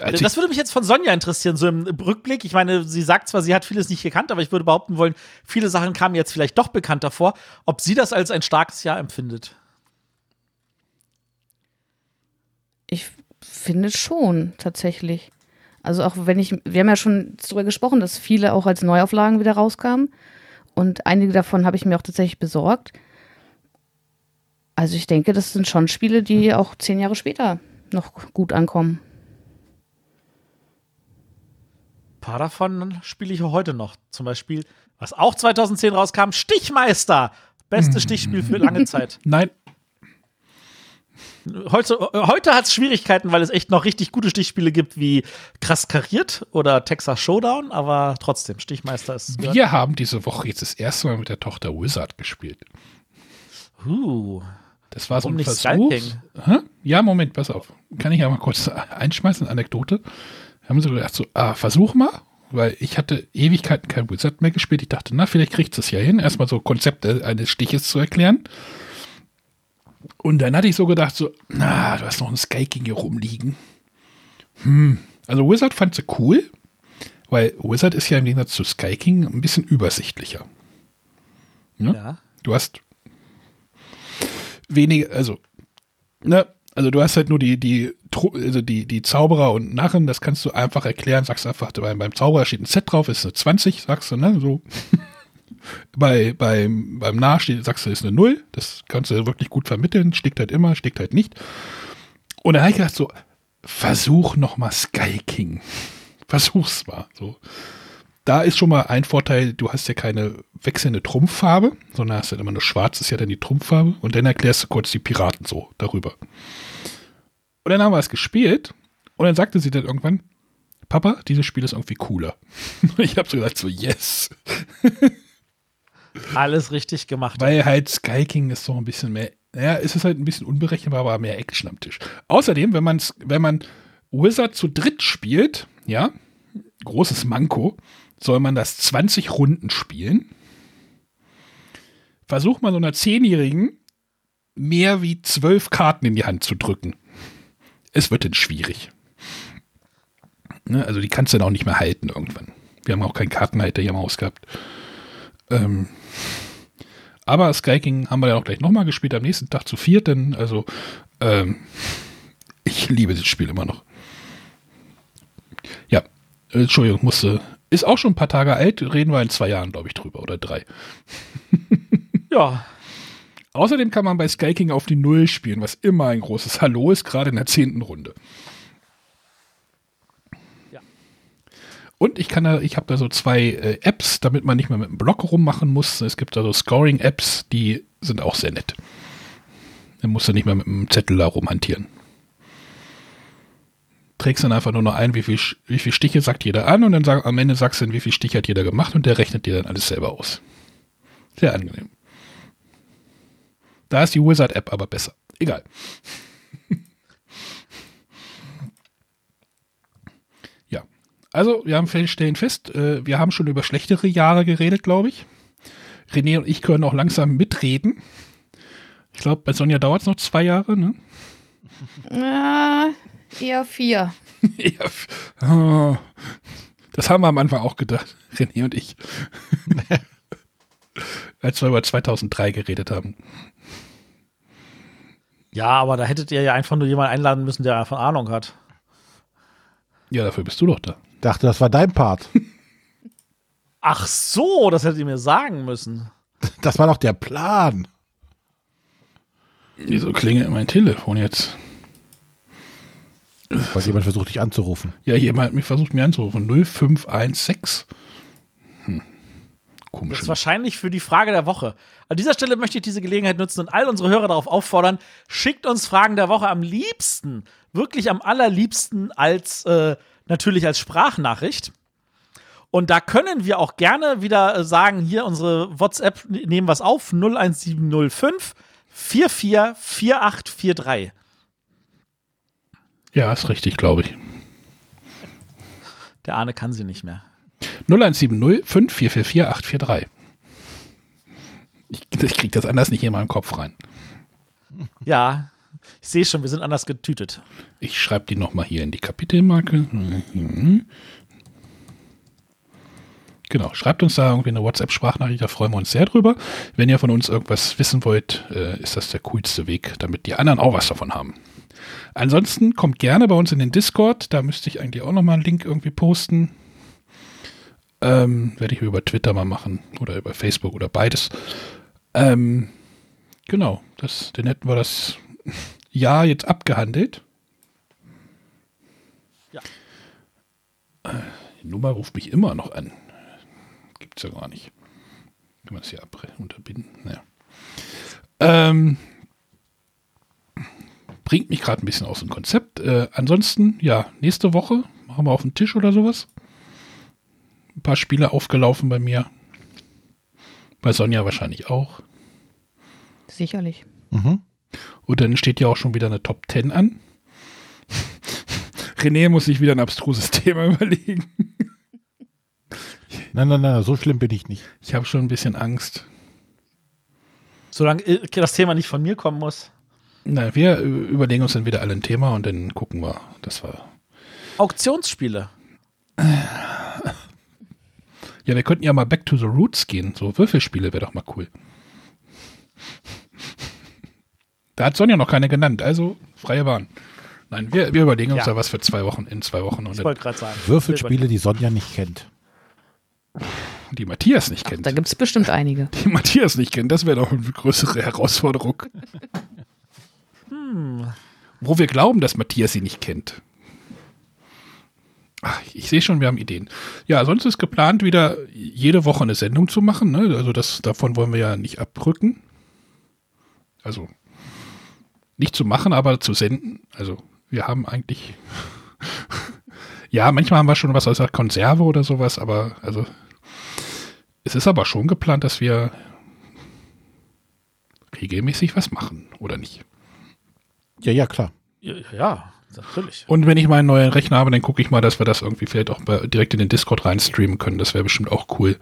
Das würde mich jetzt von Sonja interessieren, so im Rückblick. Ich meine, sie sagt zwar, sie hat vieles nicht gekannt, aber ich würde behaupten wollen, viele Sachen kamen jetzt vielleicht doch bekannt davor. Ob sie das als ein starkes Jahr empfindet? Ich finde schon, tatsächlich. Also auch wenn ich, wir haben ja schon darüber gesprochen, dass viele auch als Neuauflagen wieder rauskamen. Und einige davon habe ich mir auch tatsächlich besorgt. Also ich denke, das sind schon Spiele, die auch zehn Jahre später noch gut ankommen. Ein paar davon spiele ich heute noch. Zum Beispiel, was auch 2010 rauskam, Stichmeister. Beste Stichspiel für lange Zeit. Nein, Heute, heute hat es Schwierigkeiten, weil es echt noch richtig gute Stichspiele gibt wie Krass Kariert oder Texas Showdown, aber trotzdem, Stichmeister ist. Wir haben diese Woche jetzt das erste Mal mit der Tochter Wizard gespielt. Uh. Das war so ein Versuch. Ja, Moment, pass auf. Kann ich ja mal kurz einschmeißen, Anekdote. Haben sie gedacht, so, ah, versuch mal, weil ich hatte Ewigkeiten kein Wizard mehr gespielt. Ich dachte, na, vielleicht kriegt es ja hin, erstmal so Konzepte eines Stiches zu erklären. Und dann hatte ich so gedacht, so, na, du hast noch ein Sky King hier rumliegen. Hm. Also Wizard fand sie cool, weil Wizard ist ja im Gegensatz zu Sky King ein bisschen übersichtlicher. Ja? ja. Du hast wenige, also, ne, also du hast halt nur die, die, also die, die Zauberer und Narren, das kannst du einfach erklären, sagst einfach, beim, beim Zauberer steht ein Set drauf, ist eine 20, sagst du, ne, so. Bei, beim, beim Nachstehen sagst du, ist eine Null. Das kannst du wirklich gut vermitteln. Stickt halt immer, stickt halt nicht. Und dann habe ich gedacht, so, versuch nochmal Sky King. Versuch's mal. So. Da ist schon mal ein Vorteil, du hast ja keine wechselnde Trumpffarbe, sondern hast ja immer nur schwarz, ist ja dann die Trumpffarbe. Und dann erklärst du kurz die Piraten so darüber. Und dann haben wir es gespielt. Und dann sagte sie dann irgendwann, Papa, dieses Spiel ist irgendwie cooler. ich habe so gesagt, so, yes. Alles richtig gemacht. Weil halt Sky King ist so ein bisschen mehr, ja, es ist halt ein bisschen unberechenbar, aber mehr Action am Tisch. Außerdem, wenn man, wenn man Wizard zu dritt spielt, ja, großes Manko, soll man das 20 Runden spielen. Versuch mal so einer Zehnjährigen mehr wie zwölf Karten in die Hand zu drücken. Es wird dann schwierig. Ne? Also die kannst du dann auch nicht mehr halten irgendwann. Wir haben auch keinen Kartenhalter hier im Haus gehabt. Ähm, aber Sky King haben wir ja auch gleich nochmal gespielt, am nächsten Tag zu viert, denn also ähm, ich liebe das Spiel immer noch. Ja, Entschuldigung, musste, ist auch schon ein paar Tage alt, reden wir in zwei Jahren, glaube ich, drüber oder drei. ja. Außerdem kann man bei Sky King auf die Null spielen, was immer ein großes Hallo ist, gerade in der zehnten Runde. Und ich kann da, ich habe da so zwei äh, Apps, damit man nicht mehr mit dem Block rummachen muss. Es gibt da so Scoring-Apps, die sind auch sehr nett. Dann musst du nicht mehr mit dem Zettel da rumhantieren. Trägst dann einfach nur noch ein, wie viel, wie viel Stiche sagt jeder an und dann sag, am Ende sagst du dann, wie viel Stiche hat jeder gemacht und der rechnet dir dann alles selber aus. Sehr angenehm. Da ist die Wizard-App aber besser. Egal. Also, wir haben stellen fest, äh, wir haben schon über schlechtere Jahre geredet, glaube ich. René und ich können auch langsam mitreden. Ich glaube, bei Sonja dauert es noch zwei Jahre, ne? Ja, eher vier. oh, das haben wir am Anfang auch gedacht, René und ich. Als wir über 2003 geredet haben. Ja, aber da hättet ihr ja einfach nur jemanden einladen müssen, der einfach Ahnung hat. Ja, dafür bist du doch da. Dachte, das war dein Part. Ach so, das hättet ihr mir sagen müssen. Das war doch der Plan. Wieso klingelt mein Telefon jetzt? Weil jemand versucht, dich anzurufen. Ja, jemand hat mich versucht, mich anzurufen. 0516. Hm. Komisch. Das ist wahrscheinlich für die Frage der Woche. An dieser Stelle möchte ich diese Gelegenheit nutzen und all unsere Hörer darauf auffordern, schickt uns Fragen der Woche am liebsten, wirklich am allerliebsten als äh, natürlich als Sprachnachricht. Und da können wir auch gerne wieder äh, sagen, hier unsere WhatsApp nehmen was auf, 01705 444843. Ja, ist richtig, glaube ich. Der Arne kann sie nicht mehr. 0170 5444 843. Ich, ich kriege das anders nicht in meinen Kopf rein. Ja, ich sehe schon, wir sind anders getütet. Ich schreibe die nochmal hier in die Kapitelmarke. Genau, schreibt uns da irgendwie eine WhatsApp-Sprachnachricht, da freuen wir uns sehr drüber. Wenn ihr von uns irgendwas wissen wollt, äh, ist das der coolste Weg, damit die anderen auch was davon haben. Ansonsten kommt gerne bei uns in den Discord, da müsste ich eigentlich auch nochmal einen Link irgendwie posten. Ähm, Werde ich über Twitter mal machen oder über Facebook oder beides. Ähm, genau, das, dann hätten wir das Jahr jetzt abgehandelt. Ja. Äh, die Nummer ruft mich immer noch an. Gibt's ja gar nicht. Kann man das hier unterbinden? Naja. Ähm, bringt mich gerade ein bisschen aus dem Konzept. Äh, ansonsten, ja, nächste Woche machen wir auf den Tisch oder sowas. Ein paar Spiele aufgelaufen bei mir. Bei Sonja wahrscheinlich auch. Sicherlich. Mhm. Und dann steht ja auch schon wieder eine Top 10 an. René muss sich wieder ein abstruses Thema überlegen. Nein, nein, nein, so schlimm bin ich nicht. Ich habe schon ein bisschen Angst. Solange das Thema nicht von mir kommen muss. Na, wir überlegen uns dann wieder alle ein Thema und dann gucken wir. Das war. Auktionsspiele. Ja, wir könnten ja mal back to the roots gehen. So Würfelspiele wäre doch mal cool. Da hat Sonja noch keine genannt, also freie Bahn. Nein, wir, wir überlegen uns ja. da was für zwei Wochen, in zwei Wochen. Ich wollte gerade sagen. Würfelspiele, die Sonja nicht kennt. Die Matthias nicht kennt. Ach, da gibt es bestimmt einige. Die Matthias nicht kennt, das wäre doch eine größere Herausforderung. Wo wir glauben, dass Matthias sie nicht kennt. Ach, ich sehe schon, wir haben Ideen. Ja, sonst ist geplant, wieder jede Woche eine Sendung zu machen. Ne? Also das, davon wollen wir ja nicht abrücken. Also nicht zu machen, aber zu senden. Also wir haben eigentlich, ja, manchmal haben wir schon was der Konserve oder sowas, aber also es ist aber schon geplant, dass wir regelmäßig was machen, oder nicht? Ja, ja, klar. Ja, ja natürlich. Und wenn ich meinen neuen Rechner habe, dann gucke ich mal, dass wir das irgendwie vielleicht auch direkt in den Discord reinstreamen können. Das wäre bestimmt auch cool.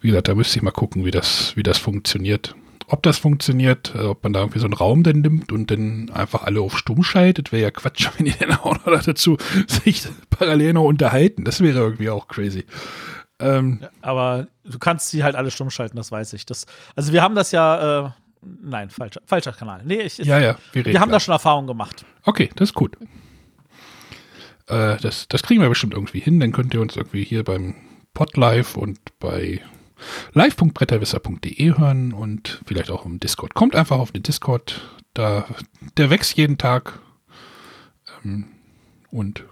Wie gesagt, da müsste ich mal gucken, wie das, wie das funktioniert. Ob das funktioniert, äh, ob man da irgendwie so einen Raum dann nimmt und dann einfach alle auf stumm schaltet, wäre ja Quatsch, wenn die dann auch noch dazu sich parallel noch unterhalten. Das wäre irgendwie auch crazy. Ähm, ja, aber du kannst sie halt alle stumm schalten, das weiß ich. Das, also wir haben das ja, äh, nein, falscher, falscher Kanal. Nee, ich, ja, ja, wir, wir haben da schon Erfahrungen gemacht. Okay, das ist gut. Äh, das, das kriegen wir bestimmt irgendwie hin. Dann könnt ihr uns irgendwie hier beim Podlive und bei live.bretterwisser.de hören und vielleicht auch im Discord. Kommt einfach auf den Discord, da, der wächst jeden Tag. Ähm, und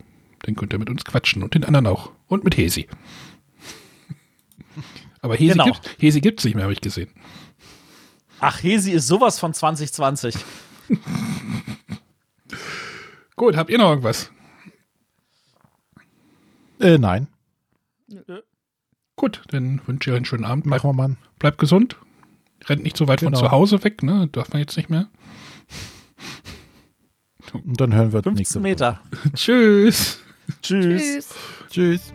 dann könnt ihr mit uns quatschen und den anderen auch. Und mit Hesi. Aber Hesi genau. gibt gibt's nicht mehr, habe ich gesehen. Ach, Hesi ist sowas von 2020. Gut, habt ihr noch irgendwas? Äh, nein. Nö. Gut, dann wünsche ich euch einen schönen Abend. Machen wir mal. Bleibt gesund. Rennt nicht so weit genau. von zu Hause weg, ne? Darf man jetzt nicht mehr. Und dann hören wir 15 Meter. Tschüss. Tschüss. Tschüss.